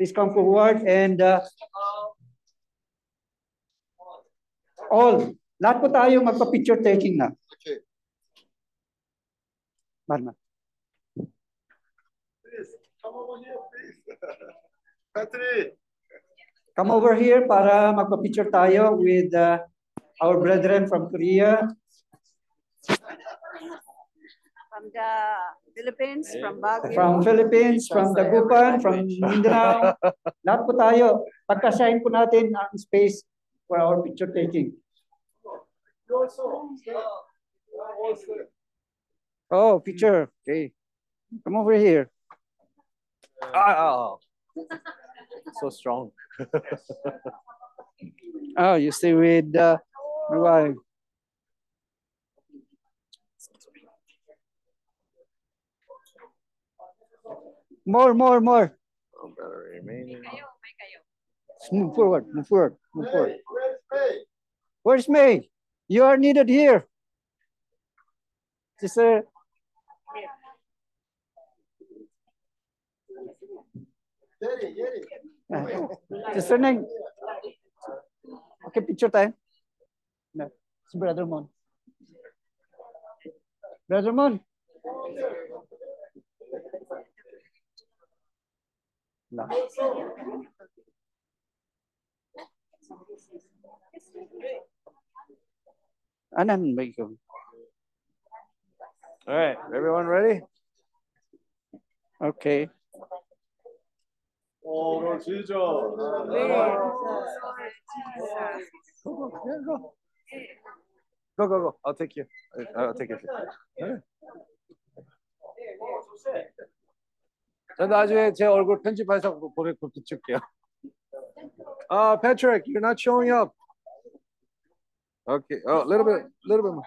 please come forward and uh, all, lahat po tayo magpa-picture taking na. Marma. Come over here, please. Patrick. Come over here para magpa-picture tayo with uh, our brethren from Korea. From the Philippines, from Baguio. From Philippines, from Dagupan, from Mindanao. Lahat po tayo. Pagkasahin po natin ang space for our picture taking. You also. Also. Oh, picture. Okay. Come over here. Ah, so strong. Oh, you stay with uh, my wife. More, more, more. remaining. Move forward, move forward, move forward. Hey, Where's May? You are needed here. Sister. Yeri, Yeri. Sister Neng. Okay, picture time. No, si Brother Mon. Brother Mon. No. Anan ba ikaw? All right, everyone ready? Okay. Oh, Jesus. Go, go, go. Go, go, go. I'll take you. I'll take you. 저 나중에 제 얼굴 편집해서 보내 붙일게요. Uh, Patrick, you're not showing up. Okay. Oh, a little bit, little bit more.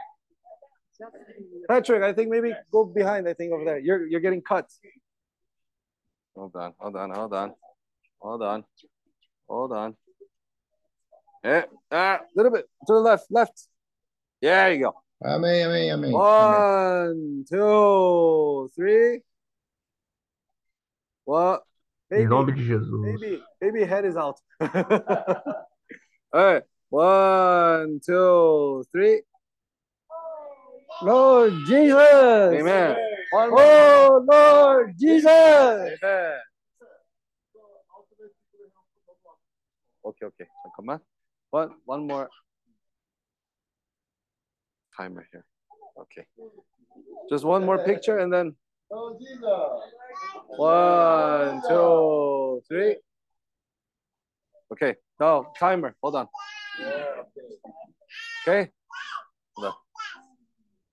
Patrick, I think maybe go behind. I think over there. You're you're getting cut. Hold on, hold on, hold on, hold on, hold on. Yeah, ah, little bit to the left, left. There you go. Amém, amém, amém. One, two, three. What? Em nome de Jesus. Baby, baby head is out. All right. One, two, three. Lord Jesus. Amen. One more. Oh, Lord Jesus. Amen. Okay, okay. 잠깐만. One, one more timer here. Okay. Just one more picture and then one, two, three. Okay. No, timer. Hold on. Okay. Hold on.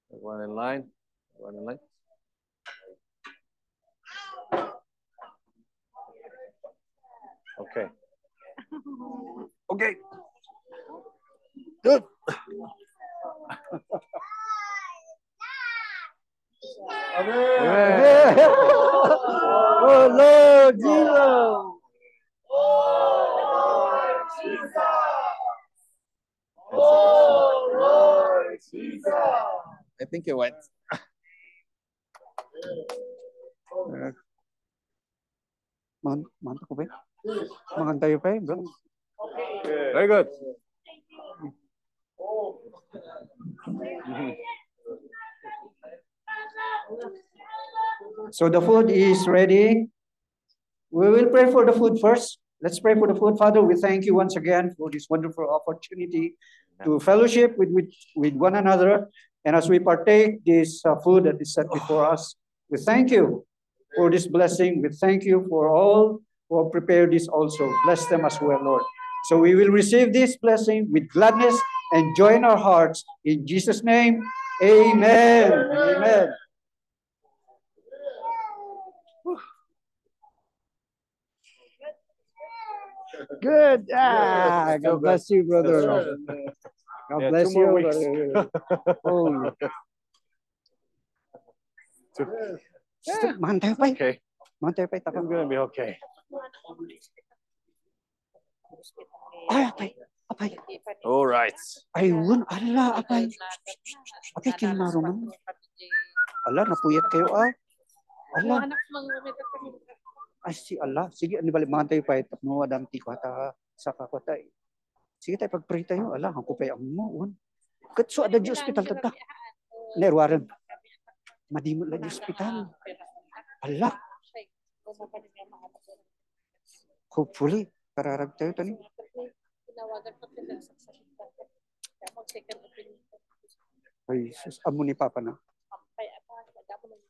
One in line. One in line. Okay. Okay. Good. Amen. Oh, Lord Jesus. Oh, Lord Jesus. I think it went. Uh, man, man ko ba? Makan tayo pa eh, bro. Very good. So the food is ready. We will pray for the food first. Let's pray for the food. Father, we thank you once again for this wonderful opportunity to fellowship with, with, with one another. And as we partake this uh, food that is set before us, we thank you for this blessing. We thank you for all who have prepared this also. Bless them as well, Lord. So we will receive this blessing with gladness and joy in our hearts. In Jesus' name, amen. Amen. Good. Ah, God bless you, brother. God Yeah, bless you. weeks. brother. Oh. Stop, Mantay pa. Okay. Mantay pa. I'm gonna be okay. Ay, apay. Apay. All right. Ayun, ala, apay. Apay, kinaro naman. Ala, napuyat kayo ah. Ala. Ay, si ala. Sige, ano balik, mantay pa. Tapno, adam, tiko, hata, sa kakotay. Sige tayo, pag-pray tayo. Ala, ang kupay ang mo. un. Katso, ada di hospital tata. Nerwaran. Madimot lang di hospital. Ala. Hopefully, kararag tayo tani. Ay, sus, amo ni Papa na. Mm,